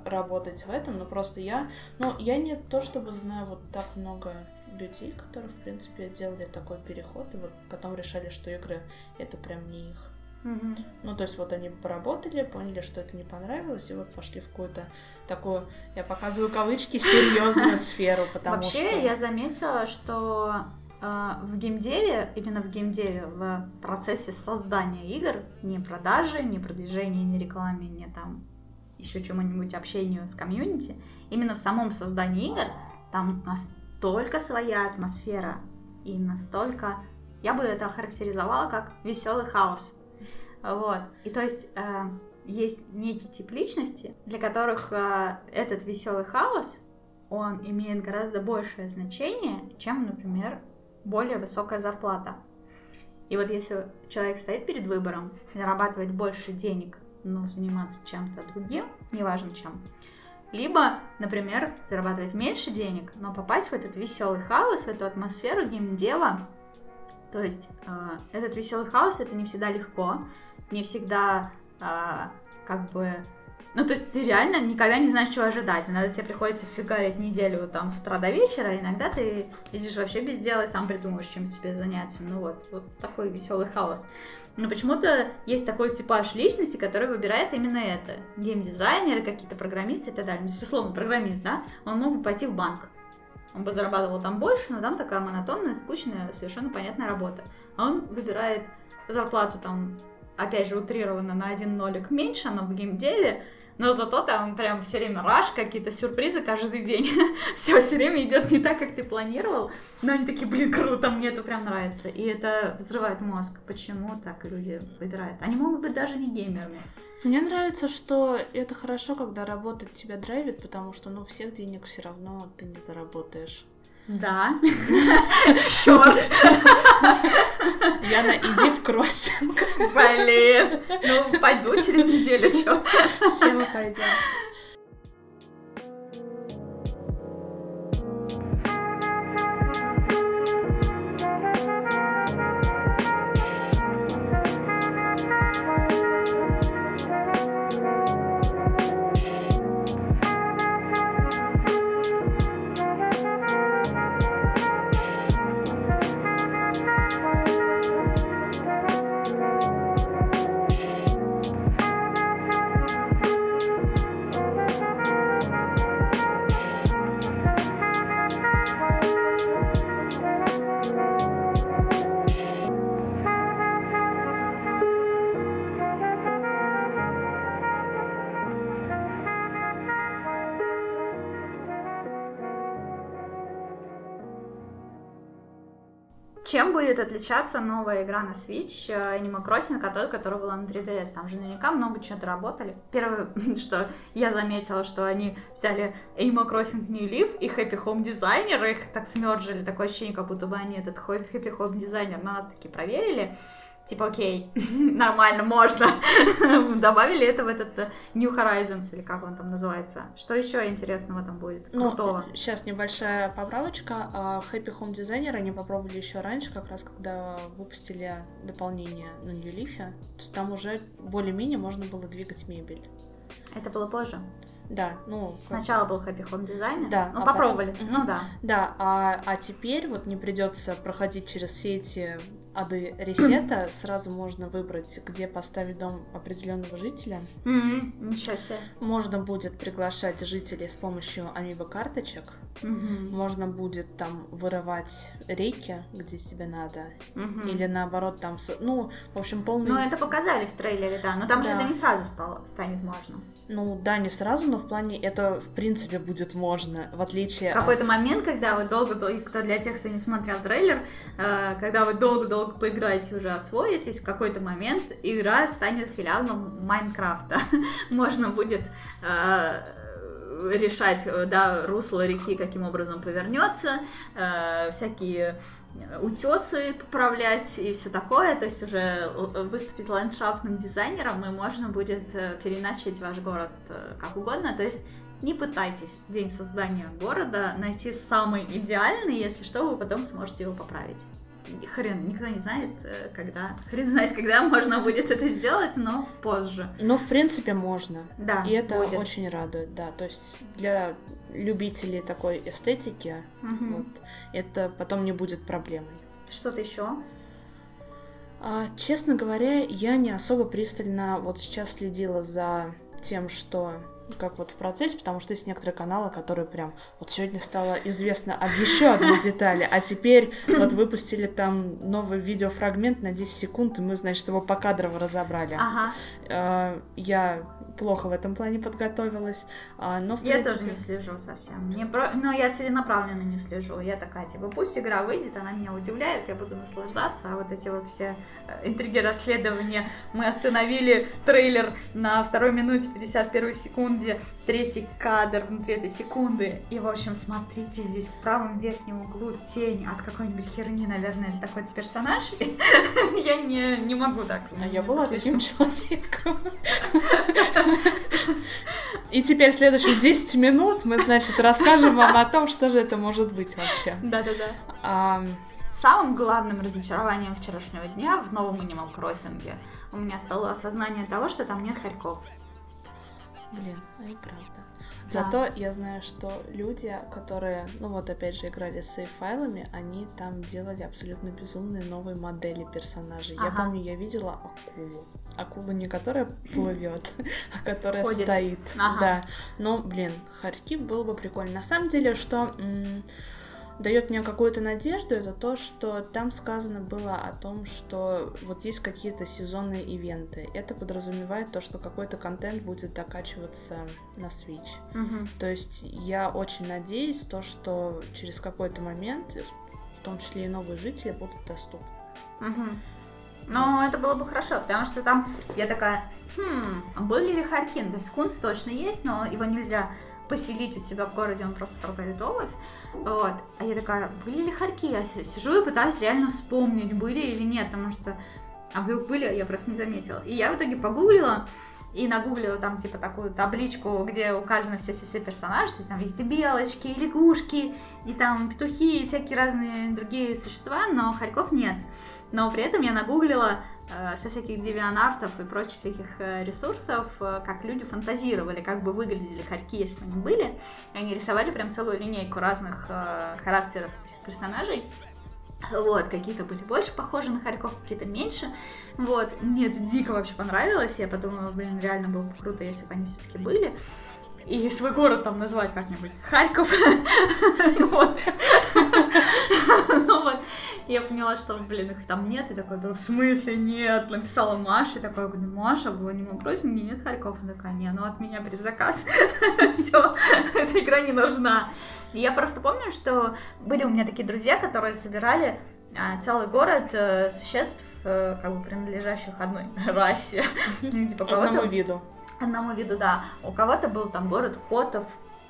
работать в этом, но просто я, ну, я не то чтобы знаю вот так много людей, которые, в принципе, делали такой переход, и вот потом решали, что игры это прям не их. Угу. Ну, то есть вот они поработали, поняли, что это не понравилось, и вот пошли в какую-то такую, я показываю кавычки, серьезную сферу, потому что... Вообще, я заметила, что э, в геймдеве, именно в геймдеве, в процессе создания игр, не продажи, не продвижения, не рекламы, не там еще чему-нибудь общению с комьюнити, именно в самом создании игр там настолько своя атмосфера и настолько, я бы это охарактеризовала как веселый хаос. Вот. И то есть э, есть некий тип личности, для которых э, этот веселый хаос, он имеет гораздо большее значение, чем, например, более высокая зарплата. И вот если человек стоит перед выбором зарабатывать больше денег, но заниматься чем-то другим, неважно чем, либо, например, зарабатывать меньше денег, но попасть в этот веселый хаос, в эту атмосферу геймдева, то есть э, этот веселый хаос это не всегда легко, не всегда э, как бы ну, то есть ты реально никогда не знаешь, чего ожидать. Иногда тебе приходится фигарить неделю там с утра до вечера, иногда ты сидишь вообще без дела и сам придумаешь, чем тебе заняться. Ну вот, вот такой веселый хаос. Но почему-то есть такой типаж личности, который выбирает именно это. Геймдизайнеры, какие-то программисты и так далее. Ну, условно, программист, да, он мог бы пойти в банк. Он бы зарабатывал там больше, но там такая монотонная, скучная, совершенно понятная работа. А он выбирает зарплату там, опять же, утрированно на один нолик меньше, но в геймделе но зато там прям все время раш, какие-то сюрпризы каждый день. все все время идет не так, как ты планировал. Но они такие, блин, круто, мне это прям нравится. И это взрывает мозг. Почему так люди выбирают? Они могут быть даже не геймерами. Мне нравится, что это хорошо, когда работать тебя драйвит, потому что, ну, всех денег все равно ты не заработаешь. Да. Черт. Яна, иди в кроссинг. Блин. Ну, пойду через неделю, что? Все мы пойдем. Отличаться новая игра на Switch э, Animal Crossing от той, которая была на 3DS? Там же наверняка много чего работали. Первое, что я заметила, что они взяли Animal Crossing New Leaf и Happy Home Designer, их так смерджили, такое ощущение, как будто бы они этот Happy Home Designer на нас таки проверили типа, окей, нормально, можно. Добавили это в этот э, New Horizons, или как он там называется. Что еще интересного там будет? Ну, Крутого. Ну, сейчас небольшая поправочка. А, Happy Home Designer они попробовали еще раньше, как раз когда выпустили дополнение на New Leaf. То есть там уже более-менее можно было двигать мебель. Это было позже? Да, ну... Сначала был Happy Home Designer, да, ну, а попробовали, потом... ну да. Да, а, а теперь вот не придется проходить через все эти ады ресета сразу можно выбрать, где поставить дом определенного жителя. Mm-hmm. Ничего себе. Можно будет приглашать жителей с помощью амибо карточек. Mm-hmm. Можно будет там вырывать рейки, где тебе надо. Mm-hmm. Или наоборот там... Ну, в общем, полный... Ну, это показали в трейлере, да. Но там да. же это не сразу стало, станет можно. Ну, да, не сразу, но в плане это, в принципе, будет можно, в отличие Какой-то от... момент, когда вы долго-долго... Для тех, кто не смотрел трейлер, э, когда вы долго-долго долго поиграете, уже освоитесь, в какой-то момент игра станет филиалом Майнкрафта. Можно будет э, решать, да, русло реки каким образом повернется, э, всякие утесы поправлять и все такое, то есть уже выступить ландшафтным дизайнером, и можно будет э, переначать ваш город э, как угодно, то есть не пытайтесь в день создания города найти самый идеальный, если что, вы потом сможете его поправить. Хрен, никто не знает, э, когда. Хрен знает, когда можно будет это сделать, но позже. Но в принципе можно. Да. И это будет. очень радует, да. То есть для любителей такой эстетики, угу. вот, это потом не будет проблемой. Что-то еще? А, честно говоря, я не особо пристально вот сейчас следила за тем, что как вот в процессе, потому что есть некоторые каналы, которые прям вот сегодня стало известно об еще одной детали, а теперь вот выпустили там новый видеофрагмент на 10 секунд, и мы, значит, его покадрово разобрали. Ага. А, я плохо в этом плане подготовилась, а, но в Я тоже не слежу совсем. Мне про... Но я целенаправленно не слежу. Я такая, типа, пусть игра выйдет, она меня удивляет, я буду наслаждаться, а вот эти вот все э, интриги расследования. Мы остановили трейлер на второй минуте 51 секунде, третий кадр внутри этой секунды. И, в общем, смотрите, здесь в правом верхнем углу тень от какой-нибудь херни, наверное, это такой персонаж. Я не, не могу так. А я была таким человеком. И теперь следующие 10 минут мы, значит, расскажем вам о том, что же это может быть вообще. Да-да-да. А... Самым главным разочарованием вчерашнего дня в новом Animal Crossing у меня стало осознание того, что там нет хорьков. Блин, ну и правда. Зато я знаю, что люди, которые, ну вот опять же, играли с сейф-файлами, они там делали абсолютно безумные новые модели персонажей. Ага. Я помню, я видела акулу. Акула не которая плывет, а которая Ходит. стоит. Ага. Да. Но, блин, Харьки было бы прикольно. На самом деле, что дает мне какую-то надежду, это то, что там сказано было о том, что вот есть какие-то сезонные ивенты. Это подразумевает то, что какой-то контент будет докачиваться на Switch. Угу. То есть я очень надеюсь, то, что через какой-то момент, в том числе и новые жители, будут доступны. Угу. Но это было бы хорошо, потому что там я такая, хм, а были ли Харкин? То есть Кунс точно есть, но его нельзя поселить у себя в городе, он просто продает обувь. Вот. А я такая, были ли хорьки? Я сижу и пытаюсь реально вспомнить, были или нет, потому что... А вдруг были, я просто не заметила. И я в итоге погуглила, и нагуглила там, типа, такую табличку, где указаны все все персонажи, то есть там есть и белочки, и лягушки, и там петухи, и всякие разные другие существа, но хорьков нет. Но при этом я нагуглила со всяких девианартов и прочих всяких э, ресурсов, э, как люди фантазировали, как бы выглядели хорьки, если бы они были. И они рисовали прям целую линейку разных характеров персонажей. Вот, какие-то были больше похожи на хорьков, какие-то меньше. Вот, мне это дико вообще понравилось. Я подумала, блин, реально было бы круто, если бы они все-таки были и свой город там назвать как-нибудь. Харьков. Ну вот. Я поняла, что, блин, их там нет. И такой, да в смысле нет? Написала Маша. И такой, говорю, Маша, вы не просим, мне нет Харьков. Она такая, не, ну от меня предзаказ. Все, эта игра не нужна. Я просто помню, что были у меня такие друзья, которые собирали а, целый город э, существ, э, как бы принадлежащих одной расе. Ну, типа, Одному виду одному виду, да. У кого-то был там город котов,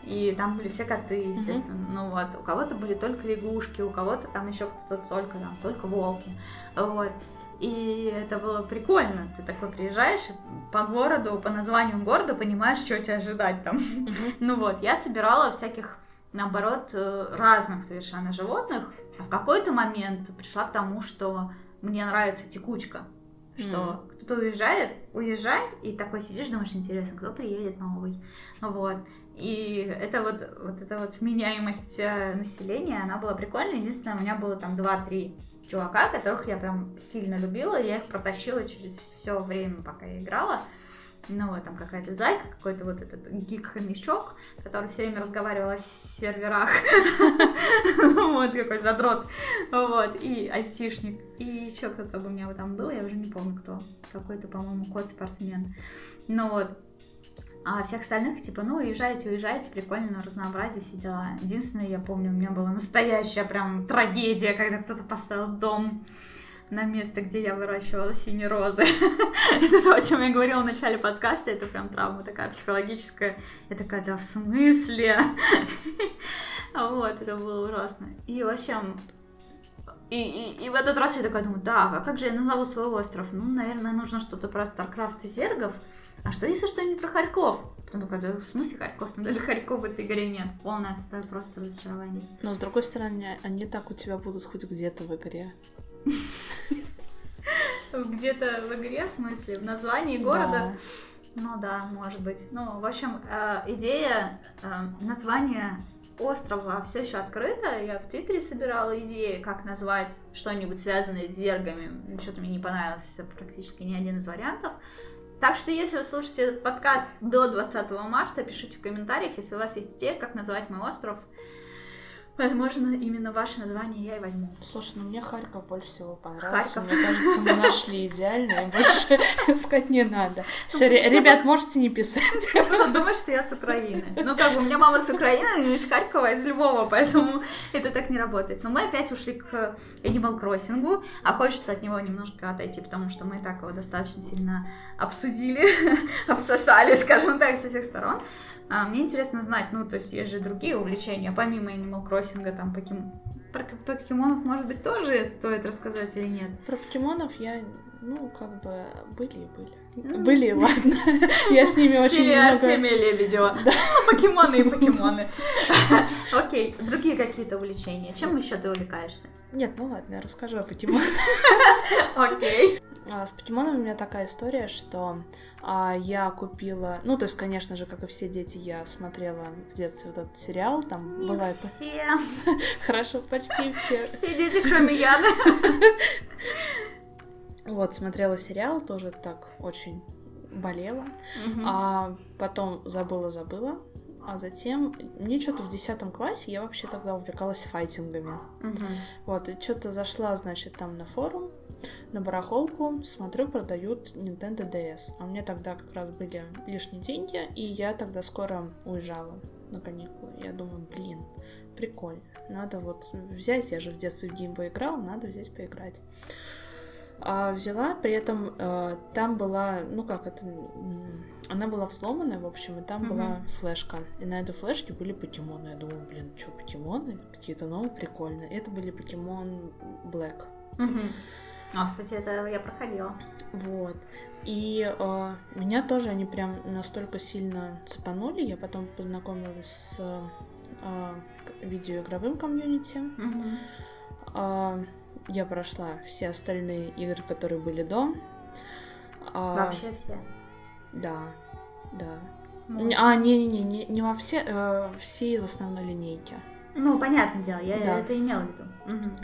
и там были все коты, естественно. Mm-hmm. Ну вот, у кого-то были только лягушки, у кого-то там еще кто-то только там, только волки. Вот. И это было прикольно. Ты такой приезжаешь по городу, по названию города, понимаешь, что тебя ожидать там. Mm-hmm. Ну вот, я собирала всяких, наоборот, э, разных совершенно животных. А в какой-то момент пришла к тому, что мне нравится текучка. Что mm кто уезжает, уезжает, и такой сидишь, думаешь, интересно, кто приедет новый. Вот. И это вот, вот эта вот сменяемость э, населения, она была прикольная. Единственное, у меня было там 2-3 чувака, которых я прям сильно любила, я их протащила через все время, пока я играла ну, там какая-то зайка, какой-то вот этот гик-хомячок, который все время разговаривал о серверах. Вот, какой задрот. Вот, и айтишник. И еще кто-то у меня там был, я уже не помню кто. Какой-то, по-моему, кот-спортсмен. Ну вот, а всех остальных, типа, ну, уезжайте, уезжайте, прикольно, разнообразие, все дела. Единственное, я помню, у меня была настоящая прям трагедия, когда кто-то поставил дом на место, где я выращивала синие розы. это то, о чем я говорила в начале подкаста, это прям травма такая психологическая. Я такая, да, в смысле? вот, это было ужасно. И, в общем, и, и, и в этот раз я такая думаю, да, а как же я назову свой остров? Ну, наверное, нужно что-то про StarCraft и Зергов. А что если что-нибудь про Харьков? Потом такая, да в смысле Харьков? Там даже Харьков в этой игре нет. Полное отстой, просто разочарование. Но с другой стороны, они так у тебя будут хоть где-то в игре. Где-то в игре, в смысле, в названии города? Ну да, может быть. Ну, в общем, э, идея э, названия острова все еще открыто. Я в Твиттере собирала идеи, как назвать что-нибудь связанное с зергами. Что-то мне не понравился практически ни один из вариантов. Так что, если вы слушаете этот подкаст до 20 марта, пишите в комментариях, если у вас есть идея, как назвать мой остров. Возможно, именно ваше название я и возьму. Слушай, ну мне Харьков больше всего понравился. Харьков. Мне кажется, мы нашли идеальное, больше искать не надо. Все, ребят, можете не писать. Кто думает, что я с Украины. Ну, как бы, у меня мама с Украины, но из Харькова, из Львова, поэтому это так не работает. Но мы опять ушли к Animal Crossing, а хочется от него немножко отойти, потому что мы так его достаточно сильно обсудили, обсосали, скажем так, со всех сторон. А, мне интересно знать, ну, то есть есть же другие увлечения, помимо Animal Crossing, там, покем... про покемонов, может быть, тоже стоит рассказать или нет? Про покемонов я, ну, как бы, были и были. Ну, были, ладно. Я с ними очень много... Артемия Лебедева. Да. Покемоны и покемоны. Окей, другие какие-то увлечения. Чем еще ты увлекаешься? Нет, ну ладно, я расскажу о покемонах. Окей. А, с покемонами у меня такая история, что а, я купила, ну то есть, конечно же, как и все дети, я смотрела в детстве вот этот сериал, там Не была все. Хорошо, почти все. Все дети, кроме Яны. Вот смотрела сериал, тоже так очень болела, а потом забыла, забыла, а затем мне что-то в десятом классе я вообще тогда увлекалась файтингами. Угу. Вот, и что-то зашла, значит, там на форум, на барахолку, смотрю, продают Nintendo DS. А у меня тогда как раз были лишние деньги, и я тогда скоро уезжала на каникулы. Я думаю, блин, прикольно. Надо вот взять, я же в детстве в геймбой играла, надо взять поиграть. А взяла, при этом э, там была, ну как это, она была взломанная, в общем, и там mm-hmm. была флешка. И на этой флешке были покемоны. Я думаю, блин, что, покемоны? Какие-то новые прикольные. Это были покемон Black. Mm-hmm. А, кстати, это я проходила. Вот. И э, меня тоже они прям настолько сильно цепанули. Я потом познакомилась с э, видеоигровым комьюнити. Mm-hmm. Э, я прошла все остальные игры, которые были до. А, Вообще все? Да, да. Может. А, не-не-не, не, не во все, э, все из основной линейки. Ну, понятное дело, я да. это имела в виду. Угу.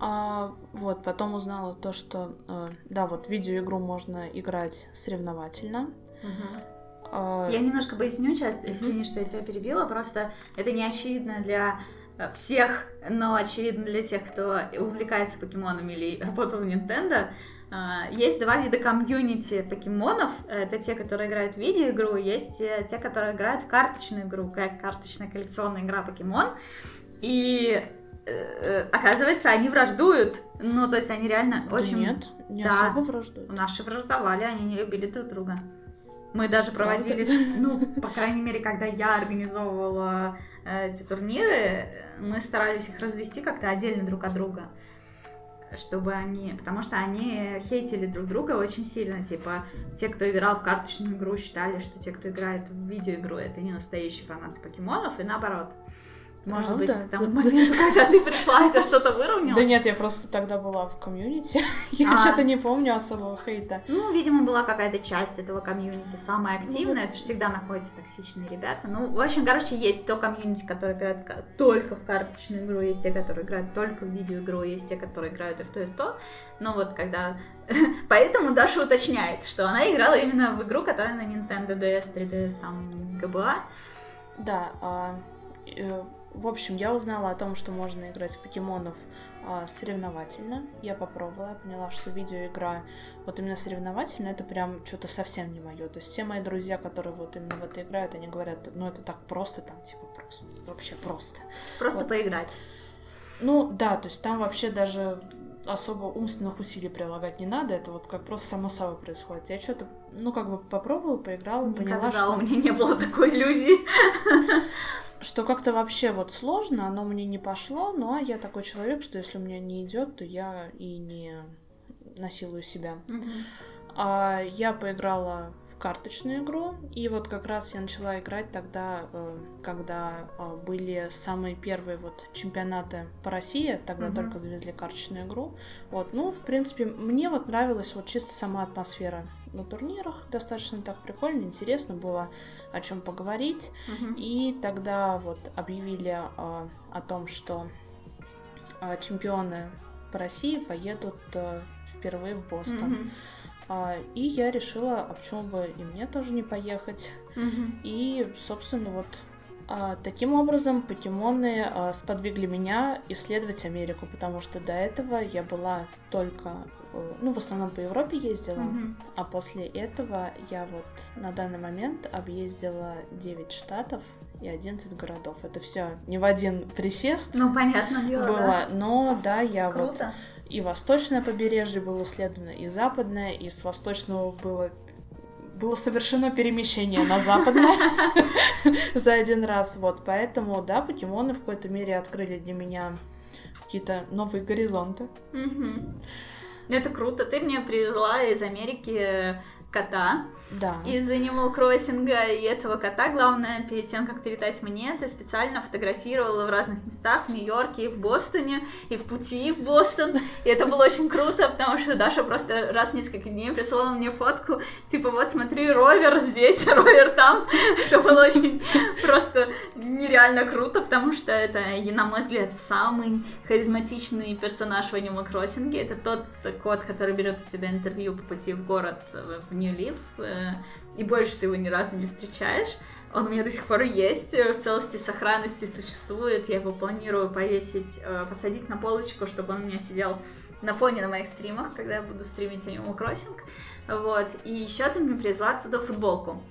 А, вот, потом узнала то, что, э, да, вот видеоигру можно играть соревновательно. Угу. А... Я немножко поясню сейчас, извини, что я тебя перебила, просто это не очевидно для всех, но очевидно для тех, кто увлекается покемонами или работал в Nintendo, есть два вида комьюнити покемонов. Это те, которые играют в видеоигру, есть э, те, которые играют в карточную игру, как карточная коллекционная игра покемон. И э, э, оказывается, они враждуют. Ну, то есть они реально да очень... Нет, не да, особо враждуют. Наши враждовали, они не любили друг друга. Мы даже проводили, ну, по крайней мере, когда я организовывала эти турниры, мы старались их развести как-то отдельно друг от друга чтобы они... Потому что они хейтили друг друга очень сильно. Типа, те, кто играл в карточную игру, считали, что те, кто играет в видеоигру, это не настоящие фанаты покемонов, и наоборот. Может Правда? быть, к тому да, моменту, да. когда ты пришла, это что-то выровнялось? Да нет, я просто тогда была в комьюнити. я а. что-то не помню особого хейта. Ну, видимо, была какая-то часть этого комьюнити самая активная. Это же всегда находятся токсичные ребята. Ну, в общем, короче, есть то комьюнити, которое играет только в карточную игру, есть те, которые играют только в видеоигру, есть те, которые играют и в то, и в то. Но вот когда... Поэтому Даша уточняет, что она играла именно в игру, которая на Nintendo DS, 3DS, там, ГБА. Да, а, э, в общем, я узнала о том, что можно играть в покемонов а, соревновательно. Я попробовала, я поняла, что видеоигра вот именно соревновательно, это прям что-то совсем не мое. То есть все мои друзья, которые вот именно в это играют, они говорят, ну это так просто, там типа просто, вообще просто. Просто вот. поиграть. Ну да, то есть там вообще даже особо умственных усилий прилагать не надо, это вот как просто само собой происходит. Я что-то, ну, как бы попробовала, поиграла, Никогда поняла, что... у меня не было такой иллюзии. Что как-то вообще вот сложно, оно мне не пошло, но я такой человек, что если у меня не идет, то я и не насилую себя. А, я поиграла в карточную игру, и вот как раз я начала играть тогда, э, когда э, были самые первые вот чемпионаты по России, тогда Мгм. только завезли карточную игру. Вот, ну, в принципе, мне вот нравилась вот чисто сама атмосфера на турнирах, достаточно так прикольно, интересно было о чем поговорить. Мгм. И тогда вот объявили э, о том, что э, чемпионы по России поедут э, впервые в Бостон. А, и я решила, а почему бы и мне тоже не поехать. Мгм. И, собственно, вот таким образом покемоны а, сподвигли меня исследовать Америку, потому что до этого я была только, э, ну, в основном по Европе ездила, Мгм. а после этого я вот на данный момент объездила 9 штатов и 11 городов. Это все не в один присест Ну, понятно дело, да. было, но да, я вот Круто. и восточное побережье было исследовано, и западное, и с восточного было было совершено перемещение на западное за один раз. Вот, поэтому, да, покемоны в какой-то мере открыли для меня какие-то новые горизонты. Это круто. Ты мне привезла из Америки кота Да. из Animal Crossing, и этого кота, главное, перед тем, как передать мне, ты специально фотографировала в разных местах, в Нью-Йорке, и в Бостоне, и в пути в Бостон, и это было очень круто, потому что Даша просто раз в несколько дней присылала мне фотку, типа, вот смотри, ровер здесь, ровер там, это было очень просто нереально круто, потому что это, на мой взгляд, самый харизматичный персонаж в Animal Crossing, это тот кот, который берет у тебя интервью по пути в город э, в Нью-Лив, э, и больше ты его ни разу не встречаешь. Он у меня до сих пор есть, э, в целости сохранности существует. Я его планирую повесить, э, посадить на полочку, чтобы он у меня сидел на фоне на моих стримах, когда я буду стримить Animal Crossing. Вот. И еще ты мне привезла оттуда футболку.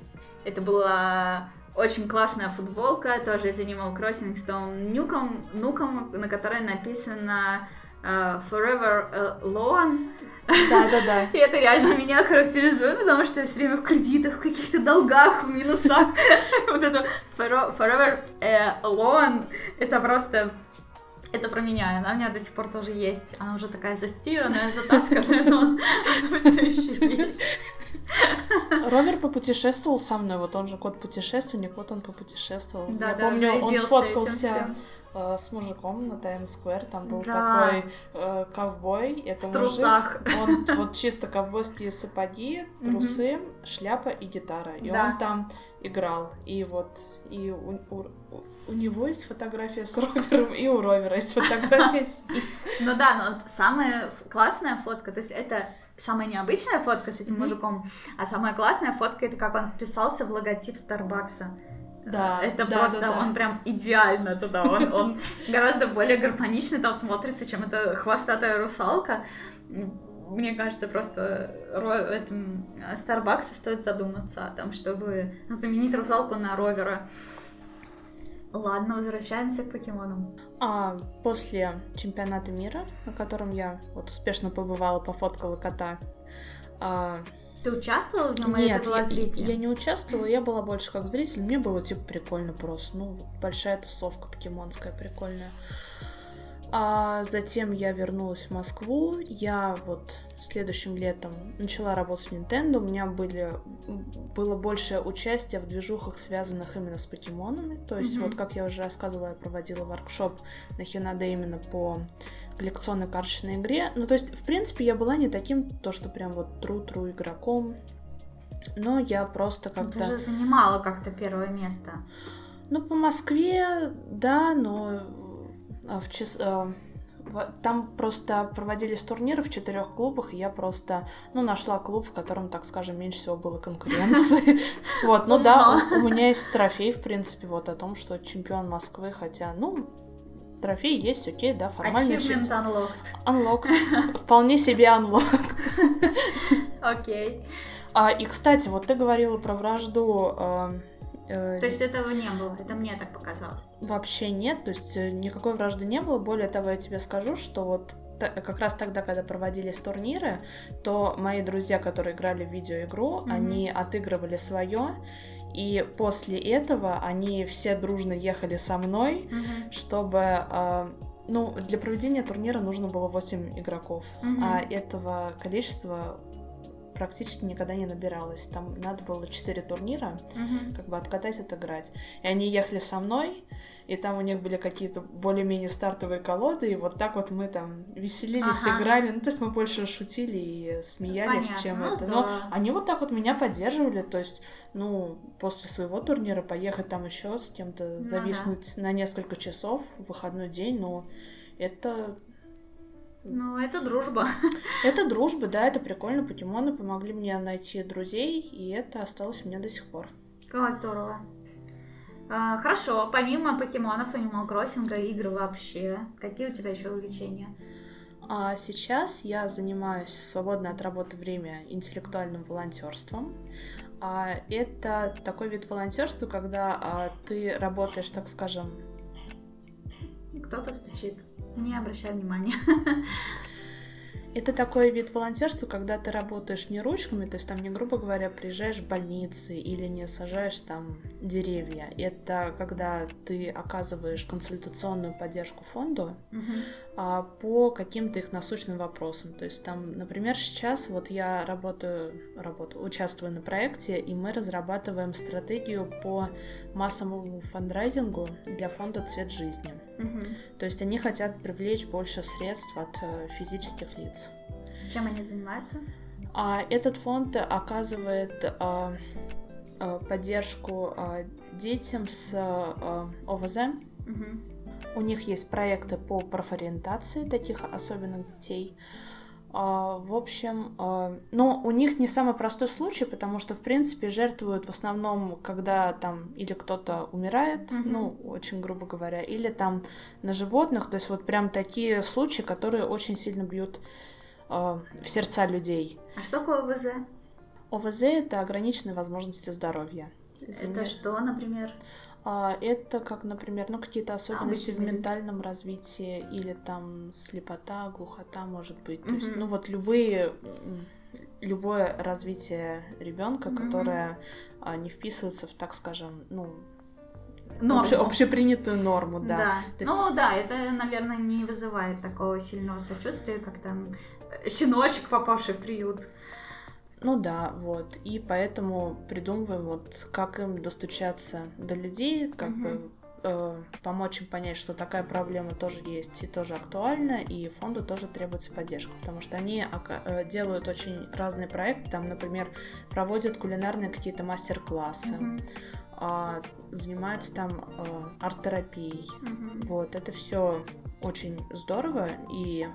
Это была очень классная футболка, тоже из Animal Crossing с том нюком, нуком, на которой написано Forever Alone. Да, да, да. И это реально меня характеризует, потому что я все время в кредитах, в каких-то долгах, в минусах. Вот это forever э, alone, это просто... Это про меня, она у меня до сих пор тоже есть. Она уже такая застиранная, затасканная, но она все еще есть. Ровер попутешествовал со мной, вот он же кот-путешественник, вот он попутешествовал. Да, Я да, помню, он сфоткался э, с мужиком на Таймс-сквер, там был Да. такой э, ковбой, это В мужик, трусах. он вот чисто ковбойские сапоги, трусы, шляпа и гитара, и Да. он там играл, и вот и у, у- у него есть фотография с Ровером, и у Ровера есть фотография с ним. Ну да, но самая классная фотка, то есть это самая необычная фотка с этим мужиком, а самая классная фотка это как он вписался в логотип Старбакса. Да, это да, просто, да, да. он прям идеально туда, он, он гораздо более гармонично там смотрится, чем эта хвостатая русалка. Мне кажется, просто ро- этом Старбакса стоит задуматься о том, чтобы заменить русалку на ровера. Ладно, возвращаемся к покемонам. А после чемпионата мира, на котором я вот успешно побывала, пофоткала кота, а, Ты участвовала в нем, или Нет, ты была я, зрителем? я не участвовала, я была больше как зритель. Мне было типа прикольно просто. Ну, большая тусовка покемонская прикольная. А затем я вернулась в Москву. Я вот следующим летом начала работать в Nintendo. У меня были, было больше участия в движухах, связанных именно с покемонами. То есть, Мгм. вот как я уже рассказывала, я проводила воркшоп на Хинаде именно по коллекционной карточной игре. Ну, то есть, в принципе, я была не таким, то, что прям вот тру-тру игроком. Но я просто Ну, как-то... Ты же занимала как-то первое место. Ну, по Москве, да, но э, в час... в- Там просто проводились турниры в четырех клубах, и я просто, ну, нашла клуб, в котором, так скажем, меньше всего было конкуренции. Вот, ну да, у меня есть трофей, в принципе, вот о том, что чемпион Москвы, хотя, ну, трофей есть, окей, да, формально. Achievement unlocked. Unlocked. Вполне себе unlocked. Окей. А, и, кстати, вот ты говорила про вражду. э, э, То есть этого не было, это мне так показалось. Вообще нет, то есть э, никакой вражды не было. Более того, я тебе скажу, что вот как раз тогда, когда проводились турниры, то мои друзья, которые играли в видеоигру, mm-hmm. они отыгрывали свое, и после этого они все дружно ехали со мной, mm-hmm. чтобы э, ну, для проведения турнира нужно было 8 игроков, mm-hmm. а этого количества практически никогда не набиралось. Там надо было 4 турнира, mm-hmm. как бы откатать, отыграть. И они ехали со мной, и там у них были какие-то более-менее стартовые колоды, и вот так вот мы там веселились, ага. играли. Ну, то есть мы больше шутили и смеялись, Понятно. чем ну, это. Но они вот так вот меня поддерживали, то есть, ну, после своего турнира поехать там еще с кем-то, зависнуть ну, да. на несколько часов в выходной день, ну, это ну, это дружба. Это дружба, да, это прикольно. Покемоны помогли мне найти друзей, и это осталось у меня до сих пор. Как здорово. А, хорошо, помимо покемонов, Animal Crossing, игры вообще, какие у тебя еще увлечения? А сейчас я занимаюсь в свободное от работы время интеллектуальным волонтерством. А это такой вид волонтерства, когда а, ты работаешь, так скажем. Кто-то стучит. Не обращай внимания. Это такой вид волонтерства, когда ты работаешь не ручками, то есть там не, грубо говоря, приезжаешь в больницы или не сажаешь там деревья. Это когда ты оказываешь консультационную поддержку фонду угу. А, по каким-то их насущным вопросам. То есть там, например, сейчас вот я работаю, работаю, участвую на проекте, и мы разрабатываем стратегию по массовому фандрайзингу для фонда «Цвет жизни». Угу. То есть они хотят привлечь больше средств от э, физических лиц. Чем они занимаются? А, этот фонд оказывает а, а, поддержку а, детям с а, ОВЗ. Угу. У них есть проекты по профориентации таких особенных детей. А, в общем, а, но у них не самый простой случай, потому что, в принципе, жертвуют в основном, когда там или кто-то умирает, mm-hmm. ну, очень грубо говоря, или там на животных, то есть вот прям такие случаи, которые очень сильно бьют э, в сердца людей. А что такое ОВЗ? ОВЗ — это ограниченные возможности здоровья. Извините. Это что, например? А, это как, например, ну какие-то особенности а, в ментальном развитии или там слепота, глухота, может быть. То mm-hmm. есть, ну вот любые любое развитие ребенка, mm-hmm. которое а, не вписывается в, так скажем, ну норму. Обще, общепринятую норму, да. да. То есть... Ну да, это, наверное, не вызывает такого сильного сочувствия, как там щеночек, попавший в приют. Ну да, вот. И поэтому придумываем, вот как им достучаться до людей, как угу. бы э, помочь им понять, что такая проблема тоже есть и тоже актуальна, и фонду тоже требуется поддержка, потому что они э, делают очень разные проекты, там, например, проводят кулинарные какие-то мастер-классы, э, занимаются там э, арт-терапией, угу. вот, это все очень здорово, и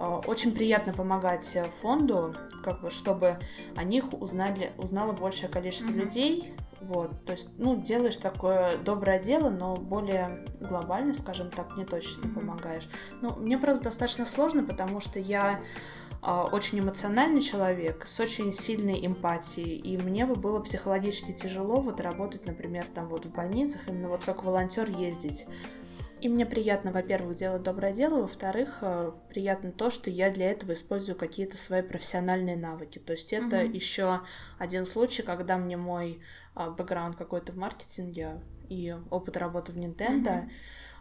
очень приятно помогать э, фонду, как бы, чтобы о них узнали, узнало большее количество mm-hmm. людей. Вот, то есть, ну, делаешь такое доброе дело, но более глобально, скажем так, не точно mm-hmm. помогаешь. Ну, мне просто достаточно сложно, потому что я э, очень эмоциональный человек с очень сильной эмпатией, и мне бы было психологически тяжело вот работать, например, там вот в больницах, именно вот как волонтер ездить. И мне приятно, во-первых, делать доброе дело, во-вторых, э, приятно то, что я для этого использую какие-то свои профессиональные навыки. То есть это угу. еще один случай, когда мне мой а, бэкграунд какой-то в маркетинге и опыт работы в Nintendo угу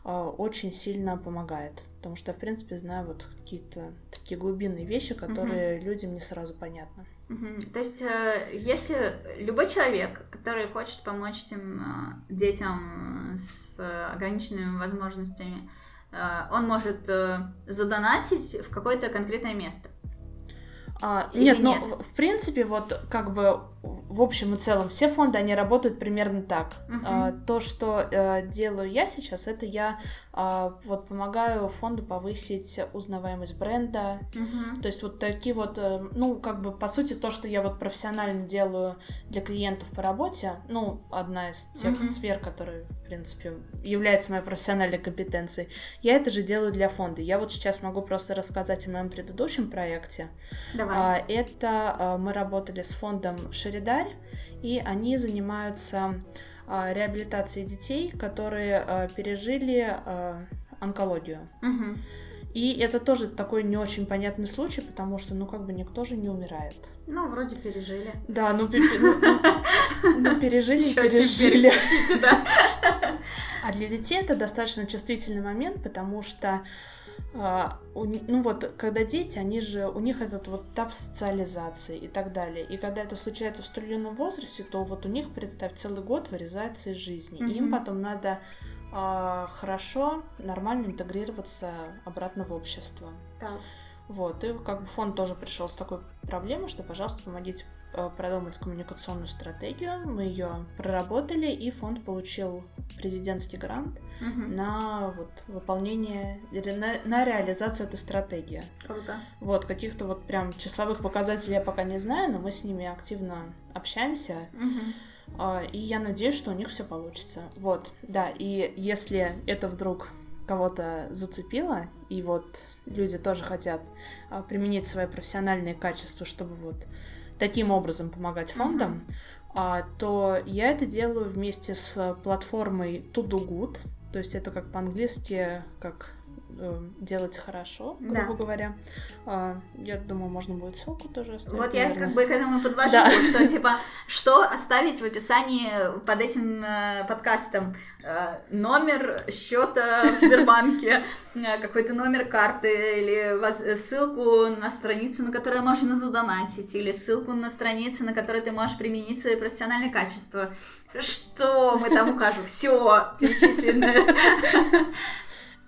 а, очень сильно помогает. Потому что я, в принципе, знаю вот какие-то такие глубинные вещи, которые угу. людям не сразу понятны. Угу. То есть, э, если любой человек, который хочет помочь этим э, детям с ограниченными возможностями, э, он может задонатить в какое-то конкретное место. А, нет, но ну, в принципе, вот как бы в общем и целом все фонды, они работают примерно так. Uh-huh. А, то, что а, делаю я сейчас, это я а, вот помогаю фонду повысить узнаваемость бренда. Uh-huh. То есть вот такие вот, а, ну, как бы, по сути, то, что я вот профессионально делаю для клиентов по работе, ну, одна из тех uh-huh. сфер, которые, в принципе, является моей профессиональной компетенцией, я это же делаю для фонда. Я вот сейчас могу просто рассказать о моем предыдущем проекте. Давай. А, это мы работали с фондом Шеридарь, и они занимаются а, реабилитацией детей, которые а, пережили а, онкологию. Угу. И это тоже такой не очень понятный случай, потому что, ну, как бы никто же не умирает. Ну, вроде пережили. Да, ну, ну, ну пережили и пережили. А для детей это достаточно чувствительный момент, потому что ну вот, когда дети, они же, у них этот вот этап социализации и так далее. И когда это случается в студенном возрасте, то вот у них, представь, целый год вырезается из жизни. Mm-hmm. И им потом надо э, хорошо, нормально интегрироваться обратно в общество. Так. Вот, и как бы фонд тоже пришел с такой проблемой, что, пожалуйста, помогите продумать коммуникационную стратегию. Мы ее проработали, и фонд получил президентский грант угу. на вот выполнение или на, на реализацию этой стратегии. Круто. Вот, каких-то вот прям числовых показателей я пока не знаю, но мы с ними активно общаемся. Угу. И я надеюсь, что у них все получится. Вот, да, и если это вдруг кого-то зацепило, и вот люди тоже хотят а, применить свои профессиональные качества, чтобы вот таким образом помогать фондам, mm-hmm. то я это делаю вместе с платформой To Do Good, то есть это как по-английски, как делать хорошо, грубо да. говоря. А, я думаю, можно будет ссылку тоже оставить. Вот наверное. я как бы к этому подвожу, да. что типа, что оставить в описании под этим э, подкастом? Э, номер счета в Сбербанке, э, какой-то номер карты или ссылку на страницу, на которую можно задонатить, или ссылку на страницу, на которой ты можешь применить свои профессиональные качества. Что мы там укажем? Все перечисленное.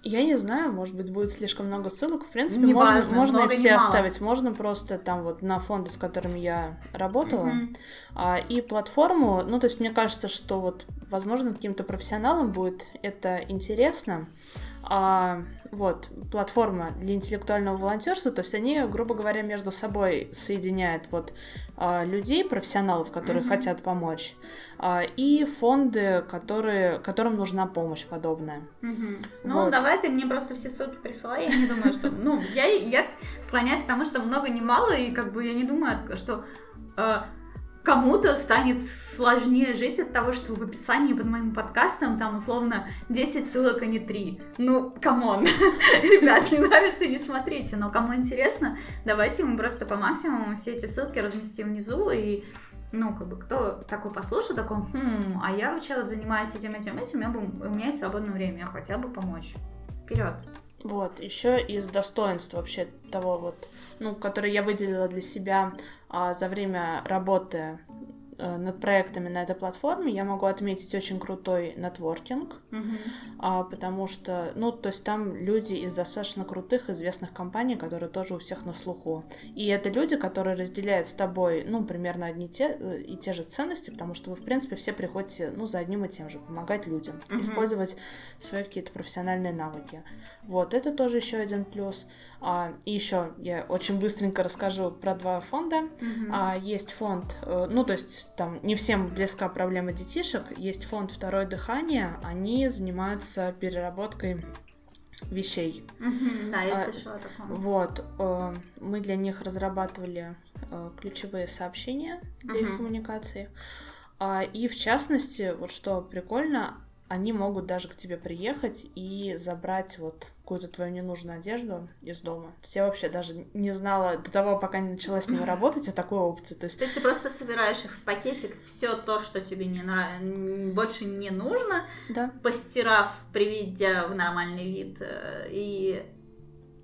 Я не знаю, может быть, будет слишком много ссылок. В принципе, не можно, важно, можно и все оставить. Можно просто там вот на фонды, с которыми я работала, mm-hmm. а, и платформу. Ну, то есть мне кажется, что вот, возможно, каким-то профессионалам будет это интересно а, вот, платформа для интеллектуального волонтерства, то есть они, грубо говоря, между собой соединяют вот а, людей, профессионалов, которые mm-hmm. хотят помочь, а, и фонды, которые, которым нужна помощь подобная. Mm-hmm. Ну, вот. давай ты мне просто все ссылки присылай, я не думаю, что... Ну, я, я склоняюсь к тому, что много не мало, и как бы я не думаю, что а, кому-то станет сложнее жить от того, что в описании под моим подкастом там условно 10 ссылок, а не 3. Ну, come on. Ребят, не нравится, не смотрите. Но кому интересно, давайте мы просто по максимуму все эти ссылки разместим внизу и ну, как бы, кто такой послушал, такой, хм, а я вообще занимаюсь этим, этим, этим, у меня, у меня есть свободное время, я хотел бы помочь. Вперед. Вот, еще из достоинств вообще того вот, ну, которое я выделила для себя за время работы Э, над проектами на этой платформе я могу отметить очень крутой нетворкинг, а, потому что, ну, то есть там люди из достаточно крутых, известных компаний, которые тоже у всех на слуху. И это люди, которые разделяют с тобой, ну, примерно одни те, э, и те же ценности, потому что вы, в принципе, все приходите, ну, за одним и тем же, помогать людям, mm-hmm. использовать свои какие-то профессиональные навыки. Вот, это тоже еще один плюс. А, и еще я очень быстренько расскажу про два фонда. Mm-hmm. А, есть фонд, э, ну, то есть там не всем близка проблема детишек. Есть фонд «Второе дыхание», они занимаются переработкой вещей. Mm-hmm, да, я а, слышала такое. Вот, э, мы для них разрабатывали э, ключевые сообщения для mm-hmm. их коммуникации. А, и в частности, вот что прикольно, они могут даже к тебе приехать и забрать вот какую-то твою ненужную одежду из дома. То есть я вообще даже не знала до того, пока не начала с ними работать, о такой опции. То есть... То есть ты просто собираешь их в пакетик, все то, что тебе не нравится, больше не нужно, да. постирав, приведя в нормальный вид, э, и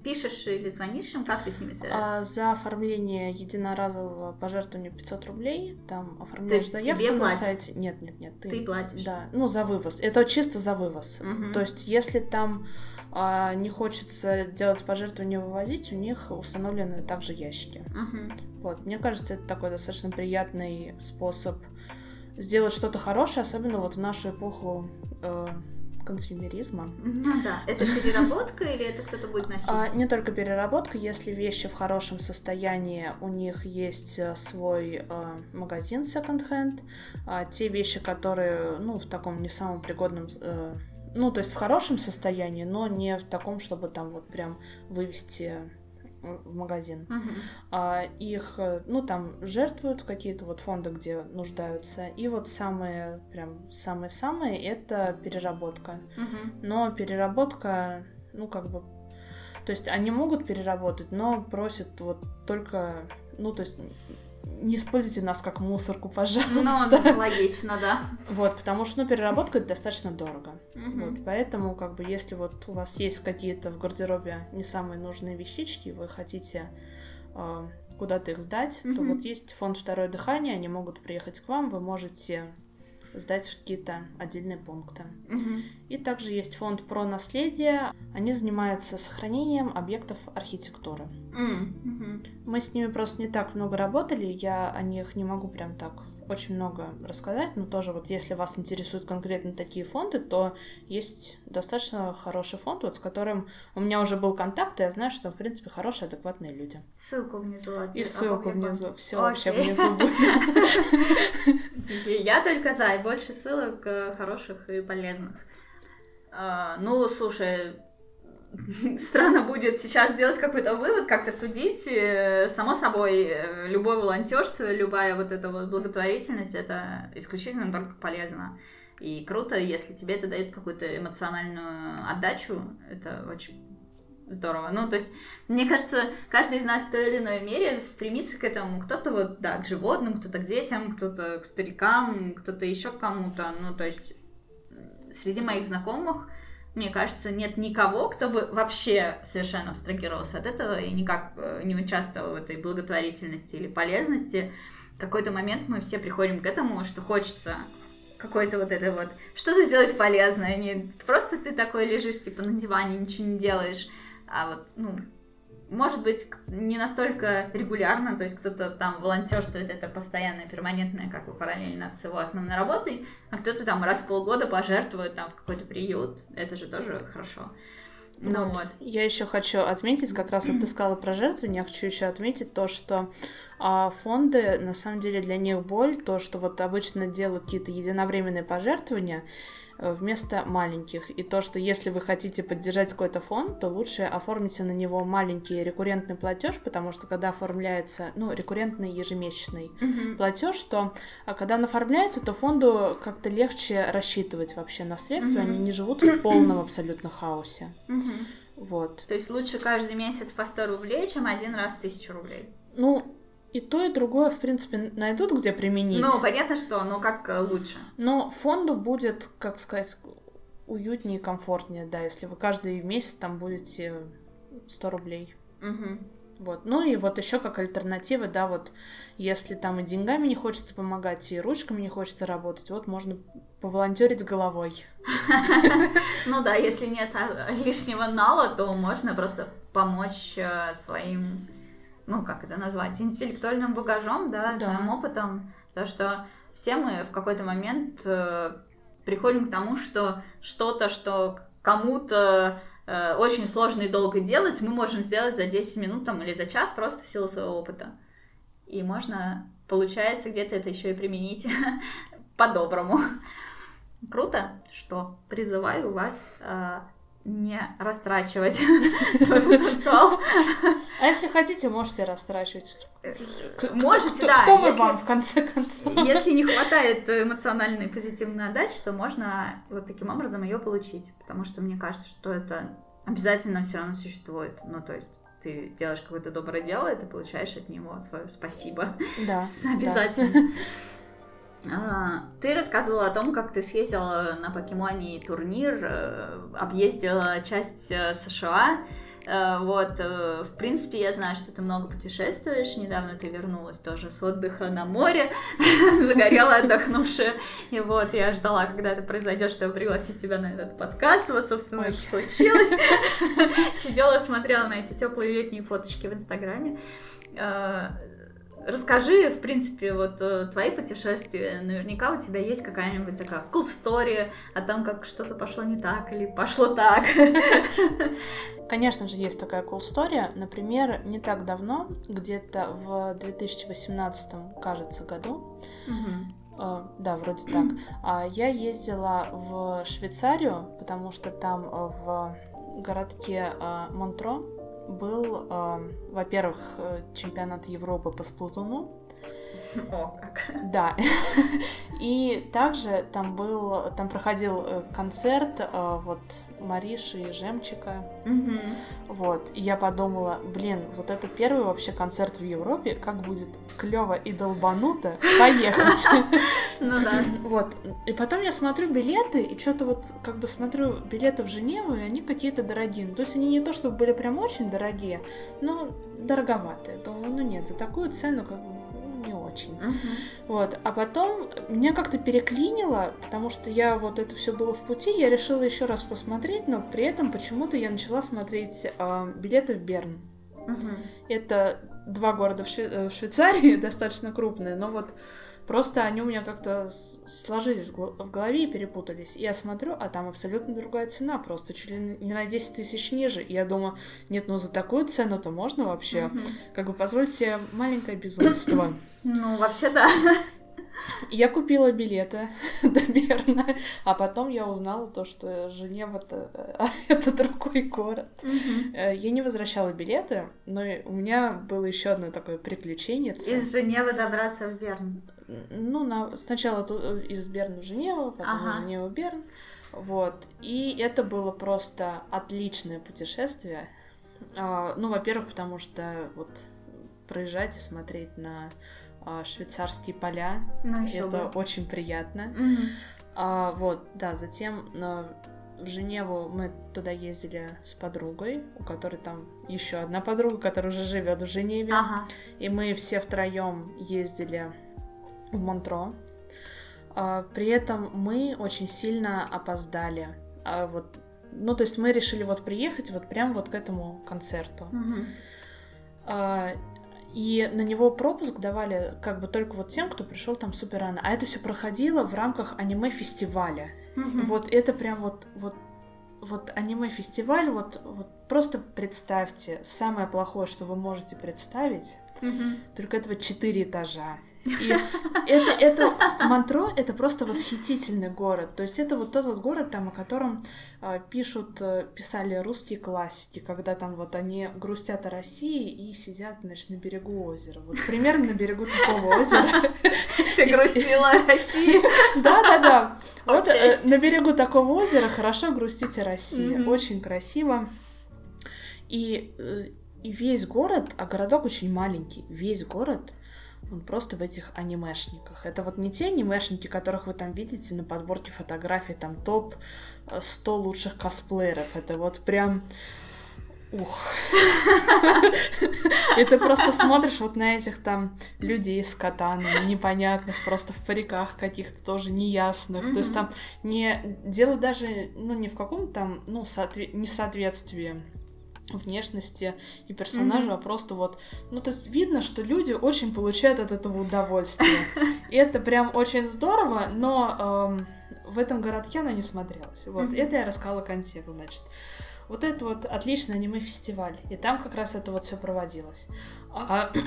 пишешь или звонишь им, как ты с ними связываешься? А, за оформление единоразового пожертвования 500 рублей, там оформляешь заявку тебе на платят? сайте. Нет, нет, нет. Ты, ты платишь? Да, ну за вывоз. Это чисто за вывоз. Угу. То есть если там а, не хочется делать пожертвования вывозить, у них установлены также ящики. Угу. Вот, мне кажется, это такой достаточно приятный способ сделать что-то хорошее, особенно вот в нашу эпоху э, консюмеризма. Ну да. Это переработка или это кто-то будет носить? А, не только переработка, если вещи в хорошем состоянии, у них есть э, свой э, магазин секонд-хенд. А те вещи, которые, ну, в таком не самом пригодном э, ну, то есть в хорошем состоянии, но не в таком, чтобы там вот прям вывести в магазин. Uh-huh. А, их, э, ну, там жертвуют какие-то вот фонды, где нуждаются. И вот самые, прям самые-самые, это переработка. Uh-huh. Но переработка, ну, как бы То есть они могут переработать, но просят вот только, ну, то есть не используйте нас как мусорку, пожалуйста. Ну, логично, да. Вот, потому что, ну, переработка это достаточно дорого. Угу. Вот, поэтому, как бы, если вот у вас есть какие-то в гардеробе не самые нужные вещички, вы хотите э, куда-то их сдать, угу. то вот есть фонд «Второе дыхание», они могут приехать к вам, вы можете сдать в какие-то отдельные пункты. Угу. И также есть фонд про наследие. Они занимаются сохранением объектов архитектуры. Угу. Мы с ними просто не так много работали, я о них не могу прям так очень много рассказать, но тоже вот если вас интересуют конкретно такие фонды, то есть достаточно хороший фонд, вот с которым у меня уже был контакт, и я знаю, что, в принципе, хорошие, адекватные люди. Ссылку внизу. И ссылку внизу, все вообще внизу будет. Я только за, и больше ссылок э, хороших и полезных. А, ну, слушай, странно будет сейчас сделать какой-то вывод, как-то судить. Э, само собой, э, любое волонтерство, любая вот эта вот благотворительность, это исключительно только полезно. И круто, если тебе это дает какую-то эмоциональную отдачу, это очень здорово. Ну, то есть, мне кажется, каждый из нас в той или иной мере стремится к этому. Кто-то вот, да, к животным, кто-то к детям, кто-то к старикам, кто-то еще к кому-то. Ну, то есть, среди моих знакомых мне кажется, нет никого, кто бы вообще совершенно абстрагировался от этого и никак э, не участвовал в этой благотворительности или полезности. В какой-то момент мы все приходим к этому, что хочется какой-то вот это вот, что-то сделать полезное, не просто ты такой лежишь, типа, на диване, ничего не делаешь, а вот, ну, может быть, не настолько регулярно, то есть кто-то там волонтерствует, это постоянное, перманентное, как бы параллельно с его основной работой, а кто-то там раз в полгода пожертвует там в какой-то приют, это же тоже хорошо. Ну вот. вот. Я еще хочу отметить, как раз вот ты сказала про жертвование, я хочу еще отметить то, что а, фонды, на самом деле, для них боль, то, что вот обычно делают какие-то единовременные пожертвования, вместо маленьких. И то, что если вы хотите поддержать какой-то фонд, то лучше оформите на него маленький рекуррентный платеж, потому что когда оформляется, ну, рекуррентный ежемесячный mm-hmm. платеж, то а когда он оформляется, то фонду как-то легче рассчитывать вообще на средства, mm-hmm. они не живут в полном абсолютно хаосе. Mm-hmm. Вот. То есть лучше каждый месяц по 100 рублей, чем один раз тысячу рублей. Ну, и то, и другое, в принципе, найдут, где применить. Ну, понятно, что, но как э, лучше. Но фонду будет, как сказать, уютнее и комфортнее, да, если вы каждый месяц там будете 100 рублей. Угу. Вот. Ну и вот еще как альтернатива, да, вот если там и деньгами не хочется помогать, и ручками не хочется работать, вот можно поволонтерить головой. Ну да, если нет а, лишнего нала, то можно просто помочь э, своим ну, как это назвать, интеллектуальным багажом, да, да. своим опытом, потому что все мы в какой-то момент э, приходим к тому, что что-то, что кому-то э, очень сложно и долго делать, мы можем сделать за 10 минут там, или за час просто в силу своего опыта. И можно, получается, где-то это еще и применить по-доброму. Круто, что призываю вас э, не растрачивать свой потенциал. А если хотите, можете растрачивать. Можете, кто, да. Кто мы если, вам, в конце концов? Если не хватает эмоциональной позитивной отдачи, то можно вот таким образом ее получить. Потому что мне кажется, что это обязательно все равно существует. Ну, то есть ты делаешь какое-то доброе дело, и ты получаешь от него свое спасибо. Да. Обязательно. Да. А, ты рассказывала о том, как ты съездила на покемоне турнир, э, объездила часть э, США. Э, вот, в принципе, я знаю, что ты много путешествуешь. Недавно ты вернулась тоже с отдыха на море, загорела, отдохнувшая. И вот, я ждала, когда это произойдет, чтобы пригласить тебя на этот подкаст. Вот, собственно, это случилось. Сидела, смотрела на эти теплые летние фоточки в Инстаграме Расскажи, в принципе, вот э, твои путешествия. Наверняка у тебя есть какая-нибудь такая cool story о том, как что-то пошло не так или пошло так. Конечно же, есть такая cool story. Например, не так давно, где-то в 2018, кажется, году, Uh, да, вроде так. Uh, я ездила в Швейцарию, потому что там в городке uh, Монтро был, э, во-первых, чемпионат Европы по сплутуну. О, как. Да. И также там был, там проходил э, концерт э, вот Мариши и Жемчика. Мгм. Вот. И я подумала, блин, вот это первый вообще концерт в Европе, как будет клево и долбануто поехать. Ну да. Вот. И потом я смотрю билеты, и что-то вот как бы смотрю билеты в Женеву, и они какие-то дорогие. То есть они не то, чтобы были прям очень дорогие, но дороговатые. Думаю, ну нет, за такую цену как бы не очень. Мгм. Вот, а потом меня как-то переклинило, потому что я вот это все было в пути, я решила еще раз посмотреть, но при этом почему-то я начала смотреть а, билеты в Берн. Мгм. Это два города в, Шве- э, в Швейцарии, достаточно крупные, но вот просто они у меня как-то сложились в голове и перепутались. И я смотрю, а там абсолютно другая цена, просто чуть ли не на 10 тысяч ниже. И я думаю, нет, ну за такую цену-то можно вообще, Мгм. как бы позволить себе маленькое безумство. Ну, вообще да. Я купила билеты до Берна, а потом я узнала то, что Женева это, это другой город. Э, Я не возвращала билеты, но у меня было еще одно такое приключение. Из Женевы добраться в Берн. Ну, на... сначала э, из Берна в Женеву, потом Ага. из Женевы в Берн. Вот. И это было просто отличное путешествие. А, Ну, во-первых, потому что вот проезжать и смотреть на а, швейцарские поля, Ну, это бы. очень приятно. Мгм. А, вот, да, затем на- в Женеву мы туда ездили с подругой, у которой там еще одна подруга, которая уже живет в Женеве. Ага. И мы все втроем ездили в Монтро. А, при этом мы очень сильно опоздали. А, вот, ну, то есть мы решили вот приехать вот прям вот к этому концерту. А, И на него пропуск давали как бы только вот тем, кто пришел там супер рано. А это все проходило в рамках аниме-фестиваля. Вот это прям вот, вот, вот аниме-фестиваль, вот, вот просто представьте, самое плохое, что вы можете представить, только этого четыре этажа. И это, это Монтро это просто восхитительный город. То есть это вот тот вот город, там, о котором э, пишут, э, писали русские классики, когда там вот они грустят о России и сидят, значит, на берегу озера. Вот примерно на берегу такого озера. Ты грустила о России. Да, да, да. Вот э, на берегу такого озера хорошо грустить о России. Очень красиво. И, э, и весь город, а городок очень маленький, весь город, он просто в этих анимешниках. Это вот не те анимешники, которых вы там видите на подборке фотографий, там топ э, 100 лучших косплееров. Это вот прям... Ух. И ты просто смотришь вот на этих там людей с катанами, непонятных, просто в париках каких-то тоже неясных. То есть там не... Дело даже, ну, не в каком-то там, ну, соотве- несоответствии внешности и персонажу, Мгм. а просто вот, ну, то есть видно, что люди очень получают от этого удовольствие. И это прям очень здорово, но эм, в этом городке оно не смотрелось. Вот, Мгм. это я рассказала контекст, значит. Вот это вот отличный аниме-фестиваль, и там как раз это вот все проводилось. А,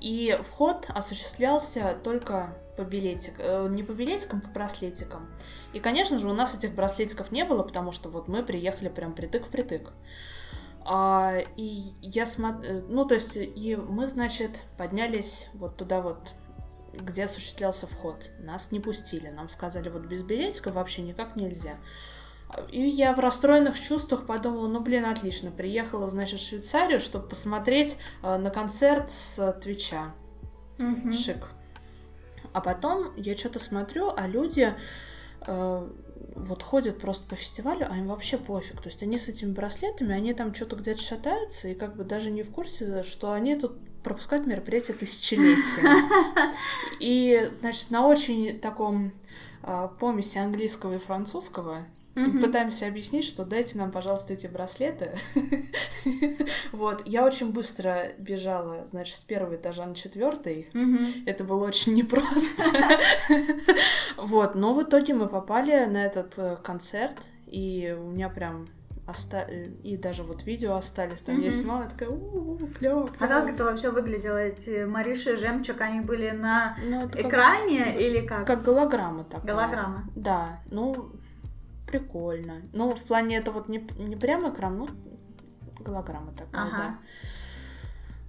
И вход осуществлялся только по билетикам, не по билетикам, по браслетикам. И, конечно же, у нас этих браслетиков не было, потому что вот мы приехали прям притык в притык. А, и я смотрю, ну, то есть, и мы, значит, поднялись вот туда вот, где осуществлялся вход. Нас не пустили, нам сказали, вот без билетика вообще никак нельзя. И я в расстроенных чувствах подумала, ну, блин, отлично, приехала, значит, в Швейцарию, чтобы посмотреть э, на концерт с Твича. Мгм. Шик. А потом я что-то смотрю, а люди э, вот ходят просто по фестивалю, а им вообще пофиг. То есть они с этими браслетами, они там что-то где-то шатаются и как бы даже не в курсе, что они тут пропускают мероприятие тысячелетия. И, значит, на очень таком э, помеси английского и французского Мгм. пытаемся объяснить, что дайте нам, пожалуйста, эти браслеты. Вот, я очень быстро бежала, значит, с первого этажа на четвертый. Это было очень непросто. Вот, но в итоге мы попали на этот э, концерт, и у меня прям оста... и даже вот видео остались, там я Мгм. снимала, я такая, клево, А как это вообще выглядело? Эти Мариши и Жемчуг, они были на Ну, экране или как? Как голограмма такая. Голограмма. Да, ну, прикольно. Ну, в плане это вот не, не прям экран, ну, голограмма такая, Ага. да.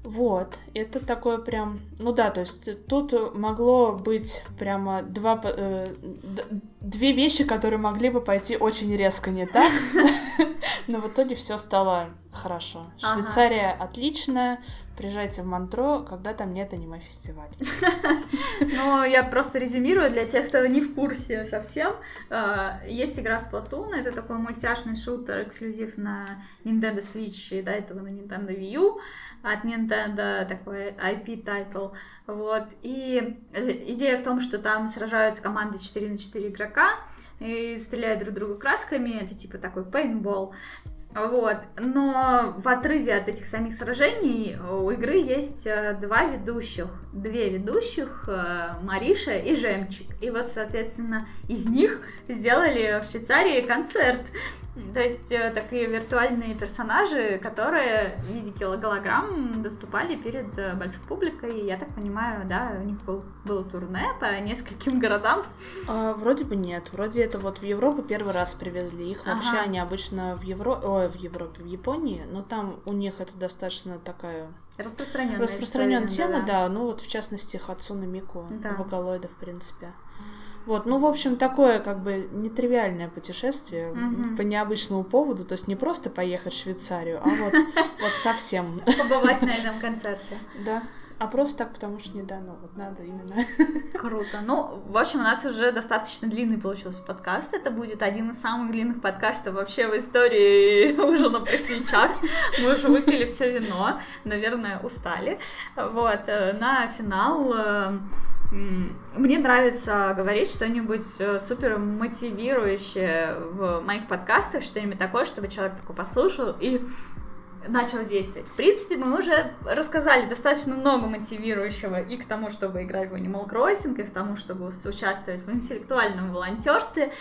Вот, это такое прям, ну да, то есть тут могло быть прямо два, э, две вещи, которые могли бы пойти очень резко не так, но в итоге все стало хорошо. Швейцария отличная, приезжайте в Монтро, когда там нет аниме-фестиваля. Ну, я просто резюмирую для тех, кто не в курсе совсем. А, есть игра Splatoon, это такой мультяшный шутер, эксклюзив на Nintendo Switch и до этого на Nintendo Wii U от Nintendo, такой IP-title. Вот. И идея в том, что там сражаются команды 4 на 4 игрока, и стреляют друг друга красками, это типа такой пейнтбол. Вот. Но в отрыве от этих самих сражений у игры есть э, два ведущих. Две ведущих, э, Мариша и Жемчик. И вот, соответственно, из них сделали в Швейцарии концерт. То есть э, такие виртуальные персонажи, которые в виде голограмм доступали перед э, большой публикой. Я так понимаю, да, у них был, было турне по нескольким городам. А, вроде бы нет. Вроде это вот в Европу первый раз привезли их. Вообще ага. они обычно в, Евро... Ой, в Европе, в Японии, но там у них это достаточно такая распространенная, распространенная тема, да, да. Ну вот в частности Хацуна Мику, да. вокалоида, в принципе. Вот, ну, в общем, такое как бы нетривиальное путешествие угу. по необычному поводу, то есть не просто поехать в Швейцарию, а вот, вот совсем. Побывать на этом концерте. Да. А просто так, потому что не дано, вот надо именно. Круто. Ну, в общем, у нас уже достаточно длинный получился подкаст. Это будет один из самых длинных подкастов вообще в истории ужина про сейчас. Мы уже выпили все вино, наверное, устали. Вот, э, на финал э, мне нравится говорить что-нибудь э, супер мотивирующее в моих подкастах, что-нибудь такое, чтобы человек такой послушал и начал действовать. В принципе, мы уже рассказали достаточно много мотивирующего и к тому, чтобы играть в Animal Crossing, и к тому, чтобы участвовать в интеллектуальном волонтерстве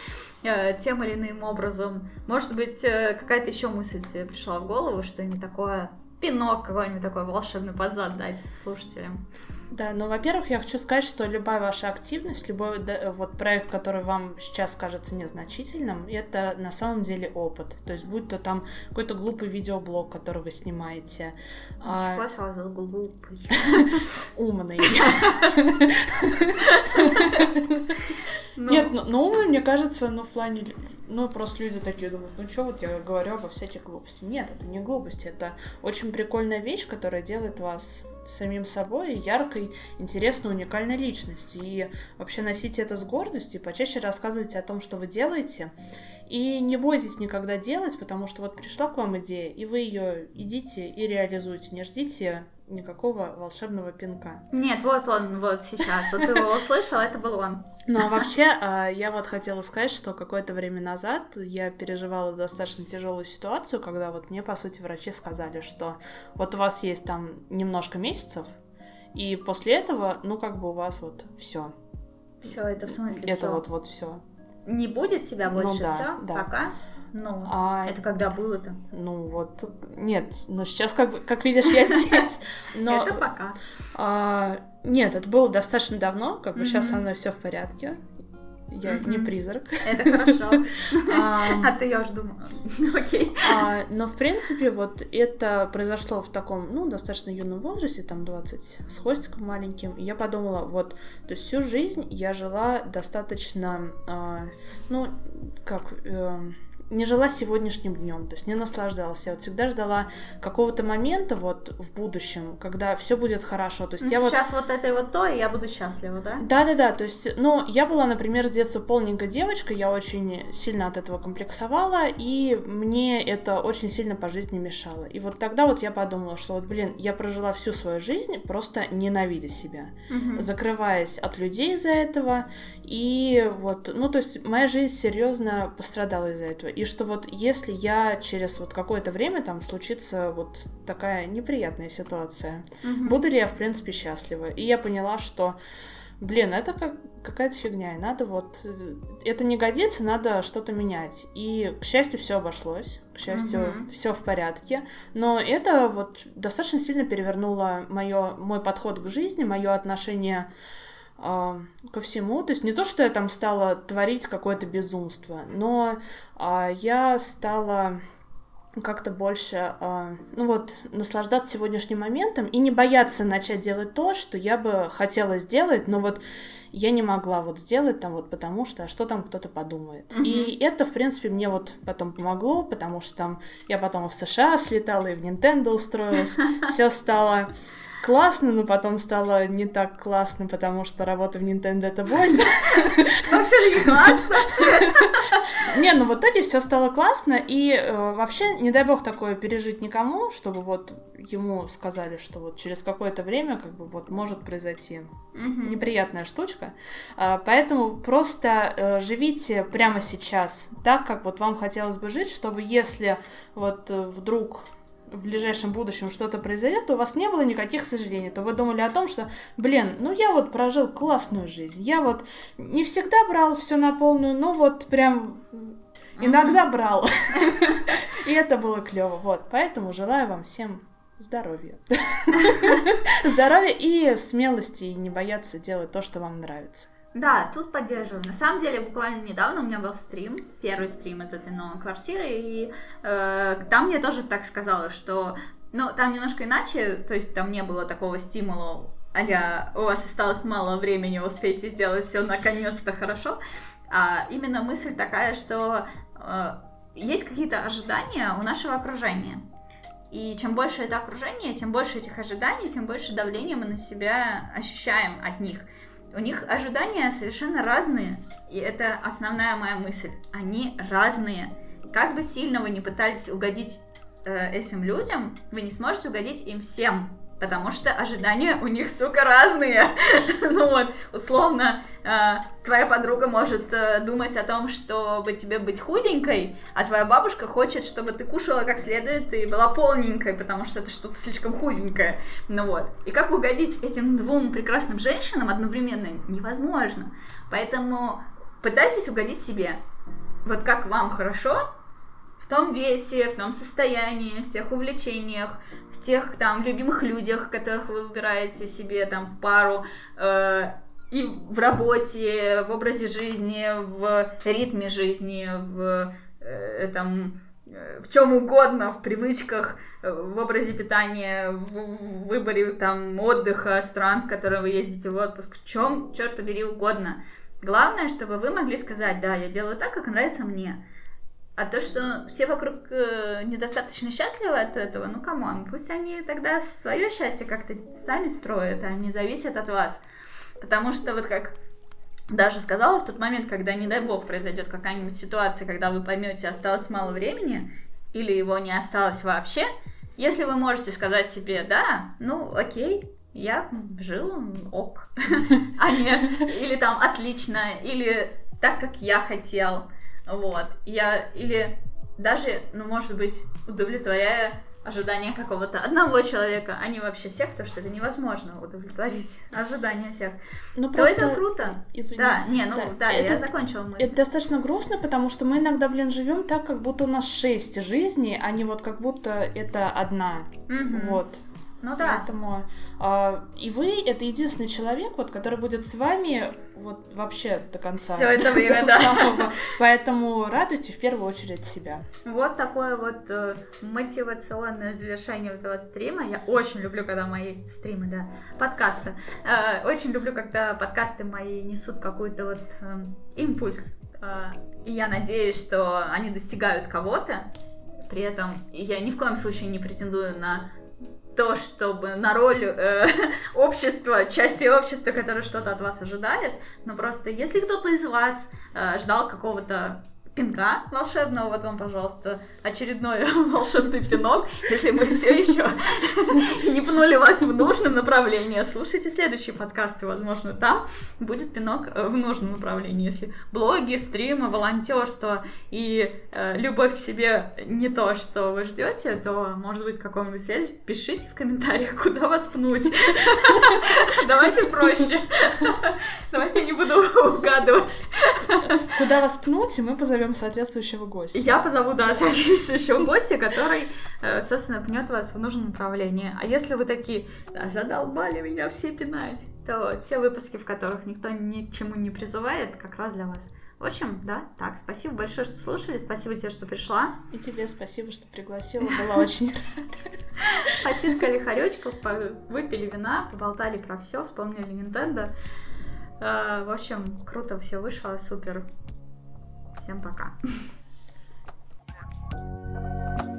э, тем или иным образом. Может быть, э, какая-то еще мысль тебе пришла в голову, что-нибудь такое, пинок какой-нибудь такой волшебный под зад дать слушателям? Да, ну, во-первых, я хочу сказать, что любая ваша активность, любой вот проект, который вам сейчас кажется незначительным, это на самом деле опыт. То есть, будь то там какой-то глупый видеоблог, который вы снимаете. А... Что сразу глупый? Умный. Ну. Нет, но ну, умный, мне кажется, ну, в плане ну, просто люди такие думают, ну, что вот я говорю обо всяких глупости. Нет, это не глупости, это очень прикольная вещь, которая делает вас самим собой, яркой, интересной, уникальной личностью. И вообще носите это с гордостью, почаще рассказывайте о том, что вы делаете. И не бойтесь никогда делать, потому что вот пришла к вам идея, и вы ее идите и реализуйте. Не ждите никакого волшебного пинка. Нет, вот он, вот сейчас. Вот ты его услышал, это был он. Ну, а вообще, а, я вот хотела сказать, что какое-то время назад я переживала достаточно тяжелую ситуацию, когда вот мне, по сути, врачи сказали, что вот у вас есть там немножко месяцев, и после этого, ну, как бы у вас вот все. Все, это в смысле Это всё? вот вот все. Не будет тебя больше ну, да, все? Да. Пока? Ну, а, это когда было-то? Ну, вот, нет, но сейчас, как, как видишь, я здесь. Но, это пока. А, нет, это было достаточно давно, как бы сейчас со мной все в порядке. Я mm-hmm. не призрак. Это хорошо. А ты я уже думала. Окей. А, но, в принципе, вот это произошло в таком, ну, достаточно юном возрасте, там 20 с хвостиком маленьким. И я подумала, вот, то есть всю жизнь я жила достаточно, а, ну, как эм, не жила сегодняшним днем, то есть не наслаждалась. Я вот всегда ждала какого-то момента вот в будущем, когда все будет хорошо. То есть ну, я сейчас вот... вот это и вот то, и я буду счастлива, да? Да, да, да. То есть, ну, я была, например, с детства полненькой девочкой, я очень сильно от этого комплексовала, и мне это очень сильно по жизни мешало. И вот тогда вот я подумала, что вот, блин, я прожила всю свою жизнь просто ненавидя себя, угу. закрываясь от людей из-за этого, и вот, ну, то есть моя жизнь серьезно пострадала из-за этого и что вот если я через вот какое-то время там случится вот такая неприятная ситуация, угу. буду ли я в принципе счастлива? И я поняла, что блин, это как какая-то фигня, и надо вот это не годится, надо что-то менять. И к счастью все обошлось, к счастью угу. все в порядке, но это вот достаточно сильно перевернуло моё, мой подход к жизни, мое отношение ко всему. То есть не то, что я там стала творить какое-то безумство, но э, я стала как-то больше, э, ну вот, наслаждаться сегодняшним моментом и не бояться начать делать то, что я бы хотела сделать, но вот я не могла вот сделать там вот потому что, а что там кто-то подумает. Mm-hmm. И это, в принципе, мне вот потом помогло, потому что там я потом в США слетала, и в Nintendo устроилась, все стало классно, но потом стало не так классно, потому что работа в Nintendo это больно. Ну, все не классно. Не, ну в итоге все стало классно, и э, вообще, не дай бог такое пережить никому, чтобы вот ему сказали, что вот через какое-то время как бы вот может произойти mm-hmm. неприятная штучка. А, поэтому просто э, живите прямо сейчас так, как вот вам хотелось бы жить, чтобы если вот э, вдруг в ближайшем будущем что-то произойдет, то у вас не было никаких сожалений, то вы думали о том, что, блин, ну я вот прожил классную жизнь, я вот не всегда брал все на полную, но вот прям иногда брал. И это было клево. Вот, поэтому желаю вам всем здоровья. Здоровья и смелости, и не бояться делать то, что вам нравится. Да, тут поддерживаю. На самом деле, буквально недавно у меня был стрим, первый стрим из этой новой квартиры, и э, там я тоже так сказала, что, ну, там немножко иначе, то есть там не было такого стимула, а у вас осталось мало времени, успейте сделать все наконец-то хорошо, а именно мысль такая, что э, есть какие-то ожидания у нашего окружения. И чем больше это окружение, тем больше этих ожиданий, тем больше давления мы на себя ощущаем от них – у них ожидания совершенно разные, и это основная моя мысль. Они разные. Как бы сильно вы не пытались угодить э, этим людям, вы не сможете угодить им всем потому что ожидания у них, сука, разные. ну вот, условно, э, твоя подруга может э, думать о том, чтобы тебе быть худенькой, а твоя бабушка хочет, чтобы ты кушала как следует и была полненькой, потому что это что-то слишком худенькое. Ну вот. И как угодить этим двум прекрасным женщинам одновременно невозможно. Поэтому пытайтесь угодить себе. Вот как вам хорошо, в том весе, в том состоянии, в тех увлечениях, в тех там любимых людях, которых вы выбираете себе там в пару, э, и в работе, в образе жизни, в ритме жизни, в э, там э, в чем угодно, в привычках, э, в образе питания, в, выборе там отдыха, стран, в которые вы ездите в отпуск, в чем, черт побери, угодно. Главное, чтобы вы могли сказать, да, я делаю так, как нравится мне. А то, что все вокруг э, недостаточно счастливы от этого, ну come on, пусть они тогда свое счастье как-то сами строят, а не зависят от вас. Потому что вот как даже сказала в тот момент, когда, не дай бог, произойдет какая-нибудь ситуация, когда вы поймете, осталось мало времени, или его не осталось вообще, если вы можете сказать себе, да, ну окей, я жил ок, а не, или там отлично, или так, как я хотел, вот. Я или даже, ну, может быть, удовлетворяя ожидания какого-то одного человека, а не вообще всех, потому что это невозможно удовлетворить ожидания всех. Ну, просто... То это круто. Извини. Да, не, ну, да, да это, я закончила мысль. Это достаточно грустно, потому что мы иногда, блин, живем так, как будто у нас шесть жизней, а не вот как будто это одна. Угу. Вот. Ну да. Поэтому э, и вы это единственный человек, вот, который будет с вами вот вообще до конца. Все это время, да. Самого. Поэтому радуйте в первую очередь себя. Вот такое вот э, мотивационное завершение этого стрима. Я очень люблю, когда мои стримы, да, подкасты. Э, очень люблю, когда подкасты мои несут какой-то вот э, импульс. Э, и я надеюсь, что они достигают кого-то. При этом я ни в коем случае не претендую на то, чтобы на роль э, общества, части общества, которое что-то от вас ожидает, но просто если кто-то из вас э, ждал какого-то пинка волшебного. Вот вам, пожалуйста, очередной волшебный пинок. Если мы все еще не пнули вас в нужном направлении, слушайте следующие подкасты. Возможно, там будет пинок э, в нужном направлении. Если блоги, стримы, волонтерство и э, любовь к себе не то, что вы ждете, то, может быть, каком-нибудь следующий. Пишите в комментариях, куда вас пнуть. Давайте проще. Давайте я не буду угадывать. Куда вас пнуть, и мы позовем позовем соответствующего гостя. Я позову, да, соответствующего гостя, который, э, собственно, пнет вас в нужном направлении. А если вы такие, да, задолбали меня все пинать, то те выпуски, в которых никто ни к чему не призывает, как раз для вас. В общем, да, так, спасибо большое, что слушали, спасибо тебе, что пришла. И тебе спасибо, что пригласила, была очень рада. Потискали хоречков, выпили вина, поболтали про все, вспомнили Nintendo. Э, в общем, круто все вышло, супер. Всем пока. thank you